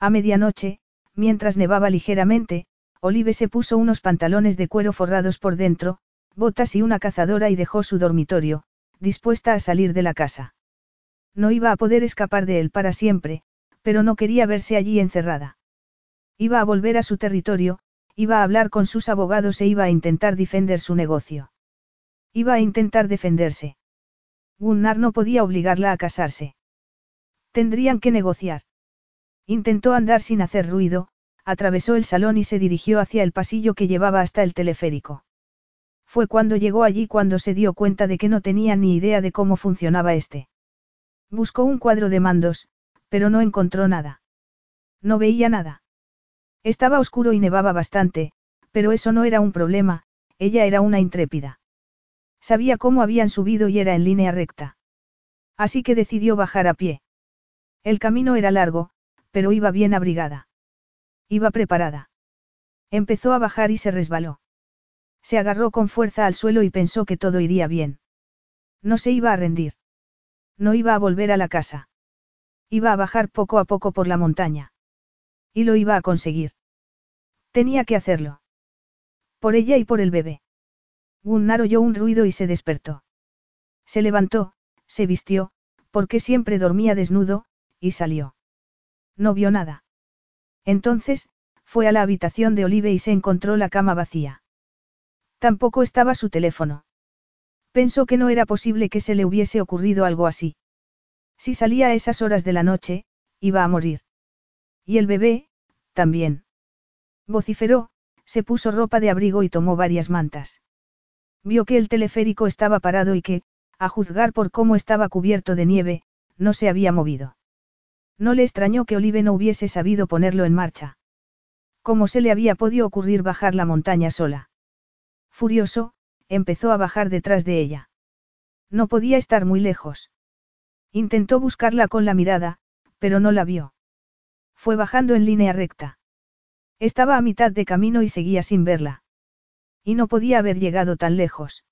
A medianoche, mientras nevaba ligeramente, Olive se puso unos pantalones de cuero forrados por dentro, botas y una cazadora y dejó su dormitorio, dispuesta a salir de la casa. No iba a poder escapar de él para siempre, pero no quería verse allí encerrada. Iba a volver a su territorio, Iba a hablar con sus abogados e iba a intentar defender su negocio. Iba a intentar defenderse. Gunnar no podía obligarla a casarse. Tendrían que negociar. Intentó andar sin hacer ruido, atravesó el salón y se dirigió hacia el pasillo que llevaba hasta el teleférico. Fue cuando llegó allí cuando se dio cuenta de que no tenía ni idea de cómo funcionaba este. Buscó un cuadro de mandos, pero no encontró nada. No veía nada. Estaba oscuro y nevaba bastante, pero eso no era un problema, ella era una intrépida. Sabía cómo habían subido y era en línea recta. Así que decidió bajar a pie. El camino era largo, pero iba bien abrigada. Iba preparada. Empezó a bajar y se resbaló. Se agarró con fuerza al suelo y pensó que todo iría bien. No se iba a rendir. No iba a volver a la casa. Iba a bajar poco a poco por la montaña. Y lo iba a conseguir. Tenía que hacerlo. Por ella y por el bebé. Gunnar oyó un ruido y se despertó. Se levantó, se vistió, porque siempre dormía desnudo, y salió. No vio nada. Entonces, fue a la habitación de Olive y se encontró la cama vacía. Tampoco estaba su teléfono. Pensó que no era posible que se le hubiese ocurrido algo así. Si salía a esas horas de la noche, iba a morir. Y el bebé, también. Vociferó, se puso ropa de abrigo y tomó varias mantas. Vio que el teleférico estaba parado y que, a juzgar por cómo estaba cubierto de nieve, no se había movido. No le extrañó que Olive no hubiese sabido ponerlo en marcha. ¿Cómo se le había podido ocurrir bajar la montaña sola? Furioso, empezó a bajar detrás de ella. No podía estar muy lejos. Intentó buscarla con la mirada, pero no la vio. Fue bajando en línea recta. Estaba a mitad de camino y seguía sin verla. Y no podía haber llegado tan lejos.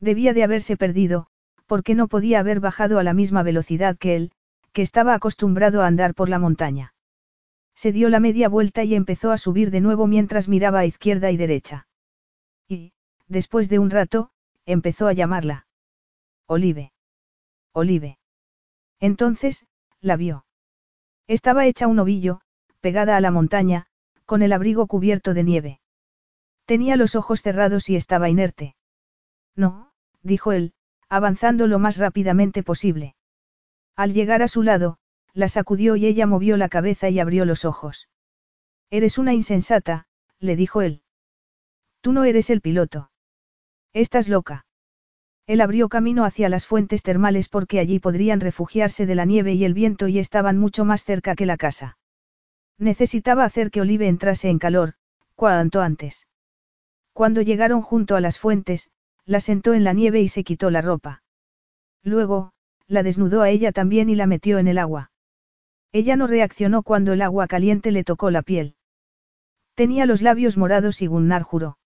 Debía de haberse perdido, porque no podía haber bajado a la misma velocidad que él, que estaba acostumbrado a andar por la montaña. Se dio la media vuelta y empezó a subir de nuevo mientras miraba a izquierda y derecha. Y, después de un rato, empezó a llamarla. Olive. Olive. Entonces, la vio. Estaba hecha un ovillo, pegada a la montaña, con el abrigo cubierto de nieve. Tenía los ojos cerrados y estaba inerte. No, dijo él, avanzando lo más rápidamente posible. Al llegar a su lado, la sacudió y ella movió la cabeza y abrió los ojos. Eres una insensata, le dijo él. Tú no eres el piloto. Estás loca. Él abrió camino hacia las fuentes termales porque allí podrían refugiarse de la nieve y el viento y estaban mucho más cerca que la casa. Necesitaba hacer que Olive entrase en calor, cuanto antes. Cuando llegaron junto a las fuentes, la sentó en la nieve y se quitó la ropa. Luego, la desnudó a ella también y la metió en el agua. Ella no reaccionó cuando el agua caliente le tocó la piel. Tenía los labios morados y Gunnar juró.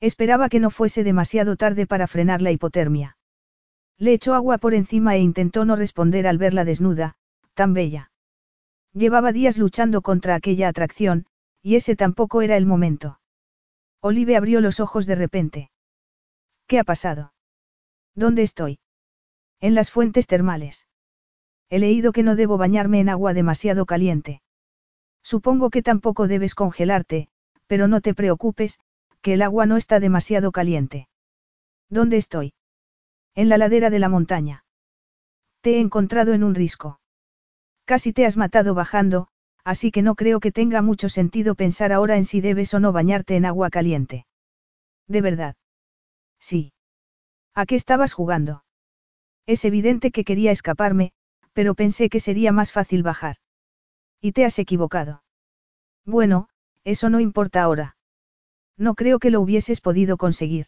Esperaba que no fuese demasiado tarde para frenar la hipotermia. Le echó agua por encima e intentó no responder al verla desnuda, tan bella. Llevaba días luchando contra aquella atracción, y ese tampoco era el momento. Olive abrió los ojos de repente. ¿Qué ha pasado? ¿Dónde estoy? En las fuentes termales. He leído que no debo bañarme en agua demasiado caliente. Supongo que tampoco debes congelarte, pero no te preocupes, que el agua no está demasiado caliente. ¿Dónde estoy? En la ladera de la montaña. Te he encontrado en un risco. Casi te has matado bajando, así que no creo que tenga mucho sentido pensar ahora en si debes o no bañarte en agua caliente. ¿De verdad? Sí. ¿A qué estabas jugando? Es evidente que quería escaparme, pero pensé que sería más fácil bajar. Y te has equivocado. Bueno, eso no importa ahora. No creo que lo hubieses podido conseguir.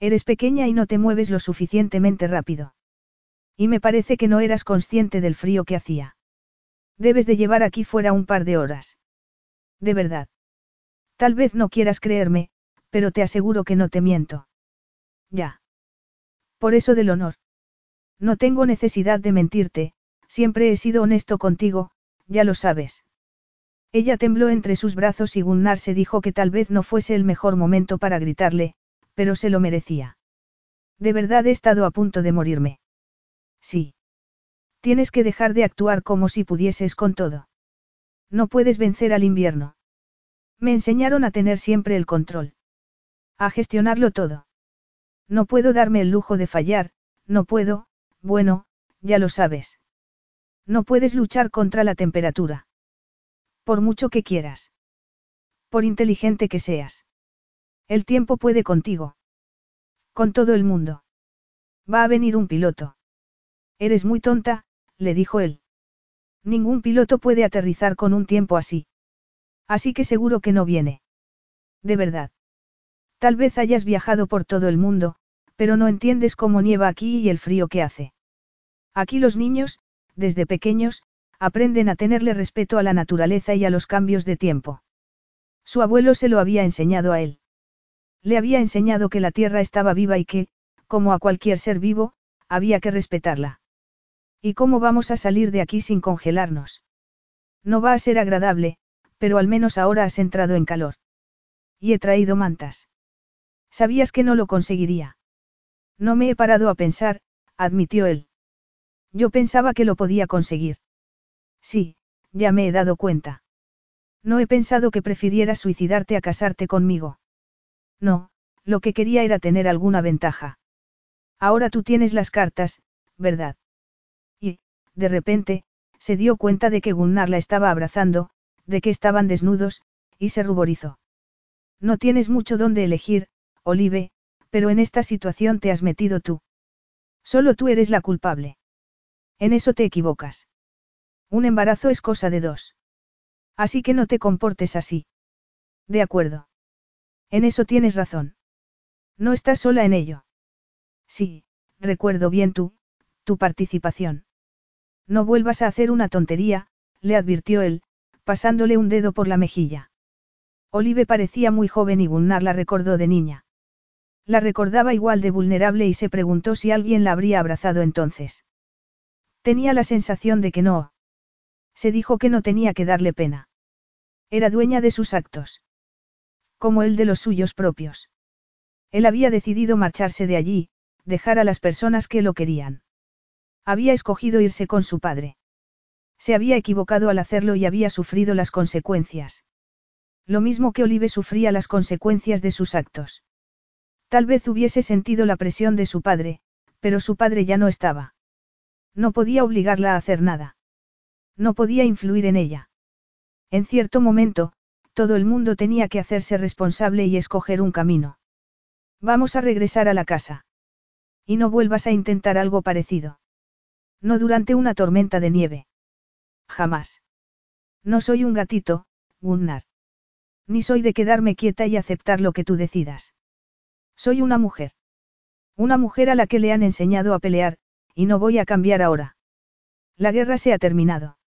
Eres pequeña y no te mueves lo suficientemente rápido. Y me parece que no eras consciente del frío que hacía. Debes de llevar aquí fuera un par de horas. De verdad. Tal vez no quieras creerme, pero te aseguro que no te miento. Ya. Por eso del honor. No tengo necesidad de mentirte, siempre he sido honesto contigo, ya lo sabes. Ella tembló entre sus brazos y Gunnar se dijo que tal vez no fuese el mejor momento para gritarle, pero se lo merecía. De verdad he estado a punto de morirme. Sí. Tienes que dejar de actuar como si pudieses con todo. No puedes vencer al invierno. Me enseñaron a tener siempre el control. A gestionarlo todo. No puedo darme el lujo de fallar, no puedo, bueno, ya lo sabes. No puedes luchar contra la temperatura. Por mucho que quieras. Por inteligente que seas. El tiempo puede contigo. Con todo el mundo. Va a venir un piloto. Eres muy tonta, le dijo él. Ningún piloto puede aterrizar con un tiempo así. Así que seguro que no viene. De verdad. Tal vez hayas viajado por todo el mundo, pero no entiendes cómo nieva aquí y el frío que hace. Aquí los niños, desde pequeños, aprenden a tenerle respeto a la naturaleza y a los cambios de tiempo. Su abuelo se lo había enseñado a él. Le había enseñado que la tierra estaba viva y que, como a cualquier ser vivo, había que respetarla. ¿Y cómo vamos a salir de aquí sin congelarnos? No va a ser agradable, pero al menos ahora has entrado en calor. Y he traído mantas. Sabías que no lo conseguiría. No me he parado a pensar, admitió él. Yo pensaba que lo podía conseguir. Sí, ya me he dado cuenta. No he pensado que prefirieras suicidarte a casarte conmigo. No, lo que quería era tener alguna ventaja. Ahora tú tienes las cartas, ¿verdad? Y, de repente, se dio cuenta de que Gunnar la estaba abrazando, de que estaban desnudos, y se ruborizó. No tienes mucho donde elegir, Olive, pero en esta situación te has metido tú. Solo tú eres la culpable. En eso te equivocas. Un embarazo es cosa de dos. Así que no te comportes así. De acuerdo. En eso tienes razón. No estás sola en ello. Sí, recuerdo bien tú, tu participación. No vuelvas a hacer una tontería, le advirtió él, pasándole un dedo por la mejilla. Olive parecía muy joven y Gunnar la recordó de niña. La recordaba igual de vulnerable y se preguntó si alguien la habría abrazado entonces. Tenía la sensación de que no. Se dijo que no tenía que darle pena. Era dueña de sus actos. Como el de los suyos propios. Él había decidido marcharse de allí, dejar a las personas que lo querían. Había escogido irse con su padre. Se había equivocado al hacerlo y había sufrido las consecuencias. Lo mismo que Olive sufría las consecuencias de sus actos. Tal vez hubiese sentido la presión de su padre, pero su padre ya no estaba. No podía obligarla a hacer nada. No podía influir en ella. En cierto momento, todo el mundo tenía que hacerse responsable y escoger un camino. Vamos a regresar a la casa. Y no vuelvas a intentar algo parecido. No durante una tormenta de nieve. Jamás. No soy un gatito, Gunnar. Ni soy de quedarme quieta y aceptar lo que tú decidas. Soy una mujer. Una mujer a la que le han enseñado a pelear, y no voy a cambiar ahora. La guerra se ha terminado.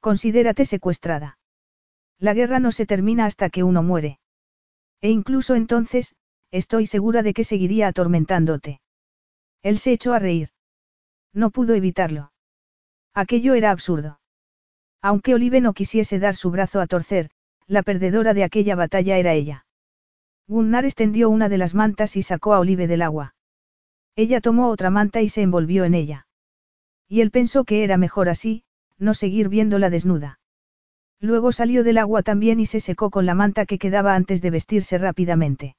Considérate secuestrada. La guerra no se termina hasta que uno muere. E incluso entonces, estoy segura de que seguiría atormentándote. Él se echó a reír. No pudo evitarlo. Aquello era absurdo. Aunque Olive no quisiese dar su brazo a torcer, la perdedora de aquella batalla era ella. Gunnar extendió una de las mantas y sacó a Olive del agua. Ella tomó otra manta y se envolvió en ella. Y él pensó que era mejor así, no seguir viéndola desnuda. Luego salió del agua también y se secó con la manta que quedaba antes de vestirse rápidamente.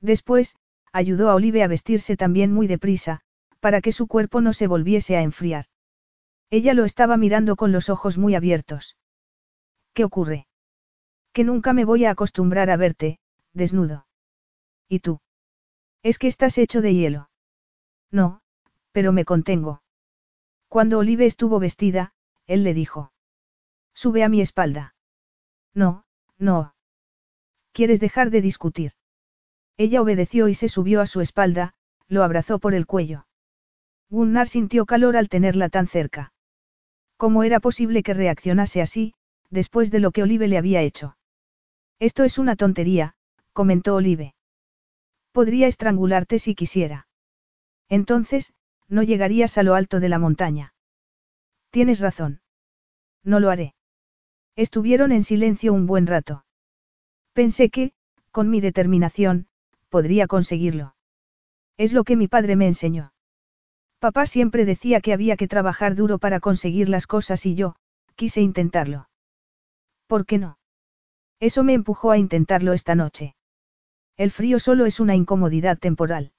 Después, ayudó a Olive a vestirse también muy deprisa, para que su cuerpo no se volviese a enfriar. Ella lo estaba mirando con los ojos muy abiertos. ¿Qué ocurre? Que nunca me voy a acostumbrar a verte, desnudo. ¿Y tú? Es que estás hecho de hielo. No, pero me contengo. Cuando Olive estuvo vestida, él le dijo. Sube a mi espalda. No, no. ¿Quieres dejar de discutir? Ella obedeció y se subió a su espalda, lo abrazó por el cuello. Gunnar sintió calor al tenerla tan cerca. ¿Cómo era posible que reaccionase así, después de lo que Olive le había hecho? Esto es una tontería, comentó Olive. Podría estrangularte si quisiera. Entonces, no llegarías a lo alto de la montaña. Tienes razón. No lo haré. Estuvieron en silencio un buen rato. Pensé que, con mi determinación, podría conseguirlo. Es lo que mi padre me enseñó. Papá siempre decía que había que trabajar duro para conseguir las cosas y yo, quise intentarlo. ¿Por qué no? Eso me empujó a intentarlo esta noche. El frío solo es una incomodidad temporal.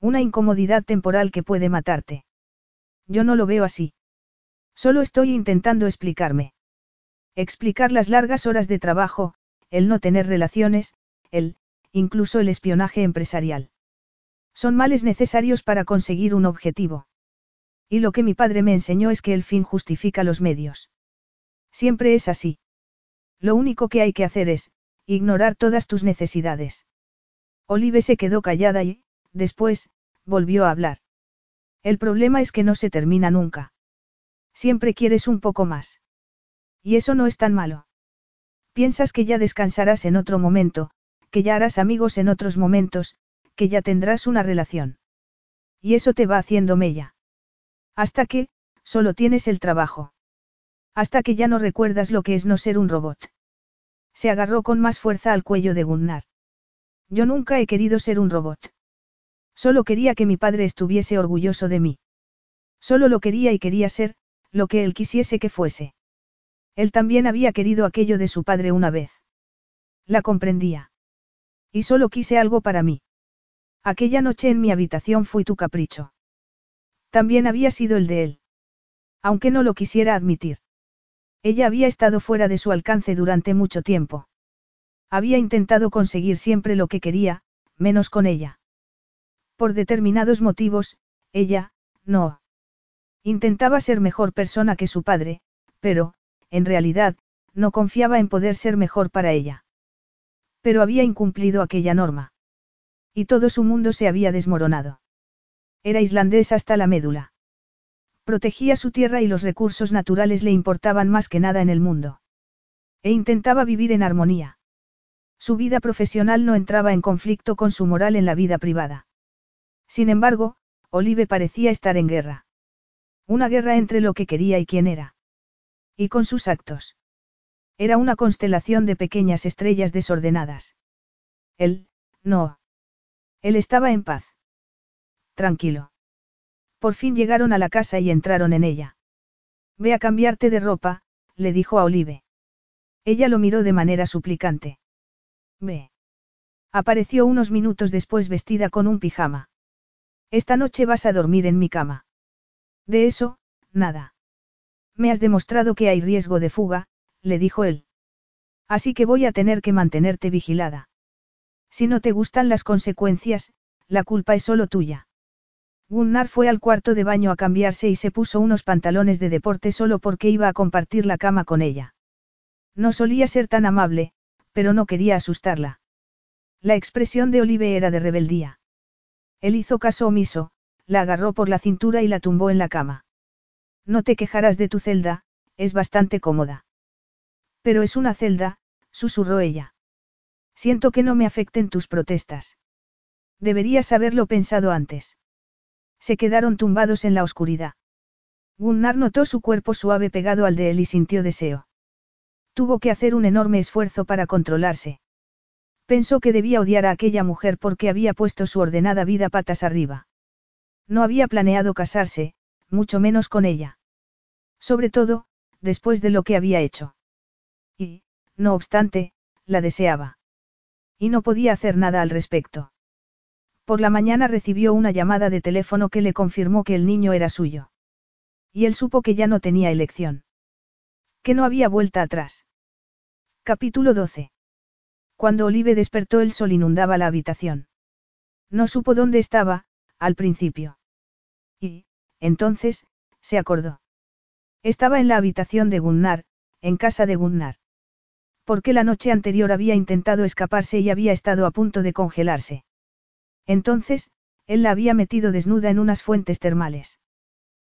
Una incomodidad temporal que puede matarte. Yo no lo veo así. Solo estoy intentando explicarme. Explicar las largas horas de trabajo, el no tener relaciones, el, incluso el espionaje empresarial. Son males necesarios para conseguir un objetivo. Y lo que mi padre me enseñó es que el fin justifica los medios. Siempre es así. Lo único que hay que hacer es, ignorar todas tus necesidades. Olive se quedó callada y, después, volvió a hablar. El problema es que no se termina nunca. Siempre quieres un poco más. Y eso no es tan malo. Piensas que ya descansarás en otro momento, que ya harás amigos en otros momentos, que ya tendrás una relación. Y eso te va haciendo mella. Hasta que, solo tienes el trabajo. Hasta que ya no recuerdas lo que es no ser un robot. Se agarró con más fuerza al cuello de Gunnar. Yo nunca he querido ser un robot. Solo quería que mi padre estuviese orgulloso de mí. Solo lo quería y quería ser, lo que él quisiese que fuese. Él también había querido aquello de su padre una vez. La comprendía. Y solo quise algo para mí. Aquella noche en mi habitación fui tu capricho. También había sido el de él. Aunque no lo quisiera admitir. Ella había estado fuera de su alcance durante mucho tiempo. Había intentado conseguir siempre lo que quería, menos con ella. Por determinados motivos, ella, no. Intentaba ser mejor persona que su padre, pero, en realidad, no confiaba en poder ser mejor para ella. Pero había incumplido aquella norma. Y todo su mundo se había desmoronado. Era islandés hasta la médula. Protegía su tierra y los recursos naturales le importaban más que nada en el mundo. E intentaba vivir en armonía. Su vida profesional no entraba en conflicto con su moral en la vida privada. Sin embargo, Olive parecía estar en guerra. Una guerra entre lo que quería y quién era. Y con sus actos. Era una constelación de pequeñas estrellas desordenadas. Él, no. Él estaba en paz. Tranquilo. Por fin llegaron a la casa y entraron en ella. Ve a cambiarte de ropa, le dijo a Olive. Ella lo miró de manera suplicante. Ve. Apareció unos minutos después vestida con un pijama. Esta noche vas a dormir en mi cama. De eso, nada. Me has demostrado que hay riesgo de fuga, le dijo él. Así que voy a tener que mantenerte vigilada. Si no te gustan las consecuencias, la culpa es solo tuya. Gunnar fue al cuarto de baño a cambiarse y se puso unos pantalones de deporte solo porque iba a compartir la cama con ella. No solía ser tan amable, pero no quería asustarla. La expresión de Olive era de rebeldía. Él hizo caso omiso, la agarró por la cintura y la tumbó en la cama. No te quejarás de tu celda, es bastante cómoda. Pero es una celda, susurró ella. Siento que no me afecten tus protestas. Deberías haberlo pensado antes. Se quedaron tumbados en la oscuridad. Gunnar notó su cuerpo suave pegado al de él y sintió deseo. Tuvo que hacer un enorme esfuerzo para controlarse. Pensó que debía odiar a aquella mujer porque había puesto su ordenada vida patas arriba. No había planeado casarse, mucho menos con ella. Sobre todo, después de lo que había hecho. Y, no obstante, la deseaba. Y no podía hacer nada al respecto. Por la mañana recibió una llamada de teléfono que le confirmó que el niño era suyo. Y él supo que ya no tenía elección. Que no había vuelta atrás. Capítulo 12. Cuando Olive despertó el sol inundaba la habitación. No supo dónde estaba, al principio. Y, entonces, se acordó. Estaba en la habitación de Gunnar, en casa de Gunnar. Porque la noche anterior había intentado escaparse y había estado a punto de congelarse. Entonces, él la había metido desnuda en unas fuentes termales.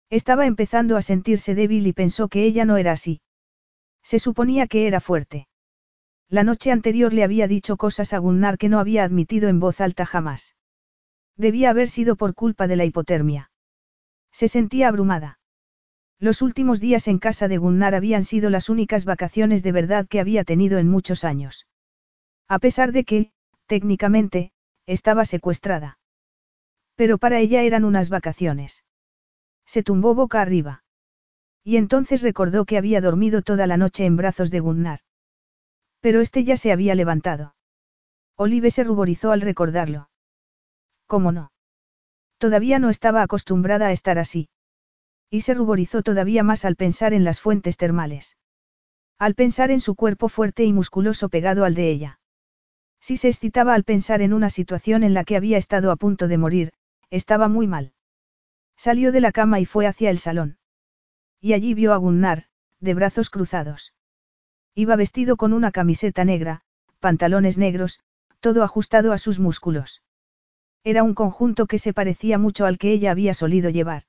Estaba empezando a sentirse débil y pensó que ella no era así. Se suponía que era fuerte. La noche anterior le había dicho cosas a Gunnar que no había admitido en voz alta jamás. Debía haber sido por culpa de la hipotermia. Se sentía abrumada. Los últimos días en casa de Gunnar habían sido las únicas vacaciones de verdad que había tenido en muchos años. A pesar de que, técnicamente, estaba secuestrada. Pero para ella eran unas vacaciones. Se tumbó boca arriba. Y entonces recordó que había dormido toda la noche en brazos de Gunnar. Pero este ya se había levantado. Olive se ruborizó al recordarlo. ¿Cómo no? Todavía no estaba acostumbrada a estar así. Y se ruborizó todavía más al pensar en las fuentes termales. Al pensar en su cuerpo fuerte y musculoso pegado al de ella. Si se excitaba al pensar en una situación en la que había estado a punto de morir, estaba muy mal. Salió de la cama y fue hacia el salón. Y allí vio a Gunnar, de brazos cruzados. Iba vestido con una camiseta negra, pantalones negros, todo ajustado a sus músculos. Era un conjunto que se parecía mucho al que ella había solido llevar.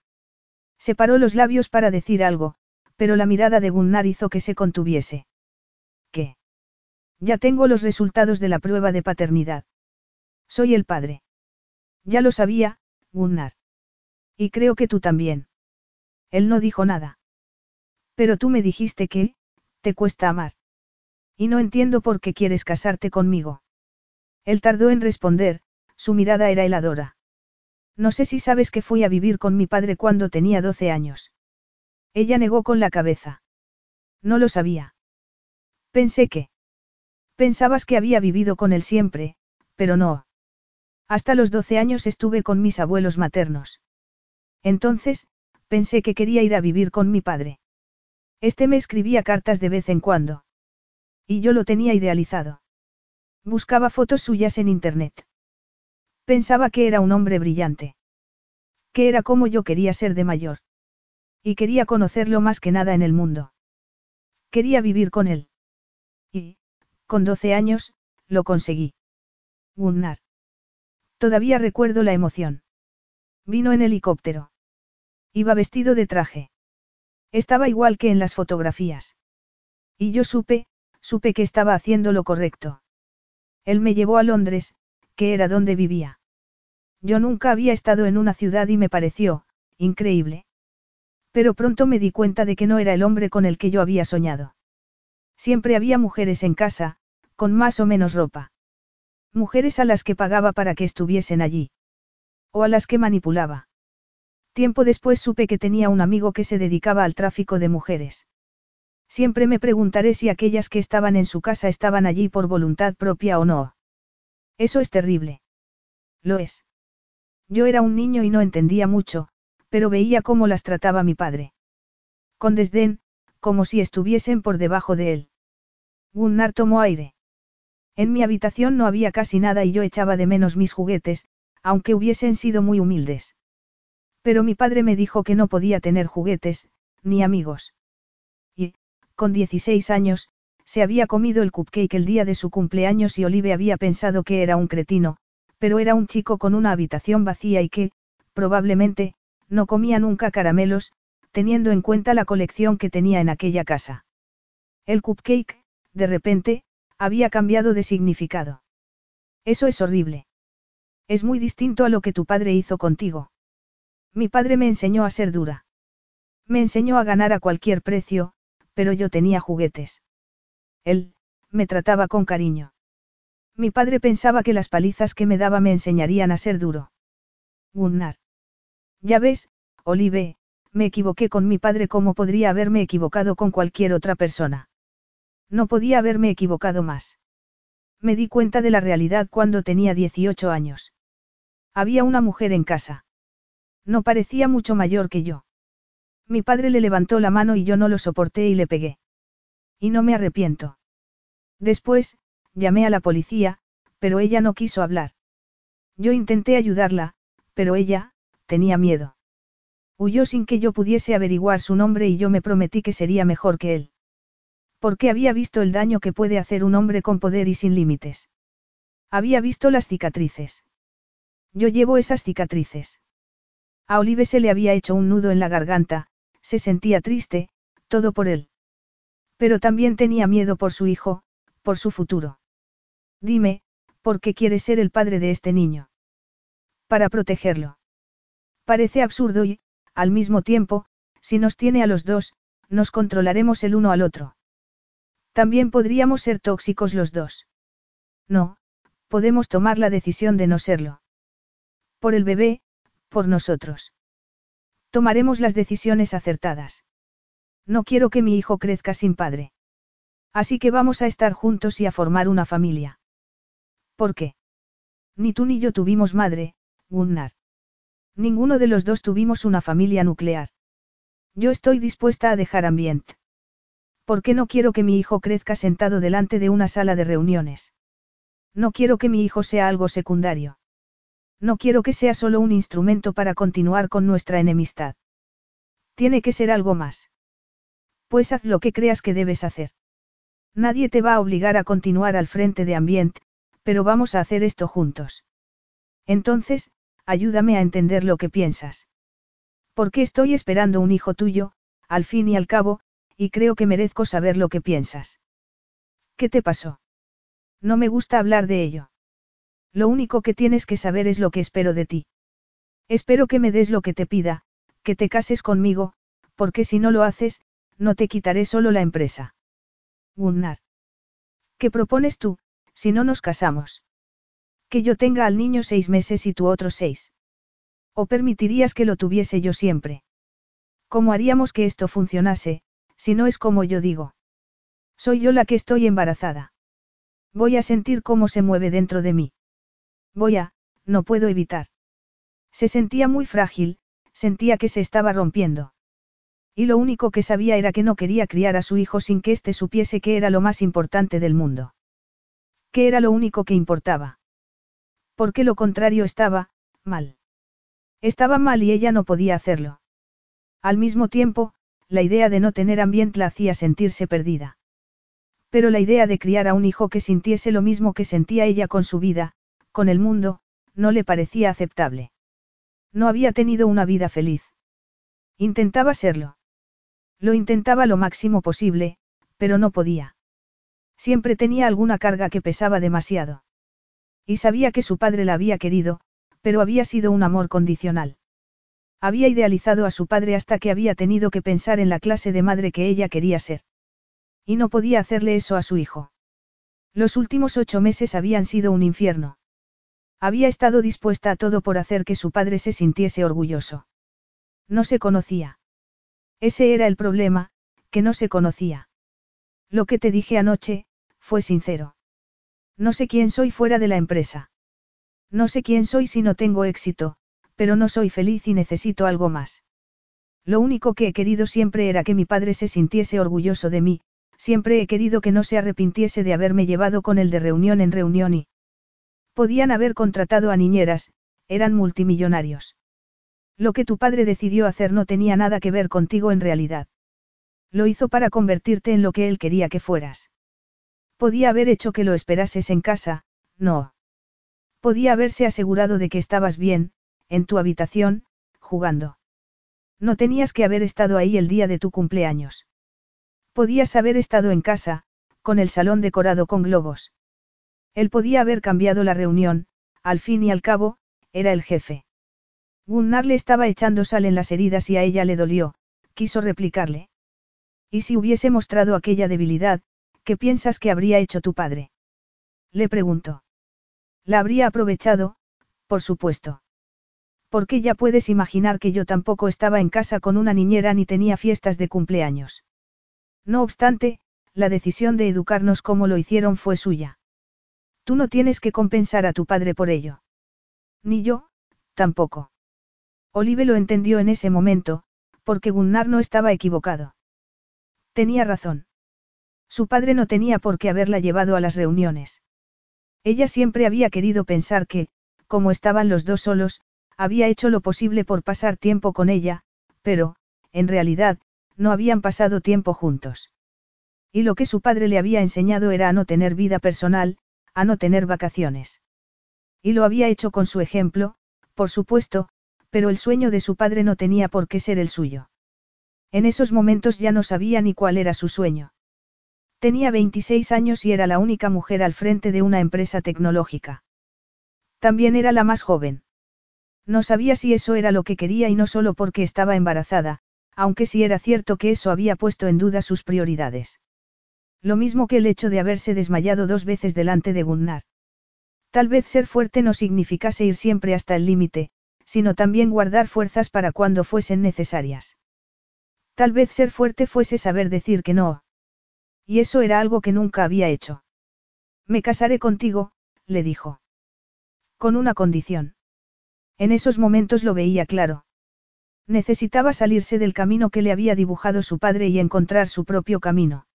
Separó los labios para decir algo, pero la mirada de Gunnar hizo que se contuviese. ¿Qué? Ya tengo los resultados de la prueba de paternidad. Soy el padre. Ya lo sabía, Gunnar. Y creo que tú también. Él no dijo nada. Pero tú me dijiste que, te cuesta amar. Y no entiendo por qué quieres casarte conmigo. Él tardó en responder, su mirada era heladora. No sé si sabes que fui a vivir con mi padre cuando tenía 12 años. Ella negó con la cabeza. No lo sabía. Pensé que. Pensabas que había vivido con él siempre, pero no. Hasta los 12 años estuve con mis abuelos maternos. Entonces, pensé que quería ir a vivir con mi padre. Este me escribía cartas de vez en cuando. Y yo lo tenía idealizado. Buscaba fotos suyas en internet. Pensaba que era un hombre brillante. Que era como yo quería ser de mayor. Y quería conocerlo más que nada en el mundo. Quería vivir con él. Y, con 12 años, lo conseguí. Gunnar. Todavía recuerdo la emoción. Vino en helicóptero. Iba vestido de traje. Estaba igual que en las fotografías. Y yo supe, supe que estaba haciendo lo correcto. Él me llevó a Londres, que era donde vivía. Yo nunca había estado en una ciudad y me pareció, increíble. Pero pronto me di cuenta de que no era el hombre con el que yo había soñado. Siempre había mujeres en casa, con más o menos ropa. Mujeres a las que pagaba para que estuviesen allí. O a las que manipulaba. Tiempo después supe que tenía un amigo que se dedicaba al tráfico de mujeres. Siempre me preguntaré si aquellas que estaban en su casa estaban allí por voluntad propia o no. Eso es terrible. Lo es. Yo era un niño y no entendía mucho, pero veía cómo las trataba mi padre. Con desdén, como si estuviesen por debajo de él. Gunnar tomó aire. En mi habitación no había casi nada y yo echaba de menos mis juguetes, aunque hubiesen sido muy humildes. Pero mi padre me dijo que no podía tener juguetes, ni amigos. Y, con 16 años, se había comido el cupcake el día de su cumpleaños y Olive había pensado que era un cretino, pero era un chico con una habitación vacía y que, probablemente, no comía nunca caramelos, teniendo en cuenta la colección que tenía en aquella casa. El cupcake, de repente, había cambiado de significado. Eso es horrible. Es muy distinto a lo que tu padre hizo contigo. Mi padre me enseñó a ser dura. Me enseñó a ganar a cualquier precio, pero yo tenía juguetes. Él, me trataba con cariño. Mi padre pensaba que las palizas que me daba me enseñarían a ser duro. Gunnar. Ya ves, Olive, me equivoqué con mi padre como podría haberme equivocado con cualquier otra persona. No podía haberme equivocado más. Me di cuenta de la realidad cuando tenía 18 años. Había una mujer en casa. No parecía mucho mayor que yo. Mi padre le levantó la mano y yo no lo soporté y le pegué. Y no me arrepiento. Después, llamé a la policía, pero ella no quiso hablar. Yo intenté ayudarla, pero ella, tenía miedo. Huyó sin que yo pudiese averiguar su nombre y yo me prometí que sería mejor que él. Porque había visto el daño que puede hacer un hombre con poder y sin límites. Había visto las cicatrices. Yo llevo esas cicatrices. A Olive se le había hecho un nudo en la garganta, se sentía triste, todo por él. Pero también tenía miedo por su hijo, por su futuro. Dime, ¿por qué quieres ser el padre de este niño? Para protegerlo. Parece absurdo y, al mismo tiempo, si nos tiene a los dos, nos controlaremos el uno al otro. También podríamos ser tóxicos los dos. No, podemos tomar la decisión de no serlo. Por el bebé, por nosotros. Tomaremos las decisiones acertadas. No quiero que mi hijo crezca sin padre. Así que vamos a estar juntos y a formar una familia. ¿Por qué? Ni tú ni yo tuvimos madre, Gunnar. Ninguno de los dos tuvimos una familia nuclear. Yo estoy dispuesta a dejar ambiente. ¿Por qué no quiero que mi hijo crezca sentado delante de una sala de reuniones? No quiero que mi hijo sea algo secundario. No quiero que sea solo un instrumento para continuar con nuestra enemistad. Tiene que ser algo más. Pues haz lo que creas que debes hacer. Nadie te va a obligar a continuar al frente de Ambient, pero vamos a hacer esto juntos. Entonces, ayúdame a entender lo que piensas. Porque estoy esperando un hijo tuyo, al fin y al cabo, y creo que merezco saber lo que piensas. ¿Qué te pasó? No me gusta hablar de ello. Lo único que tienes que saber es lo que espero de ti. Espero que me des lo que te pida, que te cases conmigo, porque si no lo haces, no te quitaré solo la empresa. Gunnar. ¿Qué propones tú, si no nos casamos? Que yo tenga al niño seis meses y tú otros seis. ¿O permitirías que lo tuviese yo siempre? ¿Cómo haríamos que esto funcionase, si no es como yo digo? Soy yo la que estoy embarazada. Voy a sentir cómo se mueve dentro de mí. Voy a, no puedo evitar. Se sentía muy frágil, sentía que se estaba rompiendo. Y lo único que sabía era que no quería criar a su hijo sin que éste supiese que era lo más importante del mundo. Que era lo único que importaba. Porque lo contrario estaba, mal. Estaba mal y ella no podía hacerlo. Al mismo tiempo, la idea de no tener ambiente la hacía sentirse perdida. Pero la idea de criar a un hijo que sintiese lo mismo que sentía ella con su vida, con el mundo, no le parecía aceptable. No había tenido una vida feliz. Intentaba serlo. Lo intentaba lo máximo posible, pero no podía. Siempre tenía alguna carga que pesaba demasiado. Y sabía que su padre la había querido, pero había sido un amor condicional. Había idealizado a su padre hasta que había tenido que pensar en la clase de madre que ella quería ser. Y no podía hacerle eso a su hijo. Los últimos ocho meses habían sido un infierno. Había estado dispuesta a todo por hacer que su padre se sintiese orgulloso. No se conocía. Ese era el problema, que no se conocía. Lo que te dije anoche, fue sincero. No sé quién soy fuera de la empresa. No sé quién soy si no tengo éxito, pero no soy feliz y necesito algo más. Lo único que he querido siempre era que mi padre se sintiese orgulloso de mí, siempre he querido que no se arrepintiese de haberme llevado con él de reunión en reunión y, Podían haber contratado a niñeras, eran multimillonarios. Lo que tu padre decidió hacer no tenía nada que ver contigo en realidad. Lo hizo para convertirte en lo que él quería que fueras. Podía haber hecho que lo esperases en casa, no. Podía haberse asegurado de que estabas bien, en tu habitación, jugando. No tenías que haber estado ahí el día de tu cumpleaños. Podías haber estado en casa, con el salón decorado con globos. Él podía haber cambiado la reunión, al fin y al cabo, era el jefe. Gunnar le estaba echando sal en las heridas y a ella le dolió, quiso replicarle. ¿Y si hubiese mostrado aquella debilidad, qué piensas que habría hecho tu padre? Le preguntó. La habría aprovechado, por supuesto. Porque ya puedes imaginar que yo tampoco estaba en casa con una niñera ni tenía fiestas de cumpleaños. No obstante, la decisión de educarnos como lo hicieron fue suya. Tú no tienes que compensar a tu padre por ello. Ni yo, tampoco. Olive lo entendió en ese momento, porque Gunnar no estaba equivocado. Tenía razón. Su padre no tenía por qué haberla llevado a las reuniones. Ella siempre había querido pensar que, como estaban los dos solos, había hecho lo posible por pasar tiempo con ella, pero, en realidad, no habían pasado tiempo juntos. Y lo que su padre le había enseñado era a no tener vida personal, a no tener vacaciones. Y lo había hecho con su ejemplo, por supuesto, pero el sueño de su padre no tenía por qué ser el suyo. En esos momentos ya no sabía ni cuál era su sueño. Tenía 26 años y era la única mujer al frente de una empresa tecnológica. También era la más joven. No sabía si eso era lo que quería y no solo porque estaba embarazada, aunque sí era cierto que eso había puesto en duda sus prioridades. Lo mismo que el hecho de haberse desmayado dos veces delante de Gunnar. Tal vez ser fuerte no significase ir siempre hasta el límite, sino también guardar fuerzas para cuando fuesen necesarias. Tal vez ser fuerte fuese saber decir que no. Y eso era algo que nunca había hecho. Me casaré contigo, le dijo. Con una condición. En esos momentos lo veía claro. Necesitaba salirse del camino que le había dibujado su padre y encontrar su propio camino.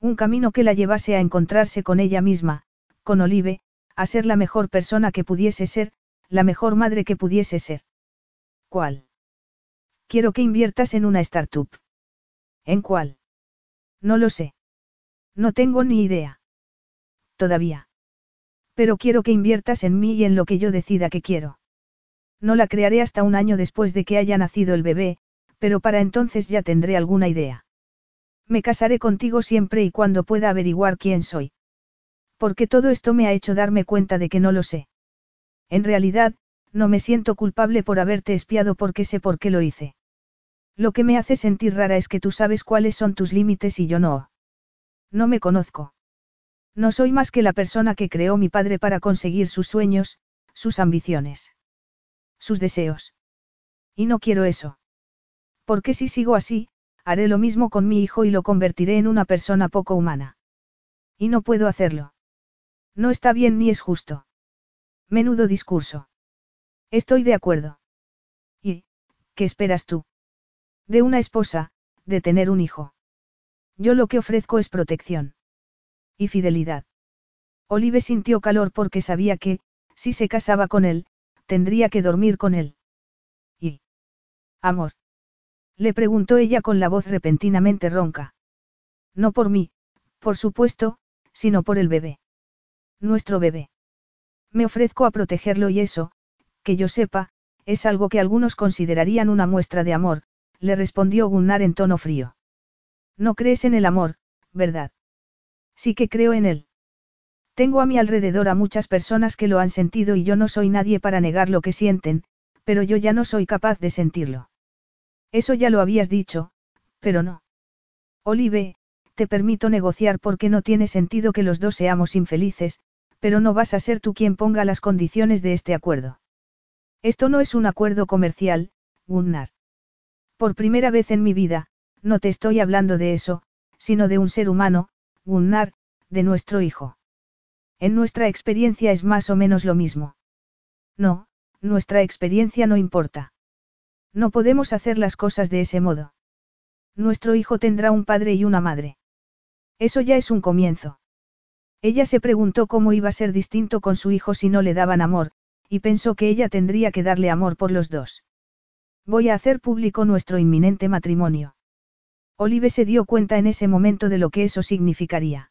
Un camino que la llevase a encontrarse con ella misma, con Olive, a ser la mejor persona que pudiese ser, la mejor madre que pudiese ser. ¿Cuál? Quiero que inviertas en una startup. ¿En cuál? No lo sé. No tengo ni idea. Todavía. Pero quiero que inviertas en mí y en lo que yo decida que quiero. No la crearé hasta un año después de que haya nacido el bebé, pero para entonces ya tendré alguna idea. Me casaré contigo siempre y cuando pueda averiguar quién soy. Porque todo esto me ha hecho darme cuenta de que no lo sé. En realidad, no me siento culpable por haberte espiado porque sé por qué lo hice. Lo que me hace sentir rara es que tú sabes cuáles son tus límites y yo no. No me conozco. No soy más que la persona que creó mi padre para conseguir sus sueños, sus ambiciones. Sus deseos. Y no quiero eso. Porque si sigo así, haré lo mismo con mi hijo y lo convertiré en una persona poco humana. Y no puedo hacerlo. No está bien ni es justo. Menudo discurso. Estoy de acuerdo. ¿Y, qué esperas tú? De una esposa, de tener un hijo. Yo lo que ofrezco es protección. Y fidelidad. Olive sintió calor porque sabía que, si se casaba con él, tendría que dormir con él. ¿Y? Amor. Le preguntó ella con la voz repentinamente ronca. No por mí, por supuesto, sino por el bebé. Nuestro bebé. Me ofrezco a protegerlo y eso, que yo sepa, es algo que algunos considerarían una muestra de amor, le respondió Gunnar en tono frío. No crees en el amor, ¿verdad? Sí que creo en él. Tengo a mi alrededor a muchas personas que lo han sentido y yo no soy nadie para negar lo que sienten, pero yo ya no soy capaz de sentirlo. Eso ya lo habías dicho, pero no. Olive, te permito negociar porque no tiene sentido que los dos seamos infelices, pero no vas a ser tú quien ponga las condiciones de este acuerdo. Esto no es un acuerdo comercial, Gunnar. Por primera vez en mi vida, no te estoy hablando de eso, sino de un ser humano, Gunnar, de nuestro hijo. En nuestra experiencia es más o menos lo mismo. No, nuestra experiencia no importa. No podemos hacer las cosas de ese modo. Nuestro hijo tendrá un padre y una madre. Eso ya es un comienzo. Ella se preguntó cómo iba a ser distinto con su hijo si no le daban amor, y pensó que ella tendría que darle amor por los dos. Voy a hacer público nuestro inminente matrimonio. Olive se dio cuenta en ese momento de lo que eso significaría.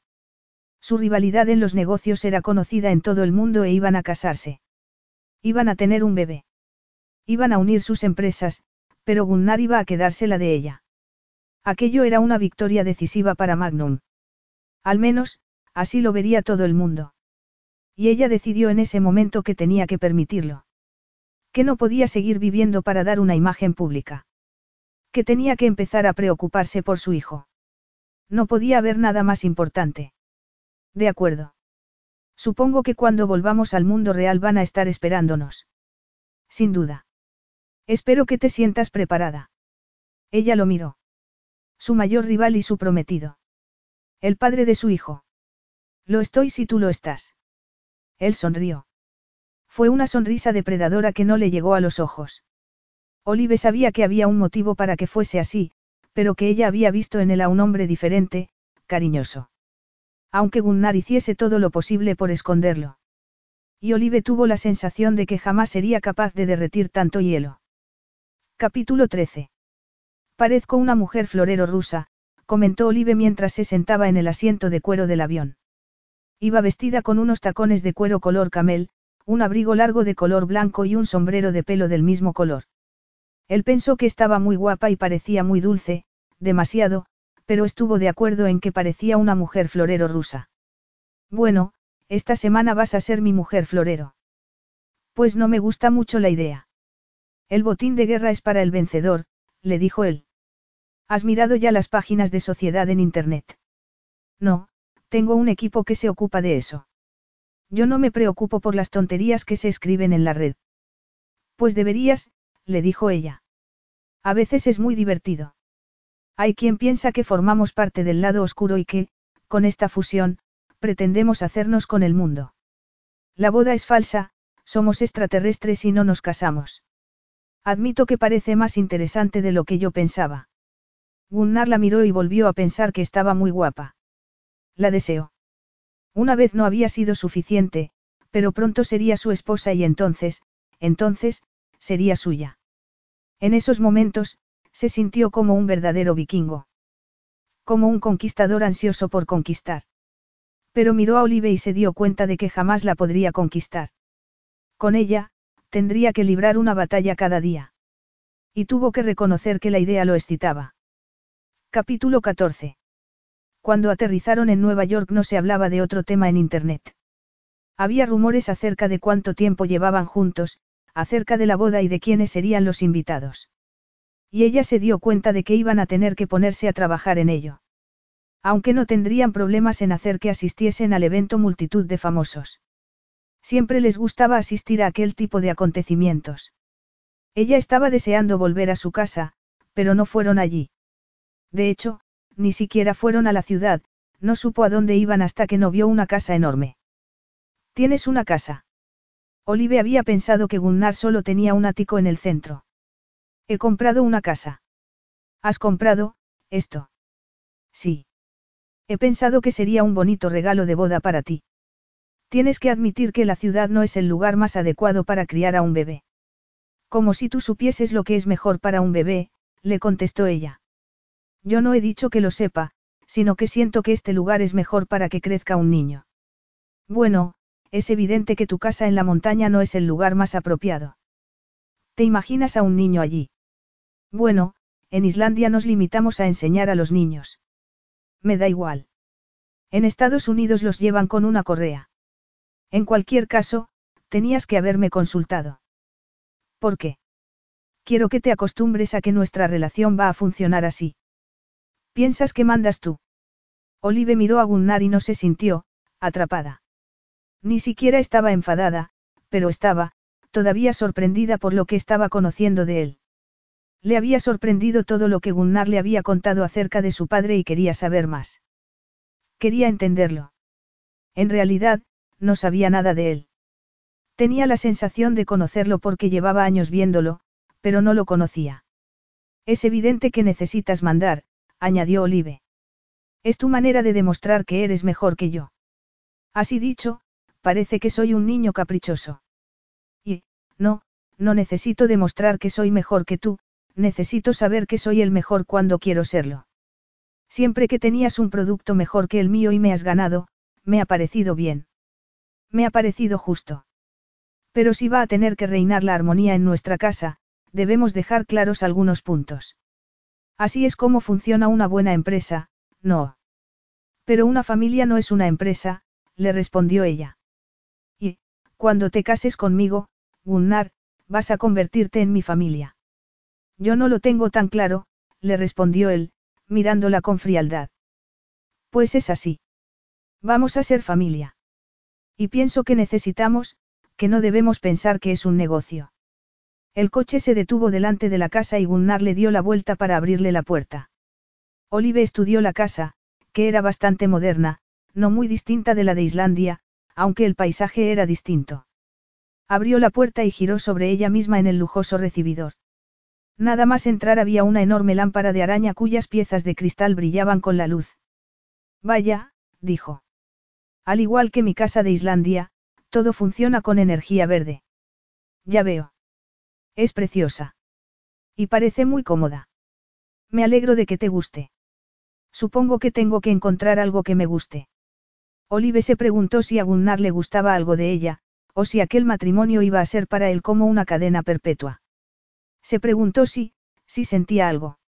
Su rivalidad en los negocios era conocida en todo el mundo e iban a casarse. Iban a tener un bebé. Iban a unir sus empresas, pero Gunnar iba a quedarse la de ella. Aquello era una victoria decisiva para Magnum. Al menos, así lo vería todo el mundo. Y ella decidió en ese momento que tenía que permitirlo. Que no podía seguir viviendo para dar una imagen pública. Que tenía que empezar a preocuparse por su hijo. No podía haber nada más importante. De acuerdo. Supongo que cuando volvamos al mundo real van a estar esperándonos. Sin duda. Espero que te sientas preparada. Ella lo miró. Su mayor rival y su prometido. El padre de su hijo. Lo estoy si tú lo estás. Él sonrió. Fue una sonrisa depredadora que no le llegó a los ojos. Olive sabía que había un motivo para que fuese así, pero que ella había visto en él a un hombre diferente, cariñoso. Aunque Gunnar hiciese todo lo posible por esconderlo. Y Olive tuvo la sensación de que jamás sería capaz de derretir tanto hielo. Capítulo 13. Parezco una mujer florero rusa, comentó Olive mientras se sentaba en el asiento de cuero del avión. Iba vestida con unos tacones de cuero color camel, un abrigo largo de color blanco y un sombrero de pelo del mismo color. Él pensó que estaba muy guapa y parecía muy dulce, demasiado, pero estuvo de acuerdo en que parecía una mujer florero rusa. Bueno, esta semana vas a ser mi mujer florero. Pues no me gusta mucho la idea. El botín de guerra es para el vencedor, le dijo él. ¿Has mirado ya las páginas de sociedad en Internet? No, tengo un equipo que se ocupa de eso. Yo no me preocupo por las tonterías que se escriben en la red. Pues deberías, le dijo ella. A veces es muy divertido. Hay quien piensa que formamos parte del lado oscuro y que, con esta fusión, pretendemos hacernos con el mundo. La boda es falsa, somos extraterrestres y no nos casamos. Admito que parece más interesante de lo que yo pensaba. Gunnar la miró y volvió a pensar que estaba muy guapa. La deseo. Una vez no había sido suficiente, pero pronto sería su esposa y entonces, entonces, sería suya. En esos momentos, se sintió como un verdadero vikingo. Como un conquistador ansioso por conquistar. Pero miró a Olive y se dio cuenta de que jamás la podría conquistar. Con ella, tendría que librar una batalla cada día. Y tuvo que reconocer que la idea lo excitaba. Capítulo 14. Cuando aterrizaron en Nueva York no se hablaba de otro tema en Internet. Había rumores acerca de cuánto tiempo llevaban juntos, acerca de la boda y de quiénes serían los invitados. Y ella se dio cuenta de que iban a tener que ponerse a trabajar en ello. Aunque no tendrían problemas en hacer que asistiesen al evento multitud de famosos. Siempre les gustaba asistir a aquel tipo de acontecimientos. Ella estaba deseando volver a su casa, pero no fueron allí. De hecho, ni siquiera fueron a la ciudad, no supo a dónde iban hasta que no vio una casa enorme. ¿Tienes una casa? Olive había pensado que Gunnar solo tenía un ático en el centro. He comprado una casa. ¿Has comprado, esto? Sí. He pensado que sería un bonito regalo de boda para ti. Tienes que admitir que la ciudad no es el lugar más adecuado para criar a un bebé. Como si tú supieses lo que es mejor para un bebé, le contestó ella. Yo no he dicho que lo sepa, sino que siento que este lugar es mejor para que crezca un niño. Bueno, es evidente que tu casa en la montaña no es el lugar más apropiado. ¿Te imaginas a un niño allí? Bueno, en Islandia nos limitamos a enseñar a los niños. Me da igual. En Estados Unidos los llevan con una correa. En cualquier caso, tenías que haberme consultado. ¿Por qué? Quiero que te acostumbres a que nuestra relación va a funcionar así. ¿Piensas que mandas tú? Olive miró a Gunnar y no se sintió, atrapada. Ni siquiera estaba enfadada, pero estaba, todavía sorprendida por lo que estaba conociendo de él. Le había sorprendido todo lo que Gunnar le había contado acerca de su padre y quería saber más. Quería entenderlo. En realidad, no sabía nada de él. Tenía la sensación de conocerlo porque llevaba años viéndolo, pero no lo conocía. Es evidente que necesitas mandar, añadió Olive. Es tu manera de demostrar que eres mejor que yo. Así dicho, parece que soy un niño caprichoso. Y, no, no necesito demostrar que soy mejor que tú, necesito saber que soy el mejor cuando quiero serlo. Siempre que tenías un producto mejor que el mío y me has ganado, me ha parecido bien. Me ha parecido justo. Pero si va a tener que reinar la armonía en nuestra casa, debemos dejar claros algunos puntos. Así es como funciona una buena empresa, no. Pero una familia no es una empresa, le respondió ella. Cuando te cases conmigo, Gunnar, vas a convertirte en mi familia. Yo no lo tengo tan claro, le respondió él, mirándola con frialdad. Pues es así. Vamos a ser familia. Y pienso que necesitamos, que no debemos pensar que es un negocio. El coche se detuvo delante de la casa y Gunnar le dio la vuelta para abrirle la puerta. Olive estudió la casa, que era bastante moderna, no muy distinta de la de Islandia, aunque el paisaje era distinto. Abrió la puerta y giró sobre ella misma en el lujoso recibidor. Nada más entrar había una enorme lámpara de araña cuyas piezas de cristal brillaban con la luz. Vaya, dijo. Al igual que mi casa de Islandia, todo funciona con energía verde. Ya veo. Es preciosa. Y parece muy cómoda. Me alegro de que te guste. Supongo que tengo que encontrar algo que me guste. Olive se preguntó si a Gunnar le gustaba algo de ella, o si aquel matrimonio iba a ser para él como una cadena perpetua. Se preguntó si, si sentía algo.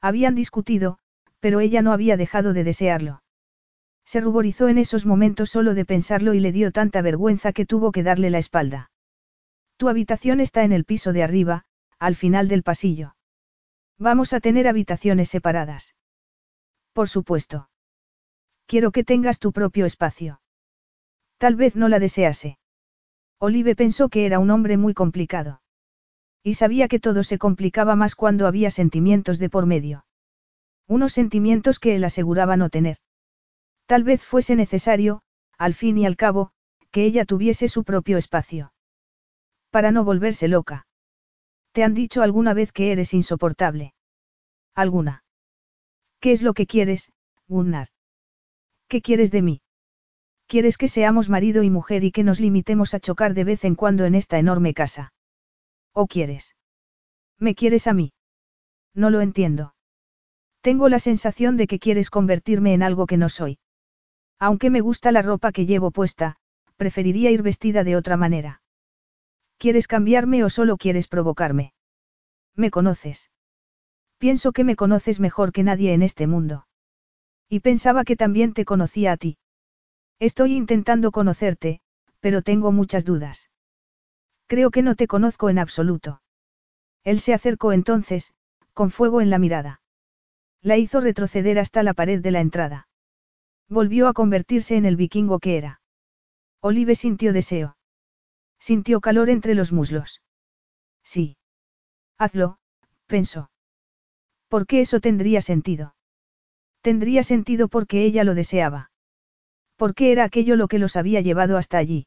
Habían discutido, pero ella no había dejado de desearlo. Se ruborizó en esos momentos solo de pensarlo y le dio tanta vergüenza que tuvo que darle la espalda. Tu habitación está en el piso de arriba, al final del pasillo. Vamos a tener habitaciones separadas. Por supuesto. Quiero que tengas tu propio espacio. Tal vez no la desease. Olive pensó que era un hombre muy complicado. Y sabía que todo se complicaba más cuando había sentimientos de por medio. Unos sentimientos que él aseguraba no tener. Tal vez fuese necesario, al fin y al cabo, que ella tuviese su propio espacio. Para no volverse loca. ¿Te han dicho alguna vez que eres insoportable? ¿Alguna? ¿Qué es lo que quieres, Gunnar? ¿Qué quieres de mí? ¿Quieres que seamos marido y mujer y que nos limitemos a chocar de vez en cuando en esta enorme casa? ¿O quieres? ¿Me quieres a mí? No lo entiendo. Tengo la sensación de que quieres convertirme en algo que no soy. Aunque me gusta la ropa que llevo puesta, preferiría ir vestida de otra manera. ¿Quieres cambiarme o solo quieres provocarme? ¿Me conoces? Pienso que me conoces mejor que nadie en este mundo. Y pensaba que también te conocía a ti. Estoy intentando conocerte, pero tengo muchas dudas. Creo que no te conozco en absoluto. Él se acercó entonces, con fuego en la mirada. La hizo retroceder hasta la pared de la entrada. Volvió a convertirse en el vikingo que era. Olive sintió deseo. Sintió calor entre los muslos. Sí. Hazlo, pensó. ¿Por qué eso tendría sentido? Tendría sentido porque ella lo deseaba. Porque era aquello lo que los había llevado hasta allí.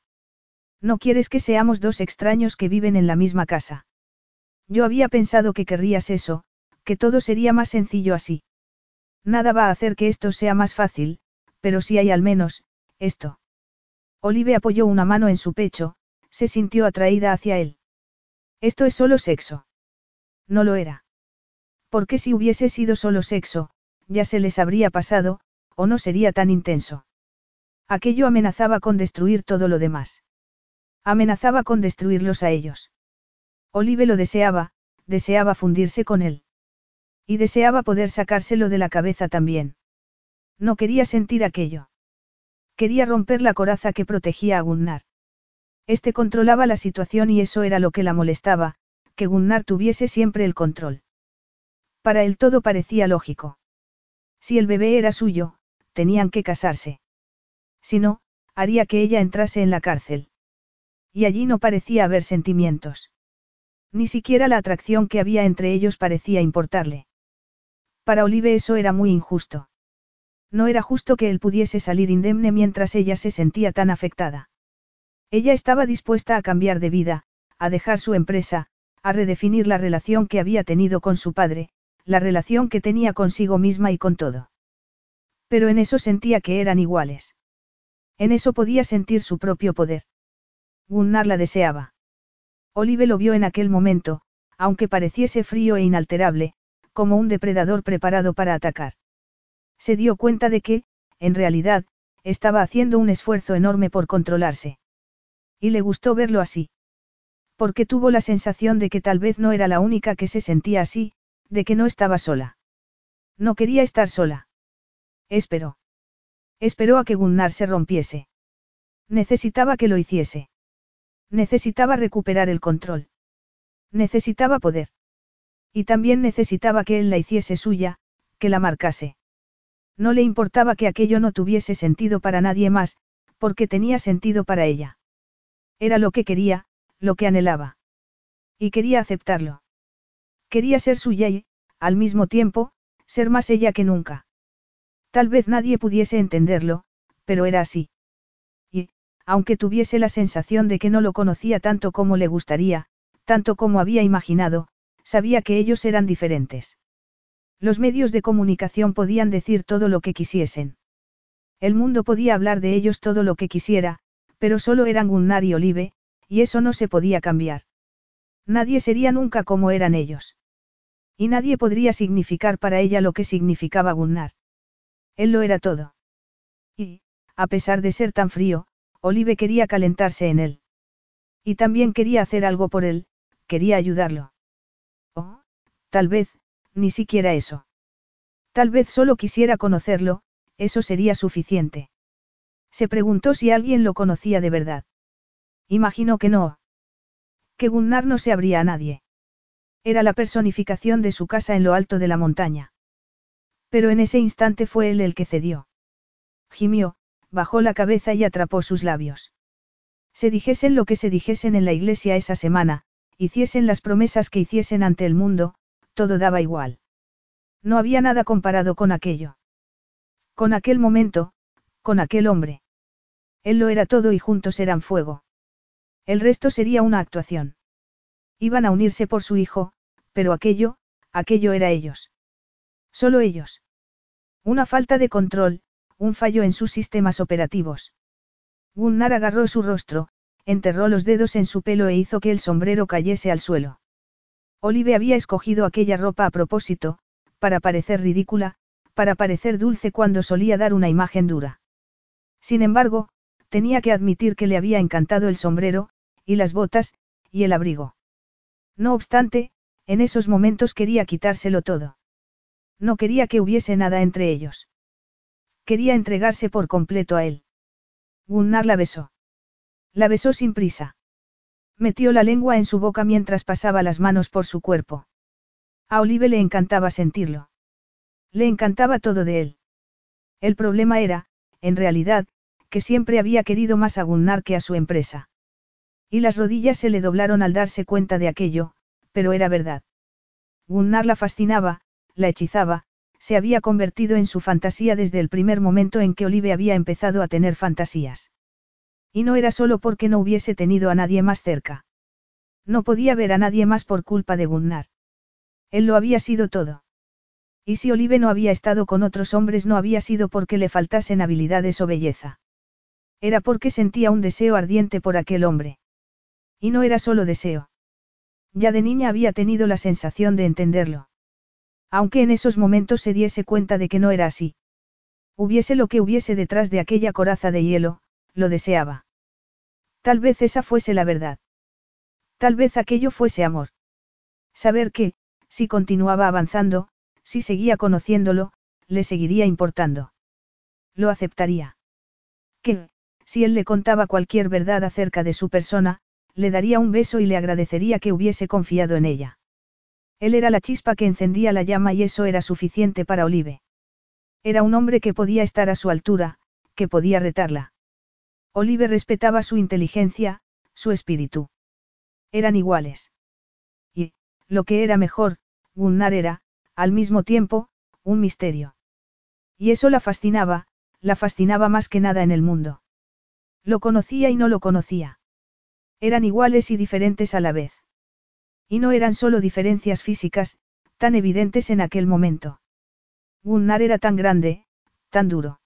No quieres que seamos dos extraños que viven en la misma casa. Yo había pensado que querrías eso, que todo sería más sencillo así. Nada va a hacer que esto sea más fácil, pero si hay al menos, esto. Olive apoyó una mano en su pecho, se sintió atraída hacia él. Esto es solo sexo. No lo era. Porque si hubiese sido solo sexo, ya se les habría pasado, o no sería tan intenso. Aquello amenazaba con destruir todo lo demás. Amenazaba con destruirlos a ellos. Olive lo deseaba, deseaba fundirse con él. Y deseaba poder sacárselo de la cabeza también. No quería sentir aquello. Quería romper la coraza que protegía a Gunnar. Este controlaba la situación y eso era lo que la molestaba, que Gunnar tuviese siempre el control. Para él todo parecía lógico. Si el bebé era suyo, tenían que casarse. Si no, haría que ella entrase en la cárcel. Y allí no parecía haber sentimientos. Ni siquiera la atracción que había entre ellos parecía importarle. Para Olive eso era muy injusto. No era justo que él pudiese salir indemne mientras ella se sentía tan afectada. Ella estaba dispuesta a cambiar de vida, a dejar su empresa, a redefinir la relación que había tenido con su padre, la relación que tenía consigo misma y con todo. Pero en eso sentía que eran iguales. En eso podía sentir su propio poder. Gunnar la deseaba. Olive lo vio en aquel momento, aunque pareciese frío e inalterable, como un depredador preparado para atacar. Se dio cuenta de que, en realidad, estaba haciendo un esfuerzo enorme por controlarse. Y le gustó verlo así. Porque tuvo la sensación de que tal vez no era la única que se sentía así, de que no estaba sola. No quería estar sola. Esperó. Esperó a que Gunnar se rompiese. Necesitaba que lo hiciese. Necesitaba recuperar el control. Necesitaba poder. Y también necesitaba que él la hiciese suya, que la marcase. No le importaba que aquello no tuviese sentido para nadie más, porque tenía sentido para ella. Era lo que quería, lo que anhelaba. Y quería aceptarlo. Quería ser suya y, al mismo tiempo, ser más ella que nunca. Tal vez nadie pudiese entenderlo, pero era así. Y, aunque tuviese la sensación de que no lo conocía tanto como le gustaría, tanto como había imaginado, sabía que ellos eran diferentes. Los medios de comunicación podían decir todo lo que quisiesen. El mundo podía hablar de ellos todo lo que quisiera, pero solo eran Gunnar y Olive, y eso no se podía cambiar. Nadie sería nunca como eran ellos. Y nadie podría significar para ella lo que significaba Gunnar. Él lo era todo. Y, a pesar de ser tan frío, Olive quería calentarse en él. Y también quería hacer algo por él, quería ayudarlo. Oh, tal vez, ni siquiera eso. Tal vez solo quisiera conocerlo, eso sería suficiente. Se preguntó si alguien lo conocía de verdad. Imaginó que no. Que Gunnar no se abría a nadie. Era la personificación de su casa en lo alto de la montaña. Pero en ese instante fue él el que cedió. Gimió, bajó la cabeza y atrapó sus labios. Se dijesen lo que se dijesen en la iglesia esa semana, hiciesen las promesas que hiciesen ante el mundo, todo daba igual. No había nada comparado con aquello. Con aquel momento, con aquel hombre. Él lo era todo y juntos eran fuego. El resto sería una actuación. Iban a unirse por su hijo, pero aquello, aquello era ellos. Solo ellos. Una falta de control, un fallo en sus sistemas operativos. Gunnar agarró su rostro, enterró los dedos en su pelo e hizo que el sombrero cayese al suelo. Olive había escogido aquella ropa a propósito, para parecer ridícula, para parecer dulce cuando solía dar una imagen dura. Sin embargo, tenía que admitir que le había encantado el sombrero, y las botas, y el abrigo. No obstante, en esos momentos quería quitárselo todo. No quería que hubiese nada entre ellos. Quería entregarse por completo a él. Gunnar la besó. La besó sin prisa. Metió la lengua en su boca mientras pasaba las manos por su cuerpo. A Olive le encantaba sentirlo. Le encantaba todo de él. El problema era, en realidad, que siempre había querido más a Gunnar que a su empresa. Y las rodillas se le doblaron al darse cuenta de aquello, pero era verdad. Gunnar la fascinaba, la hechizaba, se había convertido en su fantasía desde el primer momento en que Olive había empezado a tener fantasías. Y no era solo porque no hubiese tenido a nadie más cerca. No podía ver a nadie más por culpa de Gunnar. Él lo había sido todo. Y si Olive no había estado con otros hombres no había sido porque le faltasen habilidades o belleza. Era porque sentía un deseo ardiente por aquel hombre. Y no era solo deseo. Ya de niña había tenido la sensación de entenderlo. Aunque en esos momentos se diese cuenta de que no era así. Hubiese lo que hubiese detrás de aquella coraza de hielo, lo deseaba. Tal vez esa fuese la verdad. Tal vez aquello fuese amor. Saber que, si continuaba avanzando, si seguía conociéndolo, le seguiría importando. Lo aceptaría. Que, si él le contaba cualquier verdad acerca de su persona, le daría un beso y le agradecería que hubiese confiado en ella. Él era la chispa que encendía la llama y eso era suficiente para Olive. Era un hombre que podía estar a su altura, que podía retarla. Olive respetaba su inteligencia, su espíritu. Eran iguales. Y, lo que era mejor, Gunnar era, al mismo tiempo, un misterio. Y eso la fascinaba, la fascinaba más que nada en el mundo. Lo conocía y no lo conocía. Eran iguales y diferentes a la vez. Y no eran solo diferencias físicas, tan evidentes en aquel momento. Gunnar era tan grande, tan duro.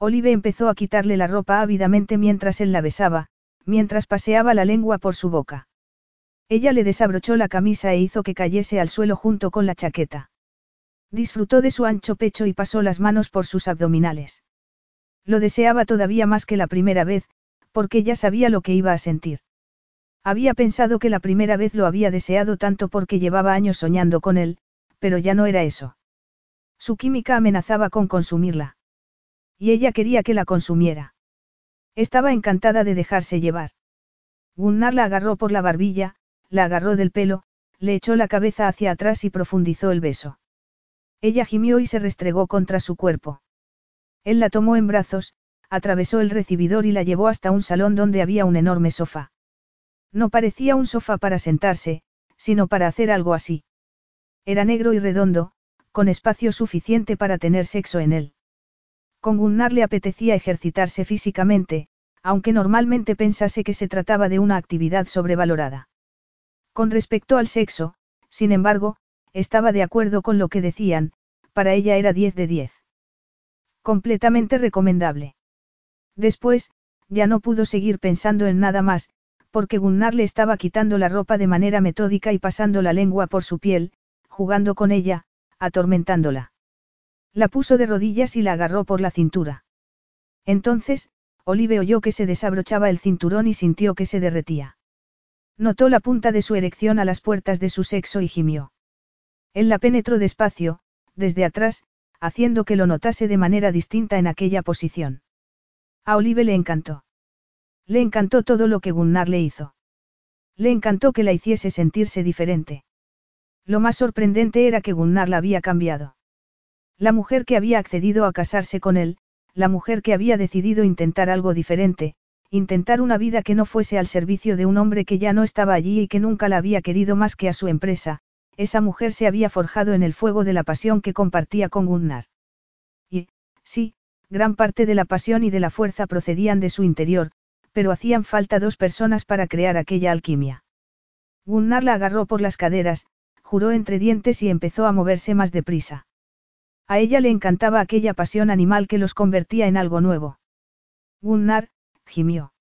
Olive empezó a quitarle la ropa ávidamente mientras él la besaba, mientras paseaba la lengua por su boca. Ella le desabrochó la camisa e hizo que cayese al suelo junto con la chaqueta. Disfrutó de su ancho pecho y pasó las manos por sus abdominales. Lo deseaba todavía más que la primera vez, porque ya sabía lo que iba a sentir. Había pensado que la primera vez lo había deseado tanto porque llevaba años soñando con él, pero ya no era eso. Su química amenazaba con consumirla. Y ella quería que la consumiera. Estaba encantada de dejarse llevar. Gunnar la agarró por la barbilla, la agarró del pelo, le echó la cabeza hacia atrás y profundizó el beso. Ella gimió y se restregó contra su cuerpo. Él la tomó en brazos, atravesó el recibidor y la llevó hasta un salón donde había un enorme sofá. No parecía un sofá para sentarse, sino para hacer algo así. Era negro y redondo, con espacio suficiente para tener sexo en él. Con Gunnar le apetecía ejercitarse físicamente, aunque normalmente pensase que se trataba de una actividad sobrevalorada. Con respecto al sexo, sin embargo, estaba de acuerdo con lo que decían, para ella era 10 de 10. Completamente recomendable. Después, ya no pudo seguir pensando en nada más, porque Gunnar le estaba quitando la ropa de manera metódica y pasando la lengua por su piel, jugando con ella, atormentándola. La puso de rodillas y la agarró por la cintura. Entonces, Olive oyó que se desabrochaba el cinturón y sintió que se derretía. Notó la punta de su erección a las puertas de su sexo y gimió. Él la penetró despacio, desde atrás, haciendo que lo notase de manera distinta en aquella posición. A Olive le encantó. Le encantó todo lo que Gunnar le hizo. Le encantó que la hiciese sentirse diferente. Lo más sorprendente era que Gunnar la había cambiado. La mujer que había accedido a casarse con él, la mujer que había decidido intentar algo diferente, intentar una vida que no fuese al servicio de un hombre que ya no estaba allí y que nunca la había querido más que a su empresa, esa mujer se había forjado en el fuego de la pasión que compartía con Gunnar. Y, sí, gran parte de la pasión y de la fuerza procedían de su interior, pero hacían falta dos personas para crear aquella alquimia. Gunnar la agarró por las caderas, juró entre dientes y empezó a moverse más deprisa. A ella le encantaba aquella pasión animal que los convertía en algo nuevo. Gunnar, gimió.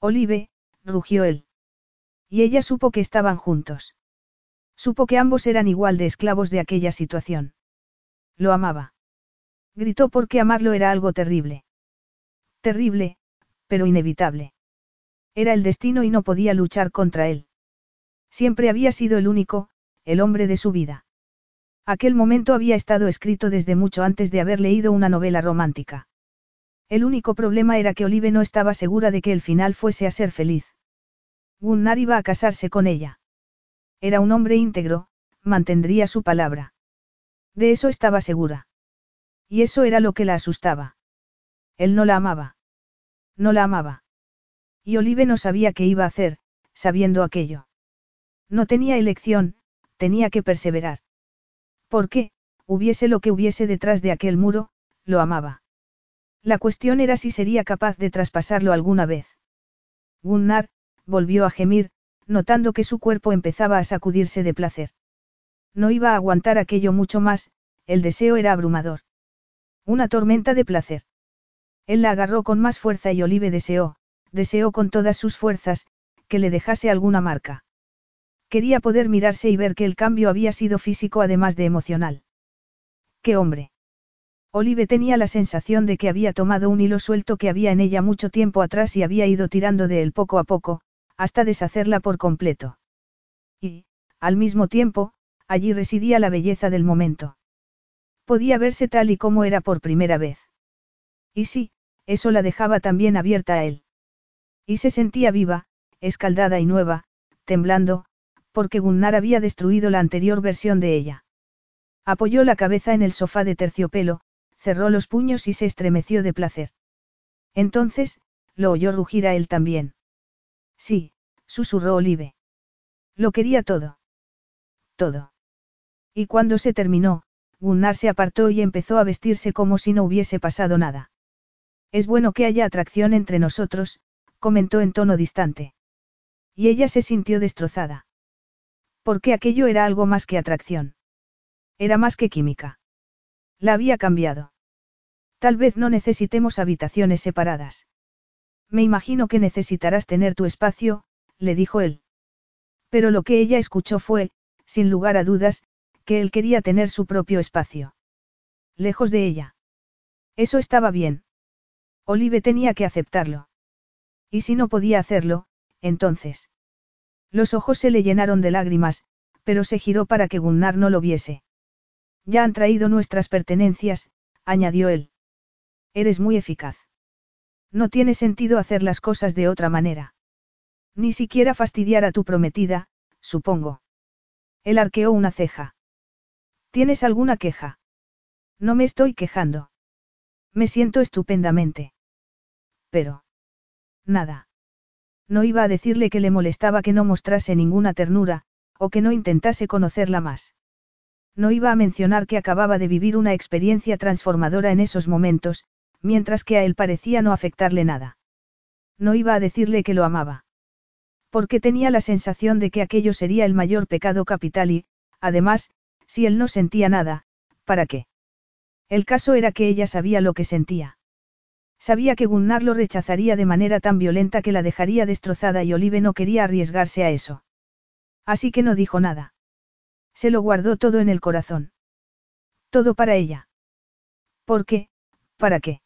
Olive, rugió él. Y ella supo que estaban juntos. Supo que ambos eran igual de esclavos de aquella situación. Lo amaba. Gritó porque amarlo era algo terrible. Terrible, pero inevitable. Era el destino y no podía luchar contra él. Siempre había sido el único, el hombre de su vida. Aquel momento había estado escrito desde mucho antes de haber leído una novela romántica. El único problema era que Olive no estaba segura de que el final fuese a ser feliz. Gunnar iba a casarse con ella. Era un hombre íntegro, mantendría su palabra. De eso estaba segura. Y eso era lo que la asustaba. Él no la amaba. No la amaba. Y Olive no sabía qué iba a hacer, sabiendo aquello. No tenía elección, tenía que perseverar. Porque, hubiese lo que hubiese detrás de aquel muro, lo amaba. La cuestión era si sería capaz de traspasarlo alguna vez. Gunnar, volvió a gemir, notando que su cuerpo empezaba a sacudirse de placer. No iba a aguantar aquello mucho más, el deseo era abrumador. Una tormenta de placer. Él la agarró con más fuerza y Olive deseó, deseó con todas sus fuerzas, que le dejase alguna marca. Quería poder mirarse y ver que el cambio había sido físico además de emocional. ¡Qué hombre! Olive tenía la sensación de que había tomado un hilo suelto que había en ella mucho tiempo atrás y había ido tirando de él poco a poco, hasta deshacerla por completo. Y, al mismo tiempo, allí residía la belleza del momento. Podía verse tal y como era por primera vez. Y sí, eso la dejaba también abierta a él. Y se sentía viva, escaldada y nueva, temblando, porque Gunnar había destruido la anterior versión de ella. Apoyó la cabeza en el sofá de terciopelo, cerró los puños y se estremeció de placer. Entonces, lo oyó rugir a él también. Sí, susurró Olive. Lo quería todo. Todo. Y cuando se terminó, Gunnar se apartó y empezó a vestirse como si no hubiese pasado nada. Es bueno que haya atracción entre nosotros, comentó en tono distante. Y ella se sintió destrozada. Porque aquello era algo más que atracción. Era más que química. La había cambiado. Tal vez no necesitemos habitaciones separadas. Me imagino que necesitarás tener tu espacio, le dijo él. Pero lo que ella escuchó fue, sin lugar a dudas, que él quería tener su propio espacio. Lejos de ella. Eso estaba bien. Olive tenía que aceptarlo. Y si no podía hacerlo, entonces. Los ojos se le llenaron de lágrimas, pero se giró para que Gunnar no lo viese. Ya han traído nuestras pertenencias, añadió él. Eres muy eficaz. No tiene sentido hacer las cosas de otra manera. Ni siquiera fastidiar a tu prometida, supongo. Él arqueó una ceja. ¿Tienes alguna queja? No me estoy quejando. Me siento estupendamente. Pero. Nada. No iba a decirle que le molestaba que no mostrase ninguna ternura, o que no intentase conocerla más. No iba a mencionar que acababa de vivir una experiencia transformadora en esos momentos, mientras que a él parecía no afectarle nada. No iba a decirle que lo amaba. Porque tenía la sensación de que aquello sería el mayor pecado capital y, además, si él no sentía nada, ¿para qué? El caso era que ella sabía lo que sentía. Sabía que Gunnar lo rechazaría de manera tan violenta que la dejaría destrozada y Olive no quería arriesgarse a eso. Así que no dijo nada. Se lo guardó todo en el corazón. Todo para ella. ¿Por qué? ¿Para qué?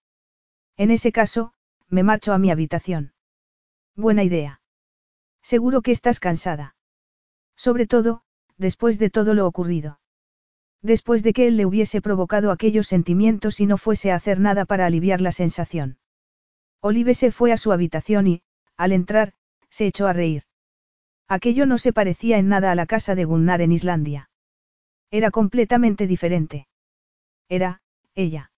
En ese caso, me marcho a mi habitación. Buena idea. Seguro que estás cansada. Sobre todo, después de todo lo ocurrido. Después de que él le hubiese provocado aquellos sentimientos y no fuese a hacer nada para aliviar la sensación. Olive se fue a su habitación y, al entrar, se echó a reír. Aquello no se parecía en nada a la casa de Gunnar en Islandia. Era completamente diferente. Era, ella.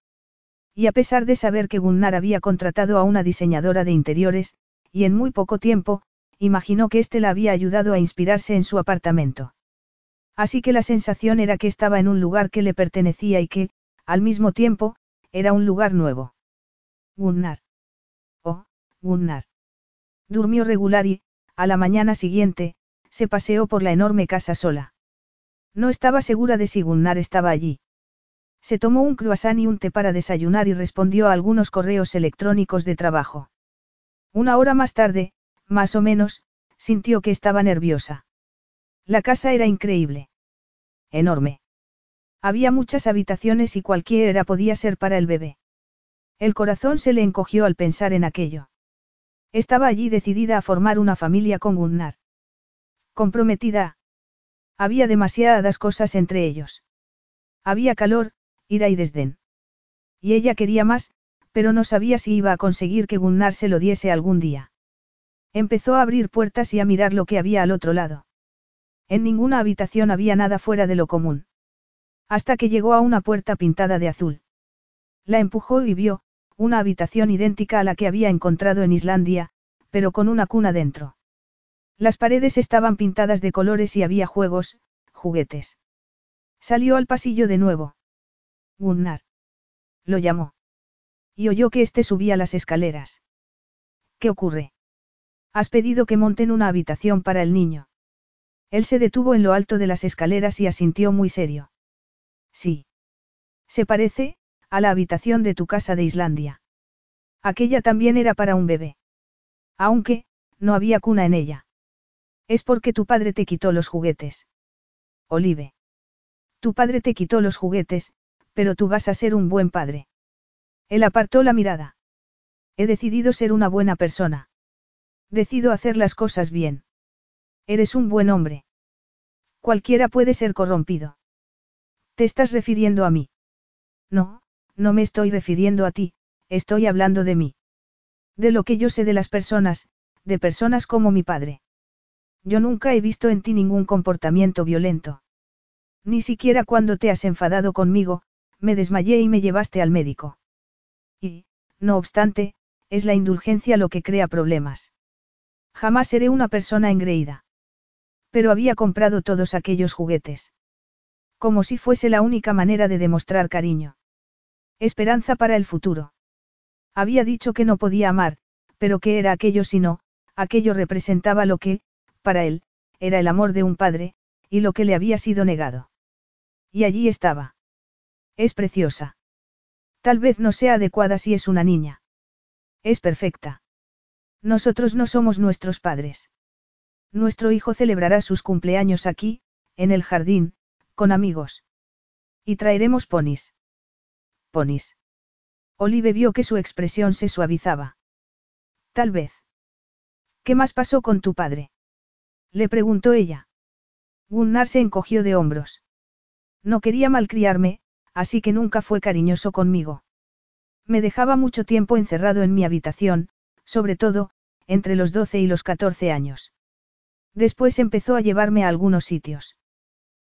Y a pesar de saber que Gunnar había contratado a una diseñadora de interiores, y en muy poco tiempo, imaginó que éste la había ayudado a inspirarse en su apartamento. Así que la sensación era que estaba en un lugar que le pertenecía y que, al mismo tiempo, era un lugar nuevo. Gunnar. Oh, Gunnar. Durmió regular y, a la mañana siguiente, se paseó por la enorme casa sola. No estaba segura de si Gunnar estaba allí. Se tomó un croissant y un té para desayunar y respondió a algunos correos electrónicos de trabajo. Una hora más tarde, más o menos, sintió que estaba nerviosa. La casa era increíble enorme. Había muchas habitaciones y cualquiera podía ser para el bebé. El corazón se le encogió al pensar en aquello. Estaba allí decidida a formar una familia con Gunnar. Comprometida. Había demasiadas cosas entre ellos. Había calor, ira y desdén. Y ella quería más, pero no sabía si iba a conseguir que Gunnar se lo diese algún día. Empezó a abrir puertas y a mirar lo que había al otro lado. En ninguna habitación había nada fuera de lo común. Hasta que llegó a una puerta pintada de azul. La empujó y vio, una habitación idéntica a la que había encontrado en Islandia, pero con una cuna dentro. Las paredes estaban pintadas de colores y había juegos, juguetes. Salió al pasillo de nuevo. Gunnar. Lo llamó. Y oyó que éste subía las escaleras. ¿Qué ocurre? Has pedido que monten una habitación para el niño. Él se detuvo en lo alto de las escaleras y asintió muy serio. Sí. Se parece, a la habitación de tu casa de Islandia. Aquella también era para un bebé. Aunque, no había cuna en ella. Es porque tu padre te quitó los juguetes. Olive. Tu padre te quitó los juguetes, pero tú vas a ser un buen padre. Él apartó la mirada. He decidido ser una buena persona. Decido hacer las cosas bien. Eres un buen hombre. Cualquiera puede ser corrompido. ¿Te estás refiriendo a mí? No, no me estoy refiriendo a ti, estoy hablando de mí. De lo que yo sé de las personas, de personas como mi padre. Yo nunca he visto en ti ningún comportamiento violento. Ni siquiera cuando te has enfadado conmigo, me desmayé y me llevaste al médico. Y, no obstante, es la indulgencia lo que crea problemas. Jamás seré una persona engreída. Pero había comprado todos aquellos juguetes. Como si fuese la única manera de demostrar cariño. Esperanza para el futuro. Había dicho que no podía amar, pero que era aquello si no, aquello representaba lo que, para él, era el amor de un padre, y lo que le había sido negado. Y allí estaba. Es preciosa. Tal vez no sea adecuada si es una niña. Es perfecta. Nosotros no somos nuestros padres. Nuestro hijo celebrará sus cumpleaños aquí, en el jardín, con amigos. Y traeremos ponis. Ponis. Olive vio que su expresión se suavizaba. Tal vez. ¿Qué más pasó con tu padre? Le preguntó ella. Gunnar se encogió de hombros. No quería malcriarme, así que nunca fue cariñoso conmigo. Me dejaba mucho tiempo encerrado en mi habitación, sobre todo, entre los 12 y los 14 años. Después empezó a llevarme a algunos sitios.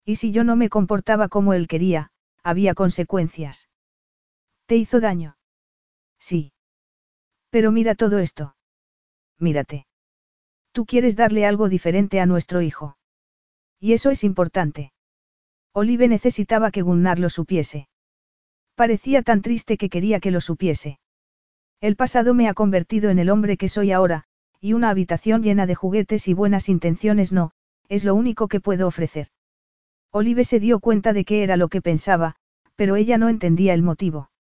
Y si yo no me comportaba como él quería, había consecuencias. ¿Te hizo daño? Sí. Pero mira todo esto. Mírate. Tú quieres darle algo diferente a nuestro hijo. Y eso es importante. Olive necesitaba que Gunnar lo supiese. Parecía tan triste que quería que lo supiese. El pasado me ha convertido en el hombre que soy ahora, y una habitación llena de juguetes y buenas intenciones no, es lo único que puedo ofrecer. Olive se dio cuenta de qué era lo que pensaba, pero ella no entendía el motivo.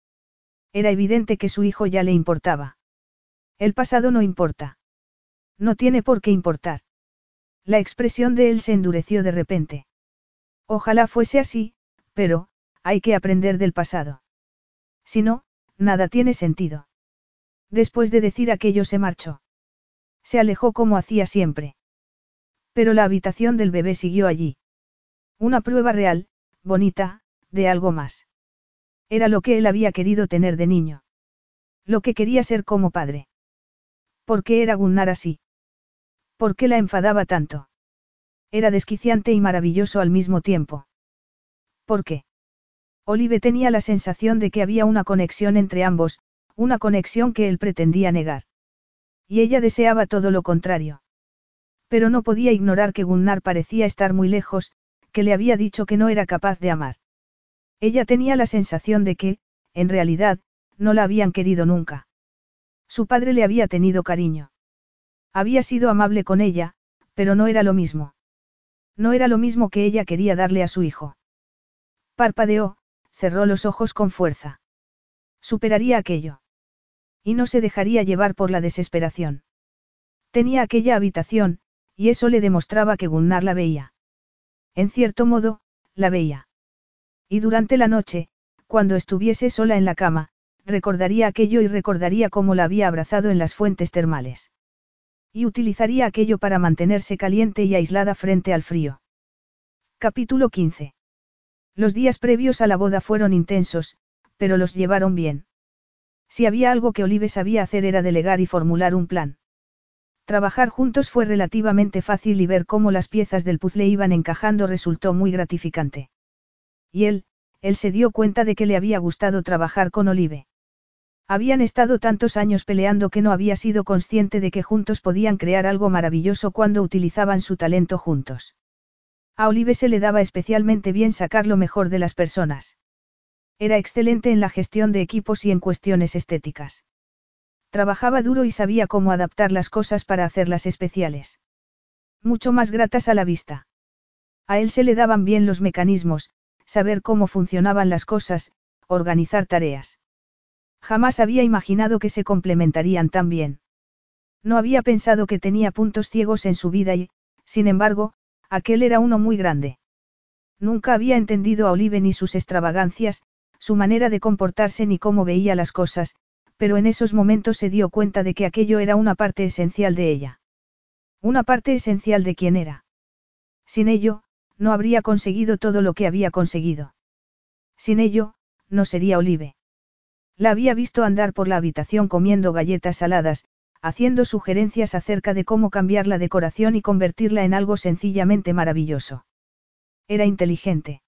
Era evidente que su hijo ya le importaba. El pasado no importa. No tiene por qué importar. La expresión de él se endureció de repente. Ojalá fuese así, pero, hay que aprender del pasado. Si no, nada tiene sentido. Después de decir aquello se marchó. Se alejó como hacía siempre. Pero la habitación del bebé siguió allí. Una prueba real, bonita, de algo más. Era lo que él había querido tener de niño. Lo que quería ser como padre. ¿Por qué era Gunnar así? ¿Por qué la enfadaba tanto? Era desquiciante y maravilloso al mismo tiempo. ¿Por qué? Olive tenía la sensación de que había una conexión entre ambos, una conexión que él pretendía negar. Y ella deseaba todo lo contrario. Pero no podía ignorar que Gunnar parecía estar muy lejos, que le había dicho que no era capaz de amar. Ella tenía la sensación de que, en realidad, no la habían querido nunca. Su padre le había tenido cariño. Había sido amable con ella, pero no era lo mismo. No era lo mismo que ella quería darle a su hijo. Parpadeó, cerró los ojos con fuerza. Superaría aquello. Y no se dejaría llevar por la desesperación. Tenía aquella habitación, y eso le demostraba que Gunnar la veía. En cierto modo, la veía. Y durante la noche, cuando estuviese sola en la cama, recordaría aquello y recordaría cómo la había abrazado en las fuentes termales. Y utilizaría aquello para mantenerse caliente y aislada frente al frío. Capítulo 15. Los días previos a la boda fueron intensos, pero los llevaron bien. Si había algo que Olive sabía hacer era delegar y formular un plan. Trabajar juntos fue relativamente fácil y ver cómo las piezas del puzzle iban encajando resultó muy gratificante. Y él, él se dio cuenta de que le había gustado trabajar con Olive. Habían estado tantos años peleando que no había sido consciente de que juntos podían crear algo maravilloso cuando utilizaban su talento juntos. A Olive se le daba especialmente bien sacar lo mejor de las personas. Era excelente en la gestión de equipos y en cuestiones estéticas. Trabajaba duro y sabía cómo adaptar las cosas para hacerlas especiales. Mucho más gratas a la vista. A él se le daban bien los mecanismos, saber cómo funcionaban las cosas, organizar tareas. Jamás había imaginado que se complementarían tan bien. No había pensado que tenía puntos ciegos en su vida y, sin embargo, aquel era uno muy grande. Nunca había entendido a Olive ni sus extravagancias, su manera de comportarse ni cómo veía las cosas, pero en esos momentos se dio cuenta de que aquello era una parte esencial de ella. Una parte esencial de quién era. Sin ello, no habría conseguido todo lo que había conseguido. Sin ello, no sería Olive. La había visto andar por la habitación comiendo galletas saladas, haciendo sugerencias acerca de cómo cambiar la decoración y convertirla en algo sencillamente maravilloso. Era inteligente.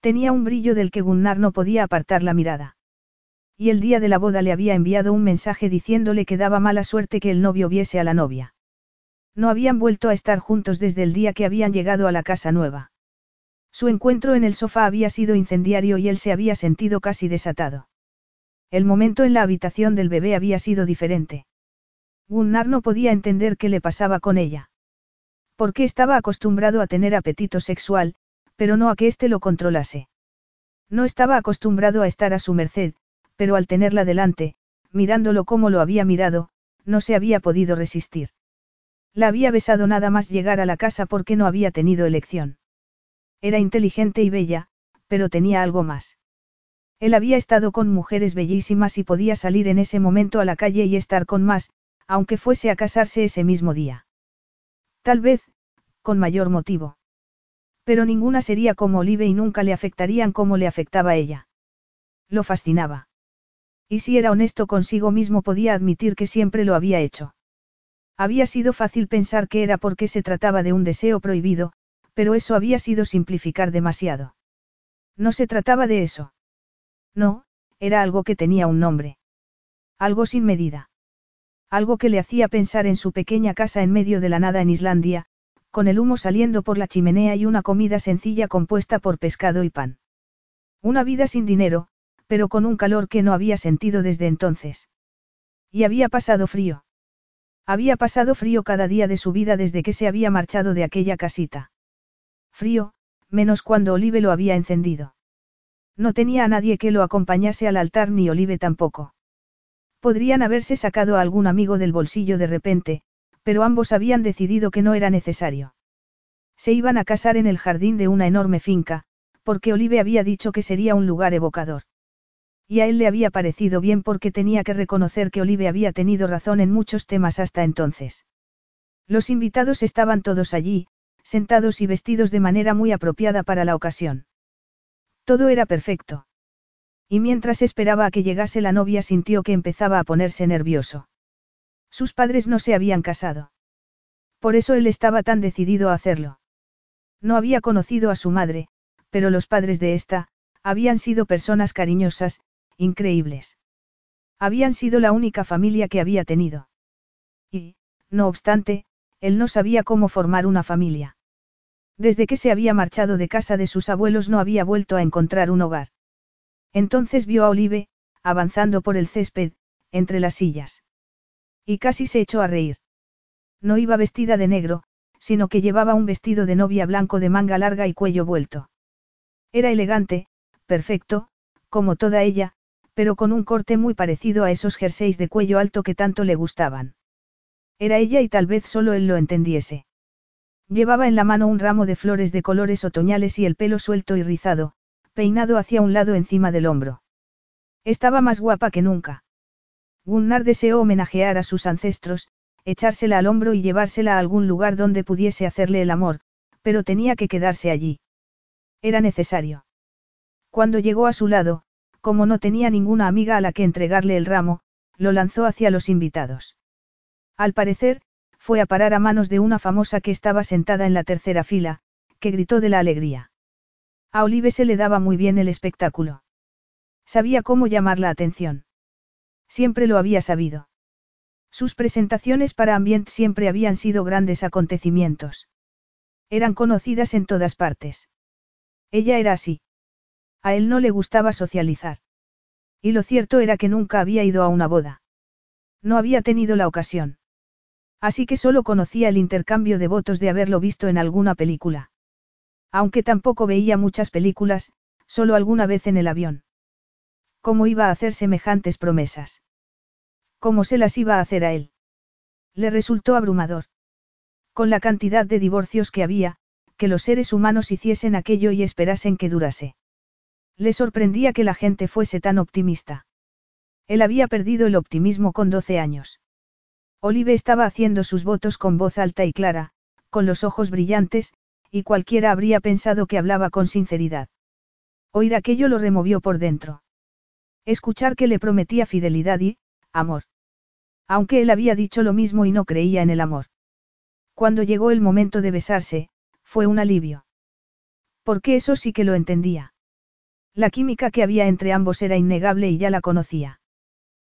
Tenía un brillo del que Gunnar no podía apartar la mirada. Y el día de la boda le había enviado un mensaje diciéndole que daba mala suerte que el novio viese a la novia. No habían vuelto a estar juntos desde el día que habían llegado a la casa nueva. Su encuentro en el sofá había sido incendiario y él se había sentido casi desatado. El momento en la habitación del bebé había sido diferente. Gunnar no podía entender qué le pasaba con ella. Porque estaba acostumbrado a tener apetito sexual, pero no a que éste lo controlase. No estaba acostumbrado a estar a su merced, pero al tenerla delante, mirándolo como lo había mirado, no se había podido resistir. La había besado nada más llegar a la casa porque no había tenido elección. Era inteligente y bella, pero tenía algo más. Él había estado con mujeres bellísimas y podía salir en ese momento a la calle y estar con más, aunque fuese a casarse ese mismo día. Tal vez, con mayor motivo. Pero ninguna sería como Olive y nunca le afectarían como le afectaba a ella. Lo fascinaba. Y si era honesto consigo mismo podía admitir que siempre lo había hecho. Había sido fácil pensar que era porque se trataba de un deseo prohibido, pero eso había sido simplificar demasiado. No se trataba de eso. No, era algo que tenía un nombre. Algo sin medida. Algo que le hacía pensar en su pequeña casa en medio de la nada en Islandia, con el humo saliendo por la chimenea y una comida sencilla compuesta por pescado y pan. Una vida sin dinero, pero con un calor que no había sentido desde entonces. Y había pasado frío. Había pasado frío cada día de su vida desde que se había marchado de aquella casita. Frío, menos cuando Olive lo había encendido. No tenía a nadie que lo acompañase al altar ni Olive tampoco. Podrían haberse sacado a algún amigo del bolsillo de repente, pero ambos habían decidido que no era necesario. Se iban a casar en el jardín de una enorme finca, porque Olive había dicho que sería un lugar evocador. Y a él le había parecido bien porque tenía que reconocer que Olive había tenido razón en muchos temas hasta entonces. Los invitados estaban todos allí, sentados y vestidos de manera muy apropiada para la ocasión. Todo era perfecto. Y mientras esperaba a que llegase la novia sintió que empezaba a ponerse nervioso. Sus padres no se habían casado. Por eso él estaba tan decidido a hacerlo. No había conocido a su madre, pero los padres de esta, habían sido personas cariñosas, increíbles. Habían sido la única familia que había tenido. Y, no obstante, él no sabía cómo formar una familia. Desde que se había marchado de casa de sus abuelos no había vuelto a encontrar un hogar. Entonces vio a Olive, avanzando por el césped, entre las sillas. Y casi se echó a reír. No iba vestida de negro, sino que llevaba un vestido de novia blanco de manga larga y cuello vuelto. Era elegante, perfecto, como toda ella, pero con un corte muy parecido a esos jerseys de cuello alto que tanto le gustaban. Era ella y tal vez solo él lo entendiese. Llevaba en la mano un ramo de flores de colores otoñales y el pelo suelto y rizado, peinado hacia un lado encima del hombro. Estaba más guapa que nunca. Gunnar deseó homenajear a sus ancestros, echársela al hombro y llevársela a algún lugar donde pudiese hacerle el amor, pero tenía que quedarse allí. Era necesario. Cuando llegó a su lado, como no tenía ninguna amiga a la que entregarle el ramo, lo lanzó hacia los invitados. Al parecer, fue a parar a manos de una famosa que estaba sentada en la tercera fila, que gritó de la alegría. A Olive se le daba muy bien el espectáculo. Sabía cómo llamar la atención. Siempre lo había sabido. Sus presentaciones para Ambient siempre habían sido grandes acontecimientos. Eran conocidas en todas partes. Ella era así. A él no le gustaba socializar. Y lo cierto era que nunca había ido a una boda. No había tenido la ocasión. Así que solo conocía el intercambio de votos de haberlo visto en alguna película. Aunque tampoco veía muchas películas, solo alguna vez en el avión. ¿Cómo iba a hacer semejantes promesas? ¿Cómo se las iba a hacer a él? Le resultó abrumador. Con la cantidad de divorcios que había, que los seres humanos hiciesen aquello y esperasen que durase. Le sorprendía que la gente fuese tan optimista. Él había perdido el optimismo con 12 años. Olive estaba haciendo sus votos con voz alta y clara, con los ojos brillantes, y cualquiera habría pensado que hablaba con sinceridad. Oír aquello lo removió por dentro. Escuchar que le prometía fidelidad y, amor. Aunque él había dicho lo mismo y no creía en el amor. Cuando llegó el momento de besarse, fue un alivio. Porque eso sí que lo entendía. La química que había entre ambos era innegable y ya la conocía.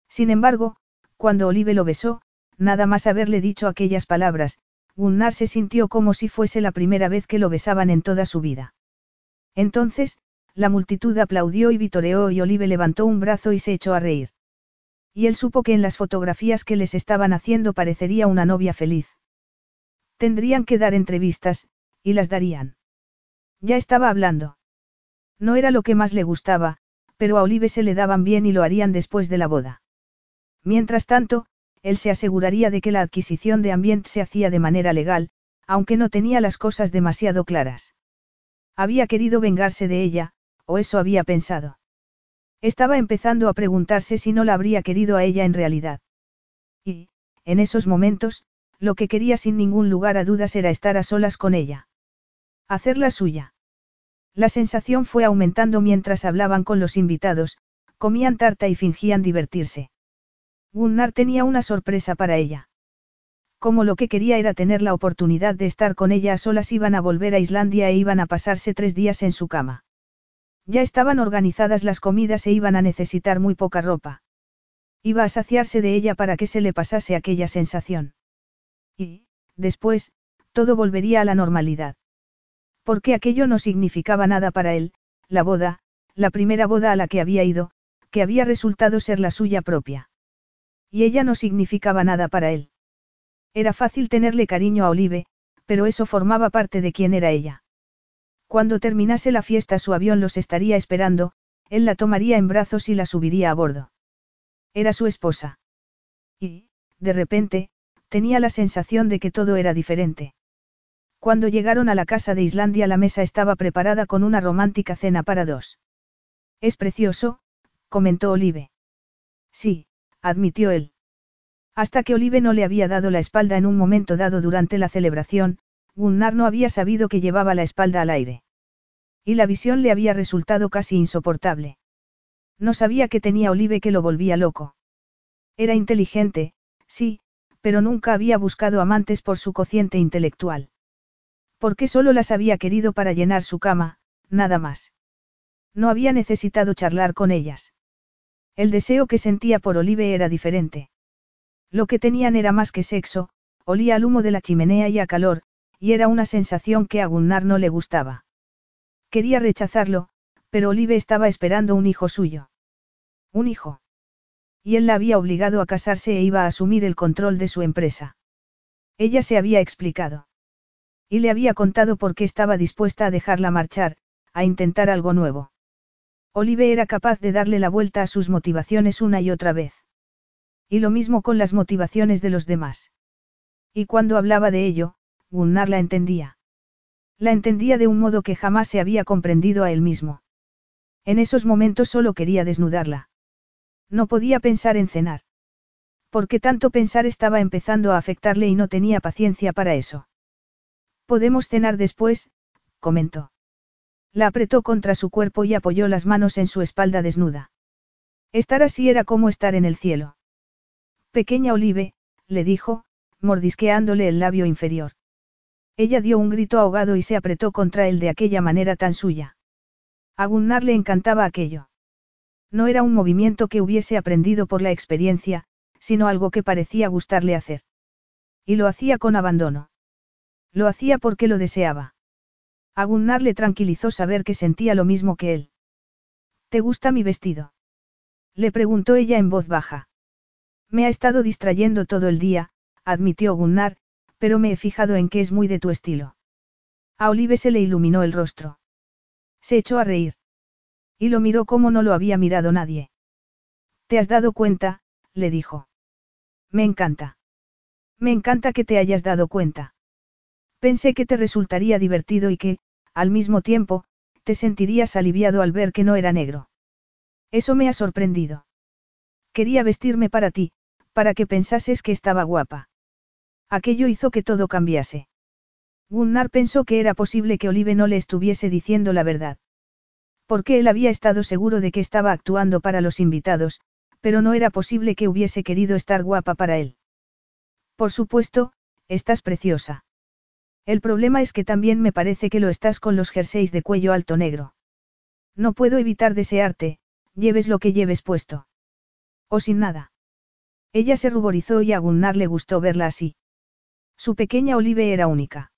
Sin embargo, cuando Olive lo besó, nada más haberle dicho aquellas palabras, Gunnar se sintió como si fuese la primera vez que lo besaban en toda su vida. Entonces, la multitud aplaudió y vitoreó y Olive levantó un brazo y se echó a reír. Y él supo que en las fotografías que les estaban haciendo parecería una novia feliz. Tendrían que dar entrevistas, y las darían. Ya estaba hablando. No era lo que más le gustaba, pero a Olive se le daban bien y lo harían después de la boda. Mientras tanto, él se aseguraría de que la adquisición de ambiente se hacía de manera legal, aunque no tenía las cosas demasiado claras. Había querido vengarse de ella, o eso había pensado. Estaba empezando a preguntarse si no la habría querido a ella en realidad. Y, en esos momentos, lo que quería sin ningún lugar a dudas era estar a solas con ella. Hacerla suya. La sensación fue aumentando mientras hablaban con los invitados, comían tarta y fingían divertirse. Gunnar tenía una sorpresa para ella. Como lo que quería era tener la oportunidad de estar con ella a solas iban a volver a Islandia e iban a pasarse tres días en su cama. Ya estaban organizadas las comidas e iban a necesitar muy poca ropa. Iba a saciarse de ella para que se le pasase aquella sensación. Y, después, todo volvería a la normalidad. Porque aquello no significaba nada para él, la boda, la primera boda a la que había ido, que había resultado ser la suya propia. Y ella no significaba nada para él. Era fácil tenerle cariño a Olive, pero eso formaba parte de quién era ella. Cuando terminase la fiesta su avión los estaría esperando, él la tomaría en brazos y la subiría a bordo. Era su esposa. Y, de repente, tenía la sensación de que todo era diferente. Cuando llegaron a la casa de Islandia la mesa estaba preparada con una romántica cena para dos. Es precioso, comentó Olive. Sí, admitió él. Hasta que Olive no le había dado la espalda en un momento dado durante la celebración, Gunnar no había sabido que llevaba la espalda al aire. Y la visión le había resultado casi insoportable. No sabía que tenía Olive que lo volvía loco. Era inteligente, sí, pero nunca había buscado amantes por su cociente intelectual. Porque solo las había querido para llenar su cama, nada más. No había necesitado charlar con ellas. El deseo que sentía por Olive era diferente. Lo que tenían era más que sexo, olía al humo de la chimenea y a calor, y era una sensación que a Gunnar no le gustaba. Quería rechazarlo, pero Olive estaba esperando un hijo suyo. Un hijo. Y él la había obligado a casarse e iba a asumir el control de su empresa. Ella se había explicado. Y le había contado por qué estaba dispuesta a dejarla marchar, a intentar algo nuevo. Olive era capaz de darle la vuelta a sus motivaciones una y otra vez. Y lo mismo con las motivaciones de los demás. Y cuando hablaba de ello, Gunnar la entendía. La entendía de un modo que jamás se había comprendido a él mismo. En esos momentos solo quería desnudarla. No podía pensar en cenar. Porque tanto pensar estaba empezando a afectarle y no tenía paciencia para eso. Podemos cenar después, comentó. La apretó contra su cuerpo y apoyó las manos en su espalda desnuda. Estar así era como estar en el cielo. Pequeña Olive, le dijo, mordisqueándole el labio inferior. Ella dio un grito ahogado y se apretó contra él de aquella manera tan suya. A Gunnar le encantaba aquello. No era un movimiento que hubiese aprendido por la experiencia, sino algo que parecía gustarle hacer. Y lo hacía con abandono. Lo hacía porque lo deseaba. A Gunnar le tranquilizó saber que sentía lo mismo que él. ¿Te gusta mi vestido? Le preguntó ella en voz baja. Me ha estado distrayendo todo el día, admitió Gunnar, pero me he fijado en que es muy de tu estilo. A Olive se le iluminó el rostro. Se echó a reír. Y lo miró como no lo había mirado nadie. ¿Te has dado cuenta? le dijo. Me encanta. Me encanta que te hayas dado cuenta. Pensé que te resultaría divertido y que, al mismo tiempo, te sentirías aliviado al ver que no era negro. Eso me ha sorprendido. Quería vestirme para ti, para que pensases que estaba guapa. Aquello hizo que todo cambiase. Gunnar pensó que era posible que Olive no le estuviese diciendo la verdad. Porque él había estado seguro de que estaba actuando para los invitados, pero no era posible que hubiese querido estar guapa para él. Por supuesto, estás preciosa. El problema es que también me parece que lo estás con los jerseys de cuello alto negro. No puedo evitar desearte, lleves lo que lleves puesto. O sin nada. Ella se ruborizó y a Gunnar le gustó verla así. Su pequeña Olive era única.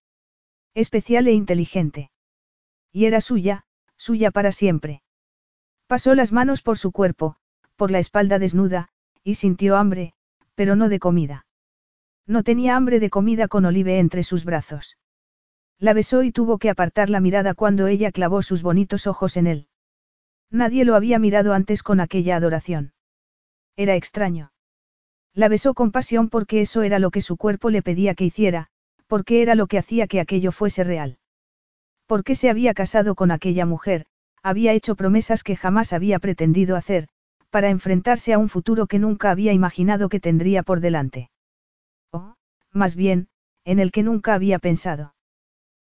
Especial e inteligente. Y era suya, suya para siempre. Pasó las manos por su cuerpo, por la espalda desnuda, y sintió hambre, pero no de comida. No tenía hambre de comida con Olive entre sus brazos. La besó y tuvo que apartar la mirada cuando ella clavó sus bonitos ojos en él. Nadie lo había mirado antes con aquella adoración. Era extraño. La besó con pasión porque eso era lo que su cuerpo le pedía que hiciera, porque era lo que hacía que aquello fuese real. Porque se había casado con aquella mujer, había hecho promesas que jamás había pretendido hacer, para enfrentarse a un futuro que nunca había imaginado que tendría por delante. O, más bien, en el que nunca había pensado.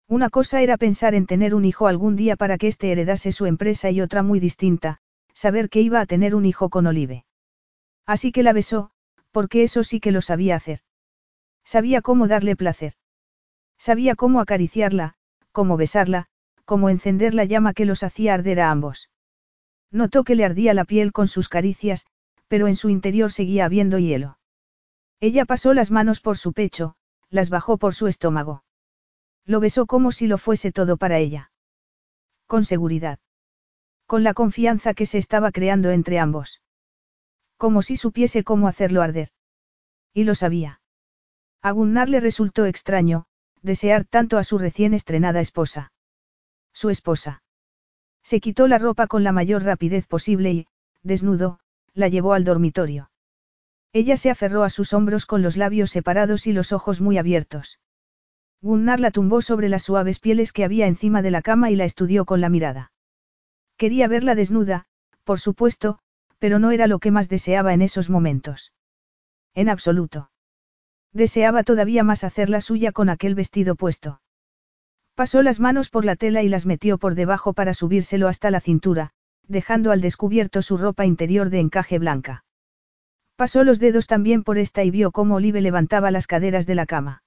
Una cosa era pensar en tener un hijo algún día para que éste heredase su empresa y otra muy distinta, saber que iba a tener un hijo con Olive. Así que la besó, porque eso sí que lo sabía hacer. Sabía cómo darle placer. Sabía cómo acariciarla, cómo besarla, cómo encender la llama que los hacía arder a ambos. Notó que le ardía la piel con sus caricias, pero en su interior seguía habiendo hielo. Ella pasó las manos por su pecho, las bajó por su estómago. Lo besó como si lo fuese todo para ella. Con seguridad. Con la confianza que se estaba creando entre ambos. Como si supiese cómo hacerlo arder. Y lo sabía. A Gunnar le resultó extraño, desear tanto a su recién estrenada esposa. Su esposa. Se quitó la ropa con la mayor rapidez posible y, desnudo, la llevó al dormitorio. Ella se aferró a sus hombros con los labios separados y los ojos muy abiertos. Gunnar la tumbó sobre las suaves pieles que había encima de la cama y la estudió con la mirada. Quería verla desnuda, por supuesto, pero no era lo que más deseaba en esos momentos. En absoluto. Deseaba todavía más hacerla suya con aquel vestido puesto. Pasó las manos por la tela y las metió por debajo para subírselo hasta la cintura, dejando al descubierto su ropa interior de encaje blanca. Pasó los dedos también por esta y vio cómo Olive levantaba las caderas de la cama.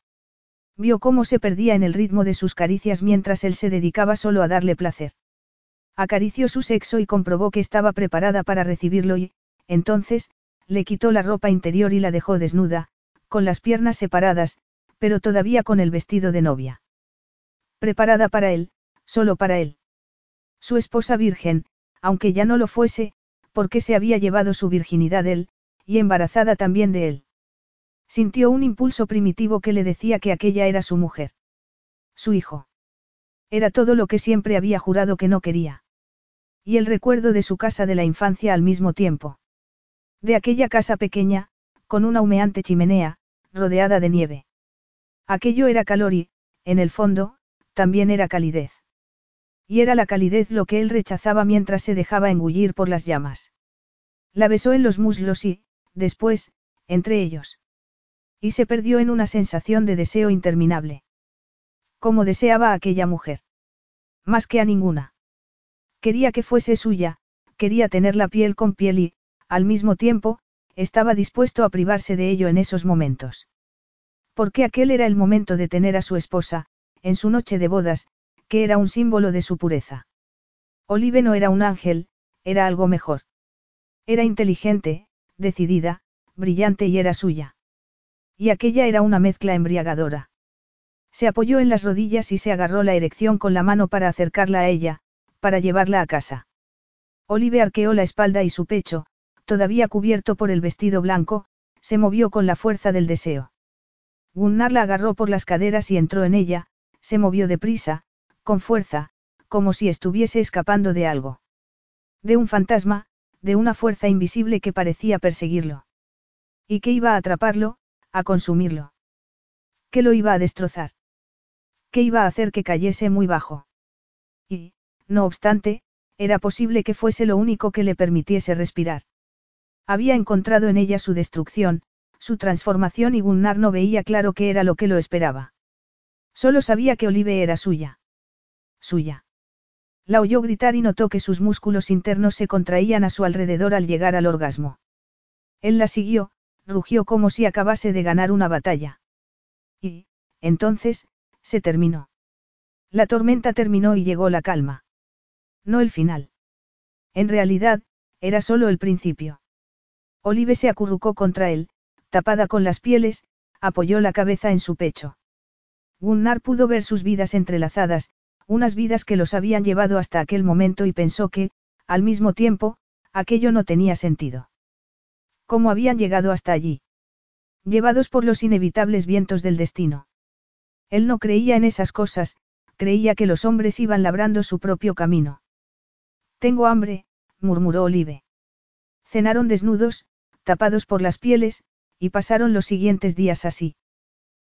Vio cómo se perdía en el ritmo de sus caricias mientras él se dedicaba solo a darle placer. Acarició su sexo y comprobó que estaba preparada para recibirlo y, entonces, le quitó la ropa interior y la dejó desnuda, con las piernas separadas, pero todavía con el vestido de novia. Preparada para él, solo para él. Su esposa virgen, aunque ya no lo fuese, porque se había llevado su virginidad él, y embarazada también de él. Sintió un impulso primitivo que le decía que aquella era su mujer. Su hijo. Era todo lo que siempre había jurado que no quería. Y el recuerdo de su casa de la infancia al mismo tiempo. De aquella casa pequeña, con una humeante chimenea, rodeada de nieve. Aquello era calor y, en el fondo, también era calidez. Y era la calidez lo que él rechazaba mientras se dejaba engullir por las llamas. La besó en los muslos y, después, entre ellos. Y se perdió en una sensación de deseo interminable. Como deseaba a aquella mujer. Más que a ninguna. Quería que fuese suya, quería tenerla piel con piel y, al mismo tiempo, estaba dispuesto a privarse de ello en esos momentos. Porque aquel era el momento de tener a su esposa, en su noche de bodas, que era un símbolo de su pureza. Olive no era un ángel, era algo mejor. Era inteligente, decidida, brillante y era suya. Y aquella era una mezcla embriagadora. Se apoyó en las rodillas y se agarró la erección con la mano para acercarla a ella, para llevarla a casa. Olive arqueó la espalda y su pecho, todavía cubierto por el vestido blanco, se movió con la fuerza del deseo. Gunnar la agarró por las caderas y entró en ella, se movió deprisa, con fuerza, como si estuviese escapando de algo. De un fantasma, de una fuerza invisible que parecía perseguirlo. Y que iba a atraparlo, a consumirlo. Que lo iba a destrozar. Que iba a hacer que cayese muy bajo. Y, no obstante, era posible que fuese lo único que le permitiese respirar. Había encontrado en ella su destrucción, su transformación y Gunnar no veía claro qué era lo que lo esperaba. Solo sabía que Olive era suya. Suya. La oyó gritar y notó que sus músculos internos se contraían a su alrededor al llegar al orgasmo. Él la siguió, rugió como si acabase de ganar una batalla. Y, entonces, se terminó. La tormenta terminó y llegó la calma. No el final. En realidad, era solo el principio. Olive se acurrucó contra él, tapada con las pieles, apoyó la cabeza en su pecho. Gunnar pudo ver sus vidas entrelazadas, unas vidas que los habían llevado hasta aquel momento y pensó que, al mismo tiempo, aquello no tenía sentido. ¿Cómo habían llegado hasta allí? Llevados por los inevitables vientos del destino. Él no creía en esas cosas, creía que los hombres iban labrando su propio camino. Tengo hambre, murmuró Olive. Cenaron desnudos, tapados por las pieles, y pasaron los siguientes días así.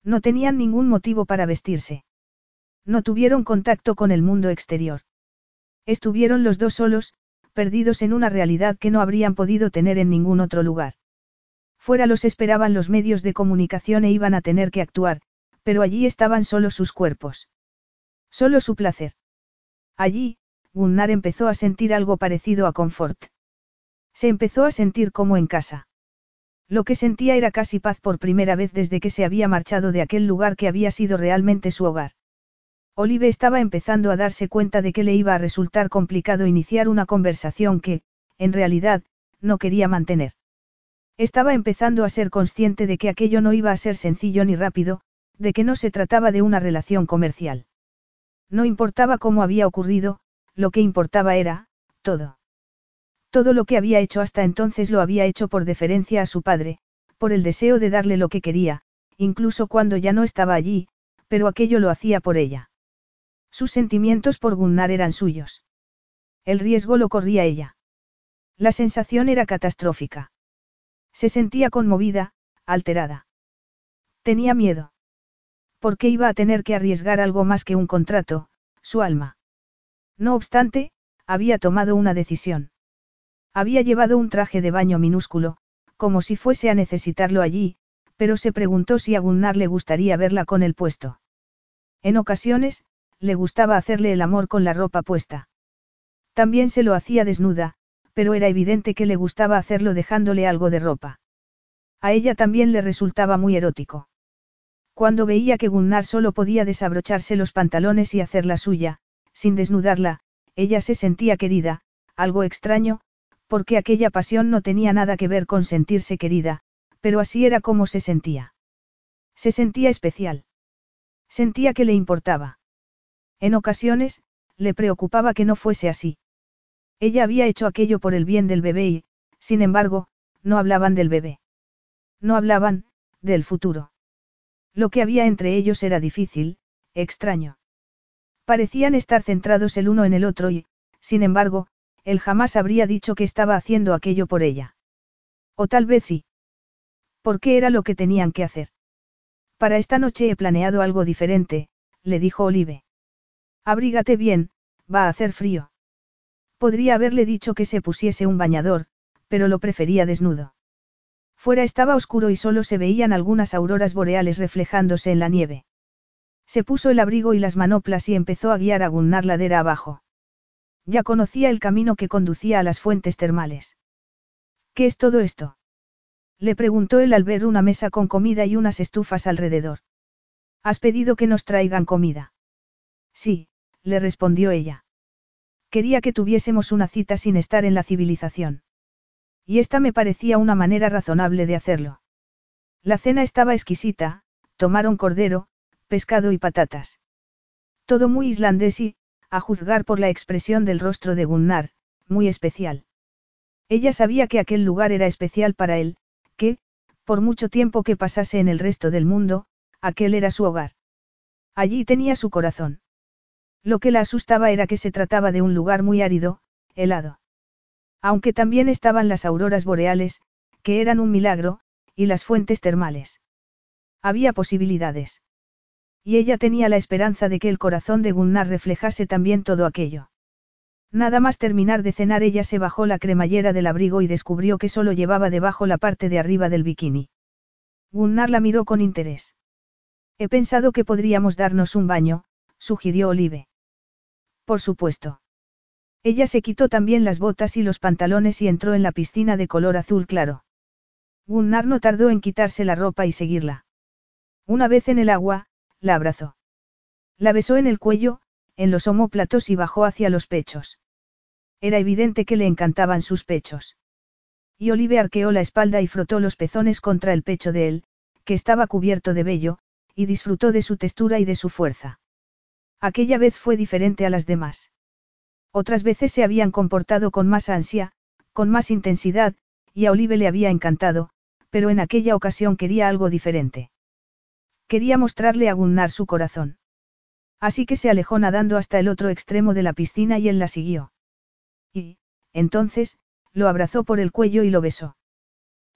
No tenían ningún motivo para vestirse. No tuvieron contacto con el mundo exterior. Estuvieron los dos solos, perdidos en una realidad que no habrían podido tener en ningún otro lugar. Fuera los esperaban los medios de comunicación e iban a tener que actuar, pero allí estaban solo sus cuerpos. Solo su placer. Allí, Gunnar empezó a sentir algo parecido a confort. Se empezó a sentir como en casa. Lo que sentía era casi paz por primera vez desde que se había marchado de aquel lugar que había sido realmente su hogar. Olive estaba empezando a darse cuenta de que le iba a resultar complicado iniciar una conversación que, en realidad, no quería mantener. Estaba empezando a ser consciente de que aquello no iba a ser sencillo ni rápido, de que no se trataba de una relación comercial. No importaba cómo había ocurrido, lo que importaba era, todo. Todo lo que había hecho hasta entonces lo había hecho por deferencia a su padre, por el deseo de darle lo que quería, incluso cuando ya no estaba allí, pero aquello lo hacía por ella. Sus sentimientos por Gunnar eran suyos. El riesgo lo corría ella. La sensación era catastrófica. Se sentía conmovida, alterada. Tenía miedo. ¿Por qué iba a tener que arriesgar algo más que un contrato, su alma? No obstante, había tomado una decisión. Había llevado un traje de baño minúsculo, como si fuese a necesitarlo allí, pero se preguntó si a Gunnar le gustaría verla con el puesto. En ocasiones, le gustaba hacerle el amor con la ropa puesta. También se lo hacía desnuda, pero era evidente que le gustaba hacerlo dejándole algo de ropa. A ella también le resultaba muy erótico. Cuando veía que Gunnar solo podía desabrocharse los pantalones y hacer la suya, sin desnudarla, ella se sentía querida, algo extraño, porque aquella pasión no tenía nada que ver con sentirse querida, pero así era como se sentía. Se sentía especial. Sentía que le importaba. En ocasiones, le preocupaba que no fuese así. Ella había hecho aquello por el bien del bebé y, sin embargo, no hablaban del bebé. No hablaban, del futuro. Lo que había entre ellos era difícil, extraño. Parecían estar centrados el uno en el otro y, sin embargo, él jamás habría dicho que estaba haciendo aquello por ella. O tal vez sí. ¿Por qué era lo que tenían que hacer? Para esta noche he planeado algo diferente, le dijo Olive. Abrígate bien, va a hacer frío. Podría haberle dicho que se pusiese un bañador, pero lo prefería desnudo. Fuera estaba oscuro y solo se veían algunas auroras boreales reflejándose en la nieve. Se puso el abrigo y las manoplas y empezó a guiar a Gunnar ladera abajo. Ya conocía el camino que conducía a las fuentes termales. ¿Qué es todo esto? Le preguntó él al ver una mesa con comida y unas estufas alrededor. ¿Has pedido que nos traigan comida? Sí, le respondió ella. Quería que tuviésemos una cita sin estar en la civilización. Y esta me parecía una manera razonable de hacerlo. La cena estaba exquisita, tomaron cordero, pescado y patatas. Todo muy islandés y, a juzgar por la expresión del rostro de Gunnar, muy especial. Ella sabía que aquel lugar era especial para él, que, por mucho tiempo que pasase en el resto del mundo, aquel era su hogar. Allí tenía su corazón. Lo que la asustaba era que se trataba de un lugar muy árido, helado. Aunque también estaban las auroras boreales, que eran un milagro, y las fuentes termales. Había posibilidades. Y ella tenía la esperanza de que el corazón de Gunnar reflejase también todo aquello. Nada más terminar de cenar ella se bajó la cremallera del abrigo y descubrió que solo llevaba debajo la parte de arriba del bikini. Gunnar la miró con interés. He pensado que podríamos darnos un baño, sugirió Olive. Por supuesto. Ella se quitó también las botas y los pantalones y entró en la piscina de color azul claro. Gunnar no tardó en quitarse la ropa y seguirla. Una vez en el agua, la abrazó. La besó en el cuello, en los omóplatos y bajó hacia los pechos. Era evidente que le encantaban sus pechos. Y Olive arqueó la espalda y frotó los pezones contra el pecho de él, que estaba cubierto de vello, y disfrutó de su textura y de su fuerza. Aquella vez fue diferente a las demás. Otras veces se habían comportado con más ansia, con más intensidad, y a Olive le había encantado, pero en aquella ocasión quería algo diferente. Quería mostrarle a Gunnar su corazón. Así que se alejó nadando hasta el otro extremo de la piscina y él la siguió. Y, entonces, lo abrazó por el cuello y lo besó.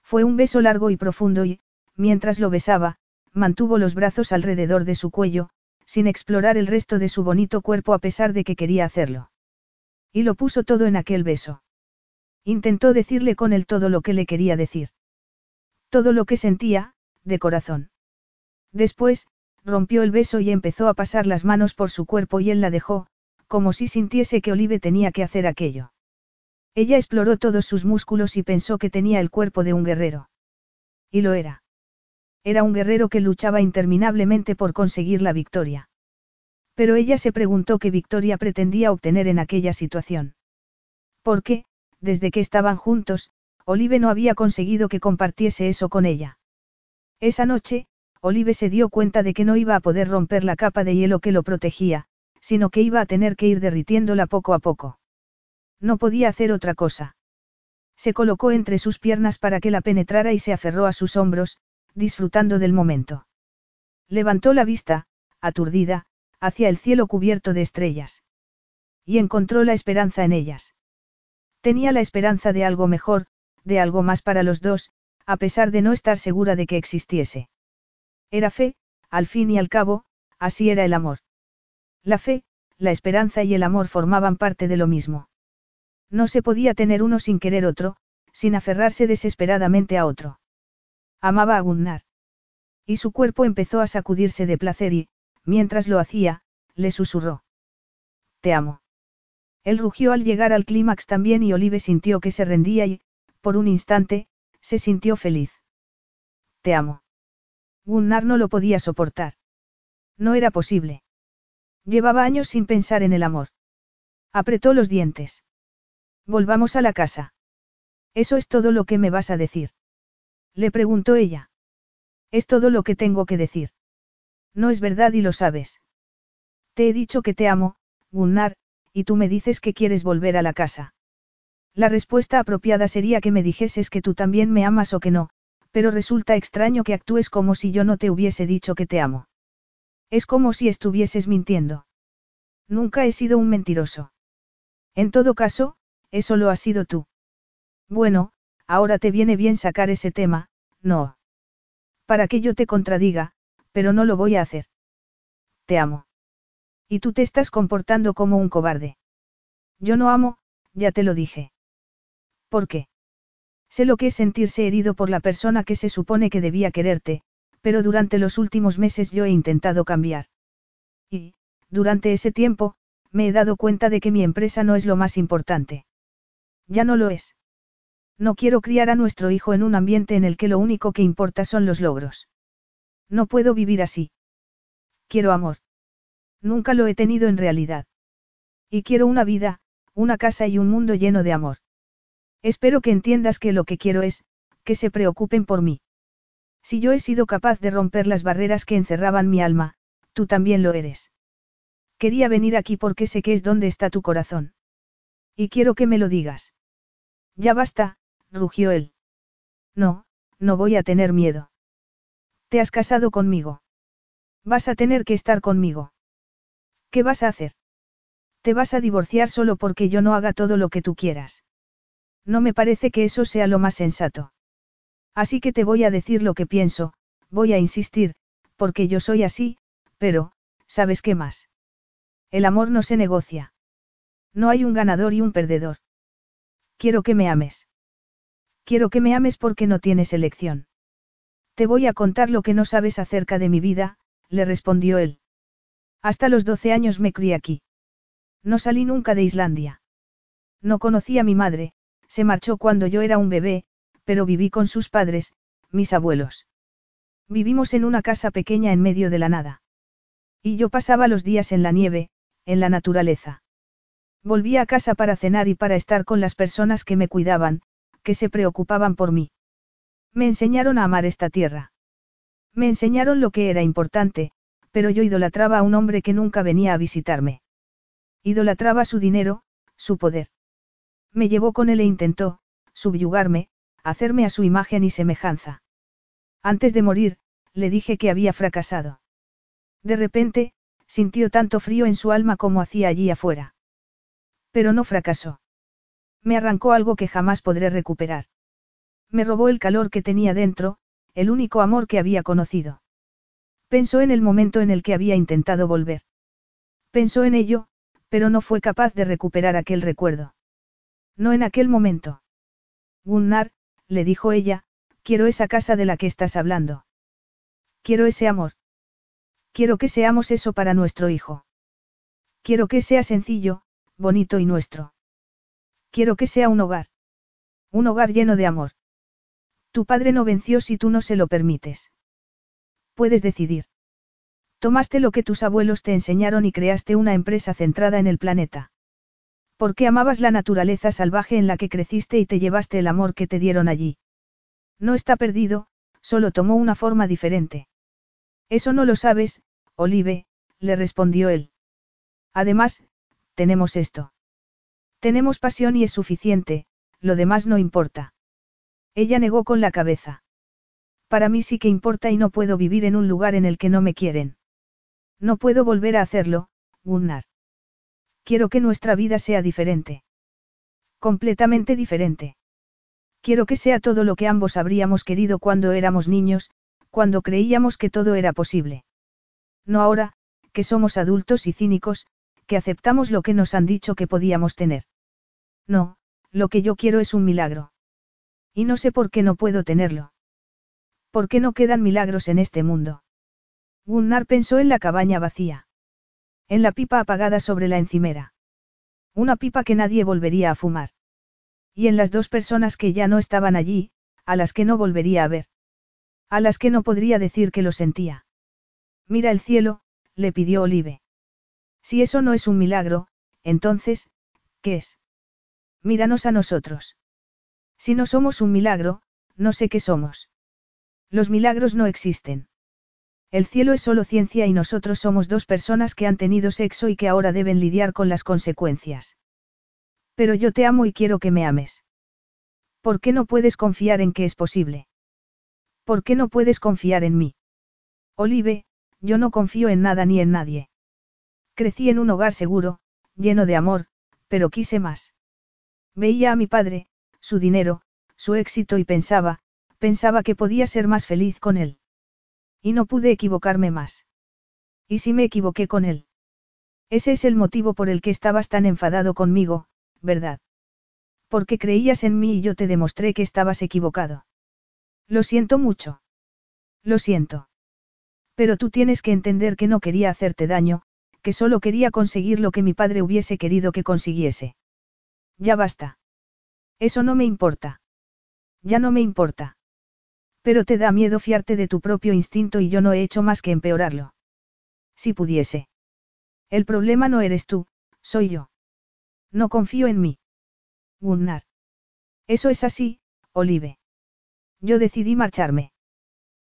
Fue un beso largo y profundo y, mientras lo besaba, mantuvo los brazos alrededor de su cuello, sin explorar el resto de su bonito cuerpo a pesar de que quería hacerlo. Y lo puso todo en aquel beso. Intentó decirle con él todo lo que le quería decir. Todo lo que sentía, de corazón. Después, rompió el beso y empezó a pasar las manos por su cuerpo y él la dejó, como si sintiese que Olive tenía que hacer aquello. Ella exploró todos sus músculos y pensó que tenía el cuerpo de un guerrero. Y lo era. Era un guerrero que luchaba interminablemente por conseguir la victoria. Pero ella se preguntó qué victoria pretendía obtener en aquella situación. Porque, desde que estaban juntos, Olive no había conseguido que compartiese eso con ella. Esa noche, Olive se dio cuenta de que no iba a poder romper la capa de hielo que lo protegía, sino que iba a tener que ir derritiéndola poco a poco. No podía hacer otra cosa. Se colocó entre sus piernas para que la penetrara y se aferró a sus hombros, disfrutando del momento. Levantó la vista, aturdida, hacia el cielo cubierto de estrellas. Y encontró la esperanza en ellas. Tenía la esperanza de algo mejor, de algo más para los dos, a pesar de no estar segura de que existiese. Era fe, al fin y al cabo, así era el amor. La fe, la esperanza y el amor formaban parte de lo mismo. No se podía tener uno sin querer otro, sin aferrarse desesperadamente a otro. Amaba a Gunnar. Y su cuerpo empezó a sacudirse de placer y, mientras lo hacía, le susurró. Te amo. Él rugió al llegar al clímax también y Olive sintió que se rendía y, por un instante, se sintió feliz. Te amo. Gunnar no lo podía soportar. No era posible. Llevaba años sin pensar en el amor. Apretó los dientes. Volvamos a la casa. ¿Eso es todo lo que me vas a decir? Le preguntó ella. Es todo lo que tengo que decir. No es verdad y lo sabes. Te he dicho que te amo, Gunnar, y tú me dices que quieres volver a la casa. La respuesta apropiada sería que me dijeses que tú también me amas o que no, pero resulta extraño que actúes como si yo no te hubiese dicho que te amo. Es como si estuvieses mintiendo. Nunca he sido un mentiroso. En todo caso, eso lo has sido tú. Bueno, ahora te viene bien sacar ese tema, no. Para que yo te contradiga, pero no lo voy a hacer. Te amo. Y tú te estás comportando como un cobarde. Yo no amo, ya te lo dije. ¿Por qué? Sé lo que es sentirse herido por la persona que se supone que debía quererte, pero durante los últimos meses yo he intentado cambiar. Y, durante ese tiempo, me he dado cuenta de que mi empresa no es lo más importante. Ya no lo es. No quiero criar a nuestro hijo en un ambiente en el que lo único que importa son los logros. No puedo vivir así. Quiero amor. Nunca lo he tenido en realidad. Y quiero una vida, una casa y un mundo lleno de amor. Espero que entiendas que lo que quiero es, que se preocupen por mí. Si yo he sido capaz de romper las barreras que encerraban mi alma, tú también lo eres. Quería venir aquí porque sé que es donde está tu corazón. Y quiero que me lo digas. Ya basta, rugió él. No, no voy a tener miedo. Te has casado conmigo. Vas a tener que estar conmigo. ¿Qué vas a hacer? Te vas a divorciar solo porque yo no haga todo lo que tú quieras. No me parece que eso sea lo más sensato. Así que te voy a decir lo que pienso, voy a insistir, porque yo soy así, pero, ¿sabes qué más? El amor no se negocia. No hay un ganador y un perdedor. Quiero que me ames. Quiero que me ames porque no tienes elección. Te voy a contar lo que no sabes acerca de mi vida, le respondió él. Hasta los 12 años me crié aquí. No salí nunca de Islandia. No conocí a mi madre, se marchó cuando yo era un bebé, pero viví con sus padres, mis abuelos. Vivimos en una casa pequeña en medio de la nada. Y yo pasaba los días en la nieve, en la naturaleza. Volvía a casa para cenar y para estar con las personas que me cuidaban, que se preocupaban por mí. Me enseñaron a amar esta tierra. Me enseñaron lo que era importante, pero yo idolatraba a un hombre que nunca venía a visitarme. Idolatraba su dinero, su poder. Me llevó con él e intentó, subyugarme, hacerme a su imagen y semejanza. Antes de morir, le dije que había fracasado. De repente, sintió tanto frío en su alma como hacía allí afuera. Pero no fracasó. Me arrancó algo que jamás podré recuperar. Me robó el calor que tenía dentro, el único amor que había conocido. Pensó en el momento en el que había intentado volver. Pensó en ello, pero no fue capaz de recuperar aquel recuerdo. No en aquel momento. Gunnar, le dijo ella, quiero esa casa de la que estás hablando. Quiero ese amor. Quiero que seamos eso para nuestro hijo. Quiero que sea sencillo, bonito y nuestro. Quiero que sea un hogar. Un hogar lleno de amor. Tu padre no venció si tú no se lo permites. Puedes decidir. Tomaste lo que tus abuelos te enseñaron y creaste una empresa centrada en el planeta. Porque amabas la naturaleza salvaje en la que creciste y te llevaste el amor que te dieron allí. No está perdido, solo tomó una forma diferente. Eso no lo sabes, Olive, le respondió él. Además, tenemos esto. Tenemos pasión y es suficiente, lo demás no importa. Ella negó con la cabeza. Para mí sí que importa y no puedo vivir en un lugar en el que no me quieren. No puedo volver a hacerlo, Gunnar. Quiero que nuestra vida sea diferente. Completamente diferente. Quiero que sea todo lo que ambos habríamos querido cuando éramos niños, cuando creíamos que todo era posible. No ahora, que somos adultos y cínicos, que aceptamos lo que nos han dicho que podíamos tener. No, lo que yo quiero es un milagro. Y no sé por qué no puedo tenerlo. ¿Por qué no quedan milagros en este mundo? Gunnar pensó en la cabaña vacía. En la pipa apagada sobre la encimera. Una pipa que nadie volvería a fumar. Y en las dos personas que ya no estaban allí, a las que no volvería a ver. A las que no podría decir que lo sentía. Mira el cielo, le pidió Olive. Si eso no es un milagro, entonces, ¿qué es? Míranos a nosotros. Si no somos un milagro, no sé qué somos. Los milagros no existen. El cielo es solo ciencia y nosotros somos dos personas que han tenido sexo y que ahora deben lidiar con las consecuencias. Pero yo te amo y quiero que me ames. ¿Por qué no puedes confiar en que es posible? ¿Por qué no puedes confiar en mí? Olive, yo no confío en nada ni en nadie. Crecí en un hogar seguro, lleno de amor, pero quise más. Veía a mi padre, su dinero, su éxito y pensaba, pensaba que podía ser más feliz con él. Y no pude equivocarme más. ¿Y si me equivoqué con él? Ese es el motivo por el que estabas tan enfadado conmigo, ¿verdad? Porque creías en mí y yo te demostré que estabas equivocado. Lo siento mucho. Lo siento. Pero tú tienes que entender que no quería hacerte daño, que solo quería conseguir lo que mi padre hubiese querido que consiguiese. Ya basta. Eso no me importa. Ya no me importa. Pero te da miedo fiarte de tu propio instinto y yo no he hecho más que empeorarlo. Si pudiese. El problema no eres tú, soy yo. No confío en mí. Gunnar. Eso es así, Olive. Yo decidí marcharme.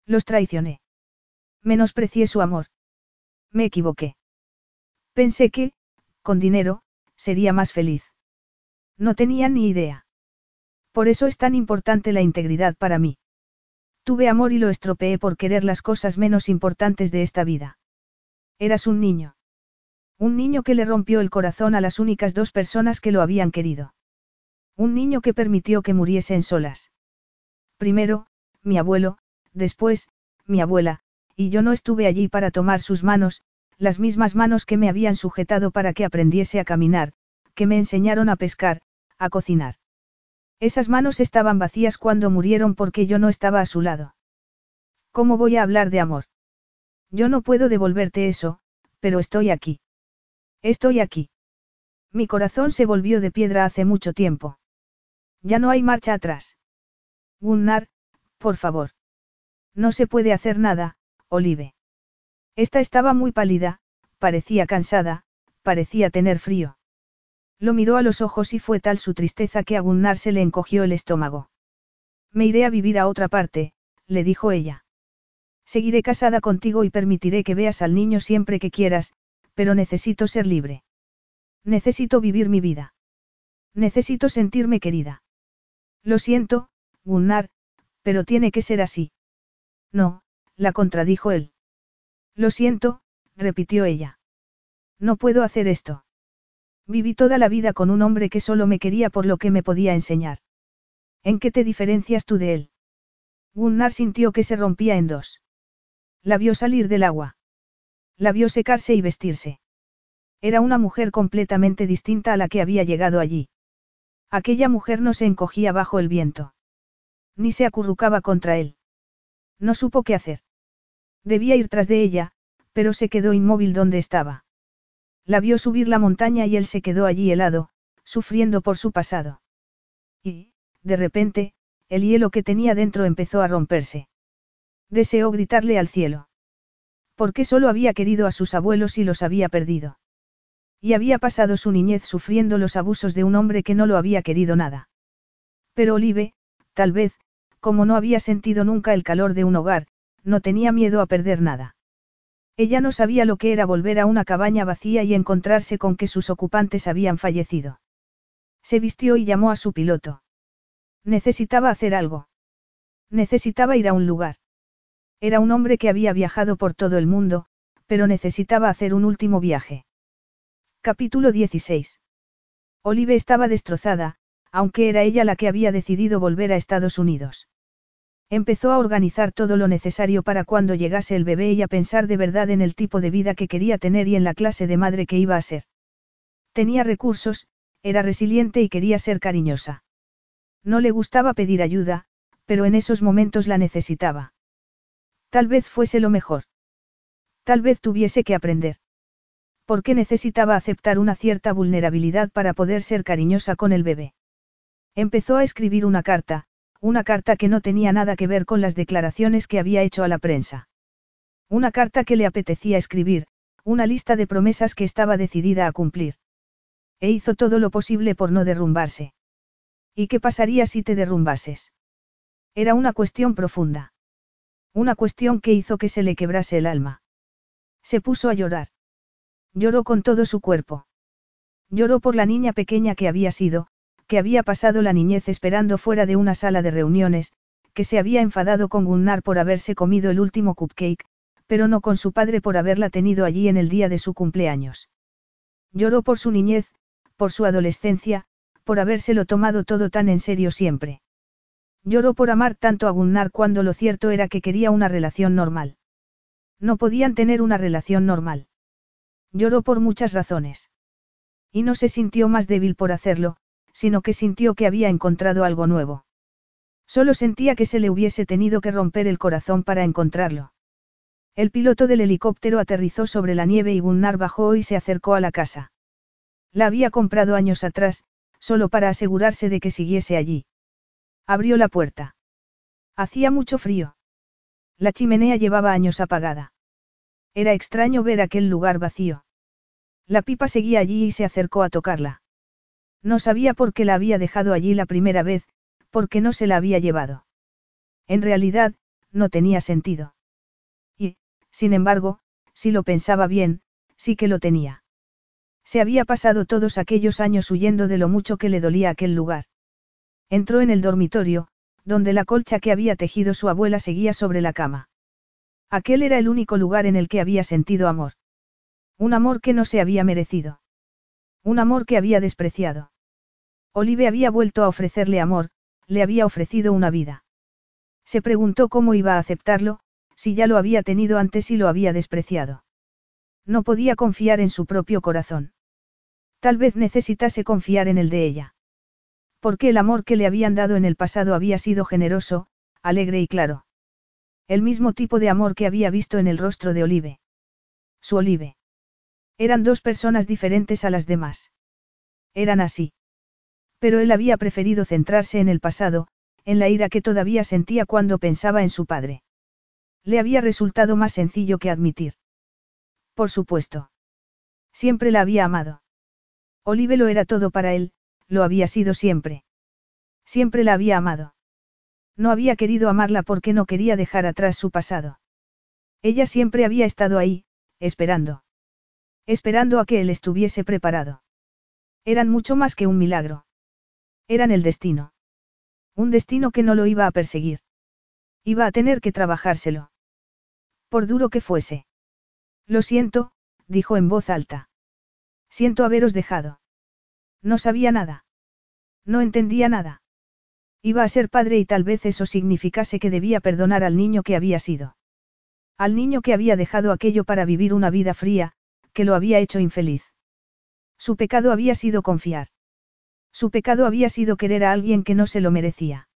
Los traicioné. Menosprecié su amor. Me equivoqué. Pensé que, con dinero, sería más feliz. No tenía ni idea. Por eso es tan importante la integridad para mí. Tuve amor y lo estropeé por querer las cosas menos importantes de esta vida. Eras un niño. Un niño que le rompió el corazón a las únicas dos personas que lo habían querido. Un niño que permitió que muriesen solas. Primero, mi abuelo, después, mi abuela, y yo no estuve allí para tomar sus manos, las mismas manos que me habían sujetado para que aprendiese a caminar, que me enseñaron a pescar, a cocinar. Esas manos estaban vacías cuando murieron porque yo no estaba a su lado. ¿Cómo voy a hablar de amor? Yo no puedo devolverte eso, pero estoy aquí. Estoy aquí. Mi corazón se volvió de piedra hace mucho tiempo. Ya no hay marcha atrás. Gunnar, por favor. No se puede hacer nada, Olive. Esta estaba muy pálida, parecía cansada, parecía tener frío. Lo miró a los ojos y fue tal su tristeza que a Gunnar se le encogió el estómago. Me iré a vivir a otra parte, le dijo ella. Seguiré casada contigo y permitiré que veas al niño siempre que quieras, pero necesito ser libre. Necesito vivir mi vida. Necesito sentirme querida. Lo siento, Gunnar, pero tiene que ser así. No, la contradijo él. Lo siento, repitió ella. No puedo hacer esto. Viví toda la vida con un hombre que solo me quería por lo que me podía enseñar. ¿En qué te diferencias tú de él? Gunnar sintió que se rompía en dos. La vio salir del agua. La vio secarse y vestirse. Era una mujer completamente distinta a la que había llegado allí. Aquella mujer no se encogía bajo el viento. Ni se acurrucaba contra él. No supo qué hacer. Debía ir tras de ella, pero se quedó inmóvil donde estaba. La vio subir la montaña y él se quedó allí helado, sufriendo por su pasado. Y, de repente, el hielo que tenía dentro empezó a romperse. Deseó gritarle al cielo. Porque solo había querido a sus abuelos y los había perdido. Y había pasado su niñez sufriendo los abusos de un hombre que no lo había querido nada. Pero Olive, tal vez, como no había sentido nunca el calor de un hogar, no tenía miedo a perder nada. Ella no sabía lo que era volver a una cabaña vacía y encontrarse con que sus ocupantes habían fallecido. Se vistió y llamó a su piloto. Necesitaba hacer algo. Necesitaba ir a un lugar. Era un hombre que había viajado por todo el mundo, pero necesitaba hacer un último viaje. Capítulo 16. Olive estaba destrozada, aunque era ella la que había decidido volver a Estados Unidos. Empezó a organizar todo lo necesario para cuando llegase el bebé y a pensar de verdad en el tipo de vida que quería tener y en la clase de madre que iba a ser. Tenía recursos, era resiliente y quería ser cariñosa. No le gustaba pedir ayuda, pero en esos momentos la necesitaba. Tal vez fuese lo mejor. Tal vez tuviese que aprender. Porque necesitaba aceptar una cierta vulnerabilidad para poder ser cariñosa con el bebé. Empezó a escribir una carta, una carta que no tenía nada que ver con las declaraciones que había hecho a la prensa. Una carta que le apetecía escribir, una lista de promesas que estaba decidida a cumplir. E hizo todo lo posible por no derrumbarse. ¿Y qué pasaría si te derrumbases? Era una cuestión profunda. Una cuestión que hizo que se le quebrase el alma. Se puso a llorar. Lloró con todo su cuerpo. Lloró por la niña pequeña que había sido, que había pasado la niñez esperando fuera de una sala de reuniones, que se había enfadado con Gunnar por haberse comido el último cupcake, pero no con su padre por haberla tenido allí en el día de su cumpleaños. Lloró por su niñez, por su adolescencia, por habérselo tomado todo tan en serio siempre. Lloró por amar tanto a Gunnar cuando lo cierto era que quería una relación normal. No podían tener una relación normal. Lloró por muchas razones. Y no se sintió más débil por hacerlo, sino que sintió que había encontrado algo nuevo. Solo sentía que se le hubiese tenido que romper el corazón para encontrarlo. El piloto del helicóptero aterrizó sobre la nieve y Gunnar bajó y se acercó a la casa. La había comprado años atrás, solo para asegurarse de que siguiese allí. Abrió la puerta. Hacía mucho frío. La chimenea llevaba años apagada. Era extraño ver aquel lugar vacío. La pipa seguía allí y se acercó a tocarla. No sabía por qué la había dejado allí la primera vez, porque no se la había llevado. En realidad, no tenía sentido. Y, sin embargo, si lo pensaba bien, sí que lo tenía. Se había pasado todos aquellos años huyendo de lo mucho que le dolía aquel lugar. Entró en el dormitorio, donde la colcha que había tejido su abuela seguía sobre la cama. Aquel era el único lugar en el que había sentido amor. Un amor que no se había merecido. Un amor que había despreciado. Olive había vuelto a ofrecerle amor, le había ofrecido una vida. Se preguntó cómo iba a aceptarlo, si ya lo había tenido antes y lo había despreciado. No podía confiar en su propio corazón. Tal vez necesitase confiar en el de ella. Porque el amor que le habían dado en el pasado había sido generoso, alegre y claro. El mismo tipo de amor que había visto en el rostro de Olive. Su Olive. Eran dos personas diferentes a las demás. Eran así. Pero él había preferido centrarse en el pasado, en la ira que todavía sentía cuando pensaba en su padre. Le había resultado más sencillo que admitir. Por supuesto. Siempre la había amado. Olive lo era todo para él, lo había sido siempre. Siempre la había amado. No había querido amarla porque no quería dejar atrás su pasado. Ella siempre había estado ahí, esperando. Esperando a que él estuviese preparado. Eran mucho más que un milagro. Eran el destino. Un destino que no lo iba a perseguir. Iba a tener que trabajárselo. Por duro que fuese. Lo siento, dijo en voz alta. Siento haberos dejado. No sabía nada. No entendía nada. Iba a ser padre y tal vez eso significase que debía perdonar al niño que había sido. Al niño que había dejado aquello para vivir una vida fría, que lo había hecho infeliz. Su pecado había sido confiar. Su pecado había sido querer a alguien que no se lo merecía.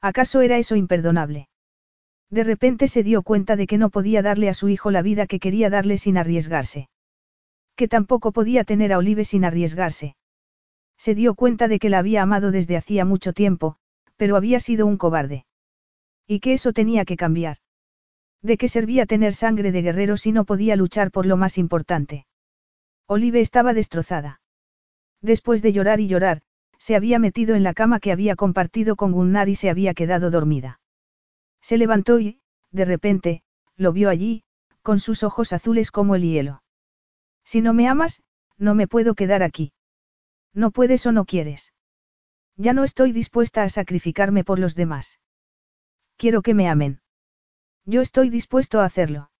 ¿Acaso era eso imperdonable? De repente se dio cuenta de que no podía darle a su hijo la vida que quería darle sin arriesgarse. Que tampoco podía tener a Olive sin arriesgarse. Se dio cuenta de que la había amado desde hacía mucho tiempo, pero había sido un cobarde. Y que eso tenía que cambiar. ¿De qué servía tener sangre de guerrero si no podía luchar por lo más importante? Olive estaba destrozada. Después de llorar y llorar, se había metido en la cama que había compartido con Gunnar y se había quedado dormida. Se levantó y, de repente, lo vio allí, con sus ojos azules como el hielo. Si no me amas, no me puedo quedar aquí. No puedes o no quieres. Ya no estoy dispuesta a sacrificarme por los demás. Quiero que me amen. Yo estoy dispuesto a hacerlo.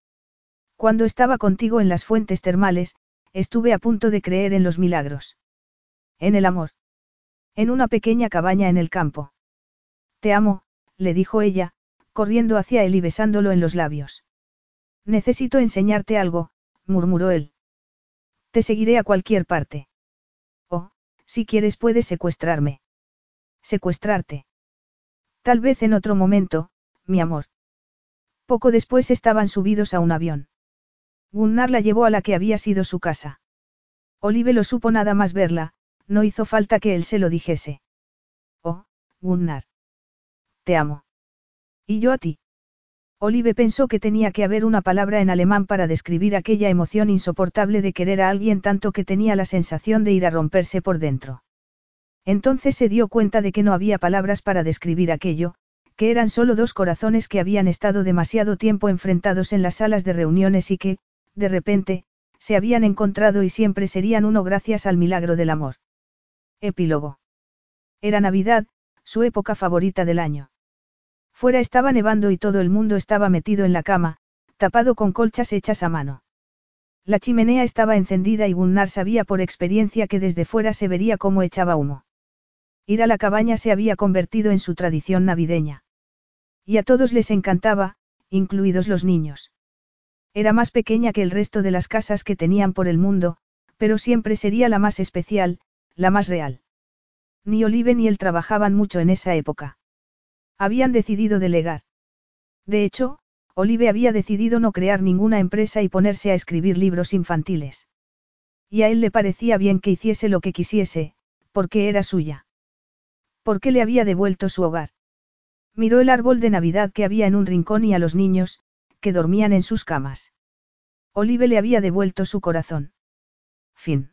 Cuando estaba contigo en las fuentes termales, estuve a punto de creer en los milagros. En el amor. En una pequeña cabaña en el campo. Te amo, le dijo ella, corriendo hacia él y besándolo en los labios. Necesito enseñarte algo, murmuró él. Te seguiré a cualquier parte. Oh, si quieres puedes secuestrarme. Secuestrarte. Tal vez en otro momento, mi amor. Poco después estaban subidos a un avión. Gunnar la llevó a la que había sido su casa. Olive lo supo nada más verla, no hizo falta que él se lo dijese. Oh, Gunnar. Te amo. Y yo a ti. Olive pensó que tenía que haber una palabra en alemán para describir aquella emoción insoportable de querer a alguien tanto que tenía la sensación de ir a romperse por dentro. Entonces se dio cuenta de que no había palabras para describir aquello, que eran solo dos corazones que habían estado demasiado tiempo enfrentados en las salas de reuniones y que, de repente, se habían encontrado y siempre serían uno gracias al milagro del amor. Epílogo. Era Navidad, su época favorita del año. Fuera estaba nevando y todo el mundo estaba metido en la cama, tapado con colchas hechas a mano. La chimenea estaba encendida y Gunnar sabía por experiencia que desde fuera se vería cómo echaba humo. Ir a la cabaña se había convertido en su tradición navideña. Y a todos les encantaba, incluidos los niños. Era más pequeña que el resto de las casas que tenían por el mundo, pero siempre sería la más especial, la más real. Ni Olive ni él trabajaban mucho en esa época. Habían decidido delegar. De hecho, Olive había decidido no crear ninguna empresa y ponerse a escribir libros infantiles. Y a él le parecía bien que hiciese lo que quisiese, porque era suya. Porque le había devuelto su hogar. Miró el árbol de Navidad que había en un rincón y a los niños, que dormían en sus camas. Olive le había devuelto su corazón. Fin.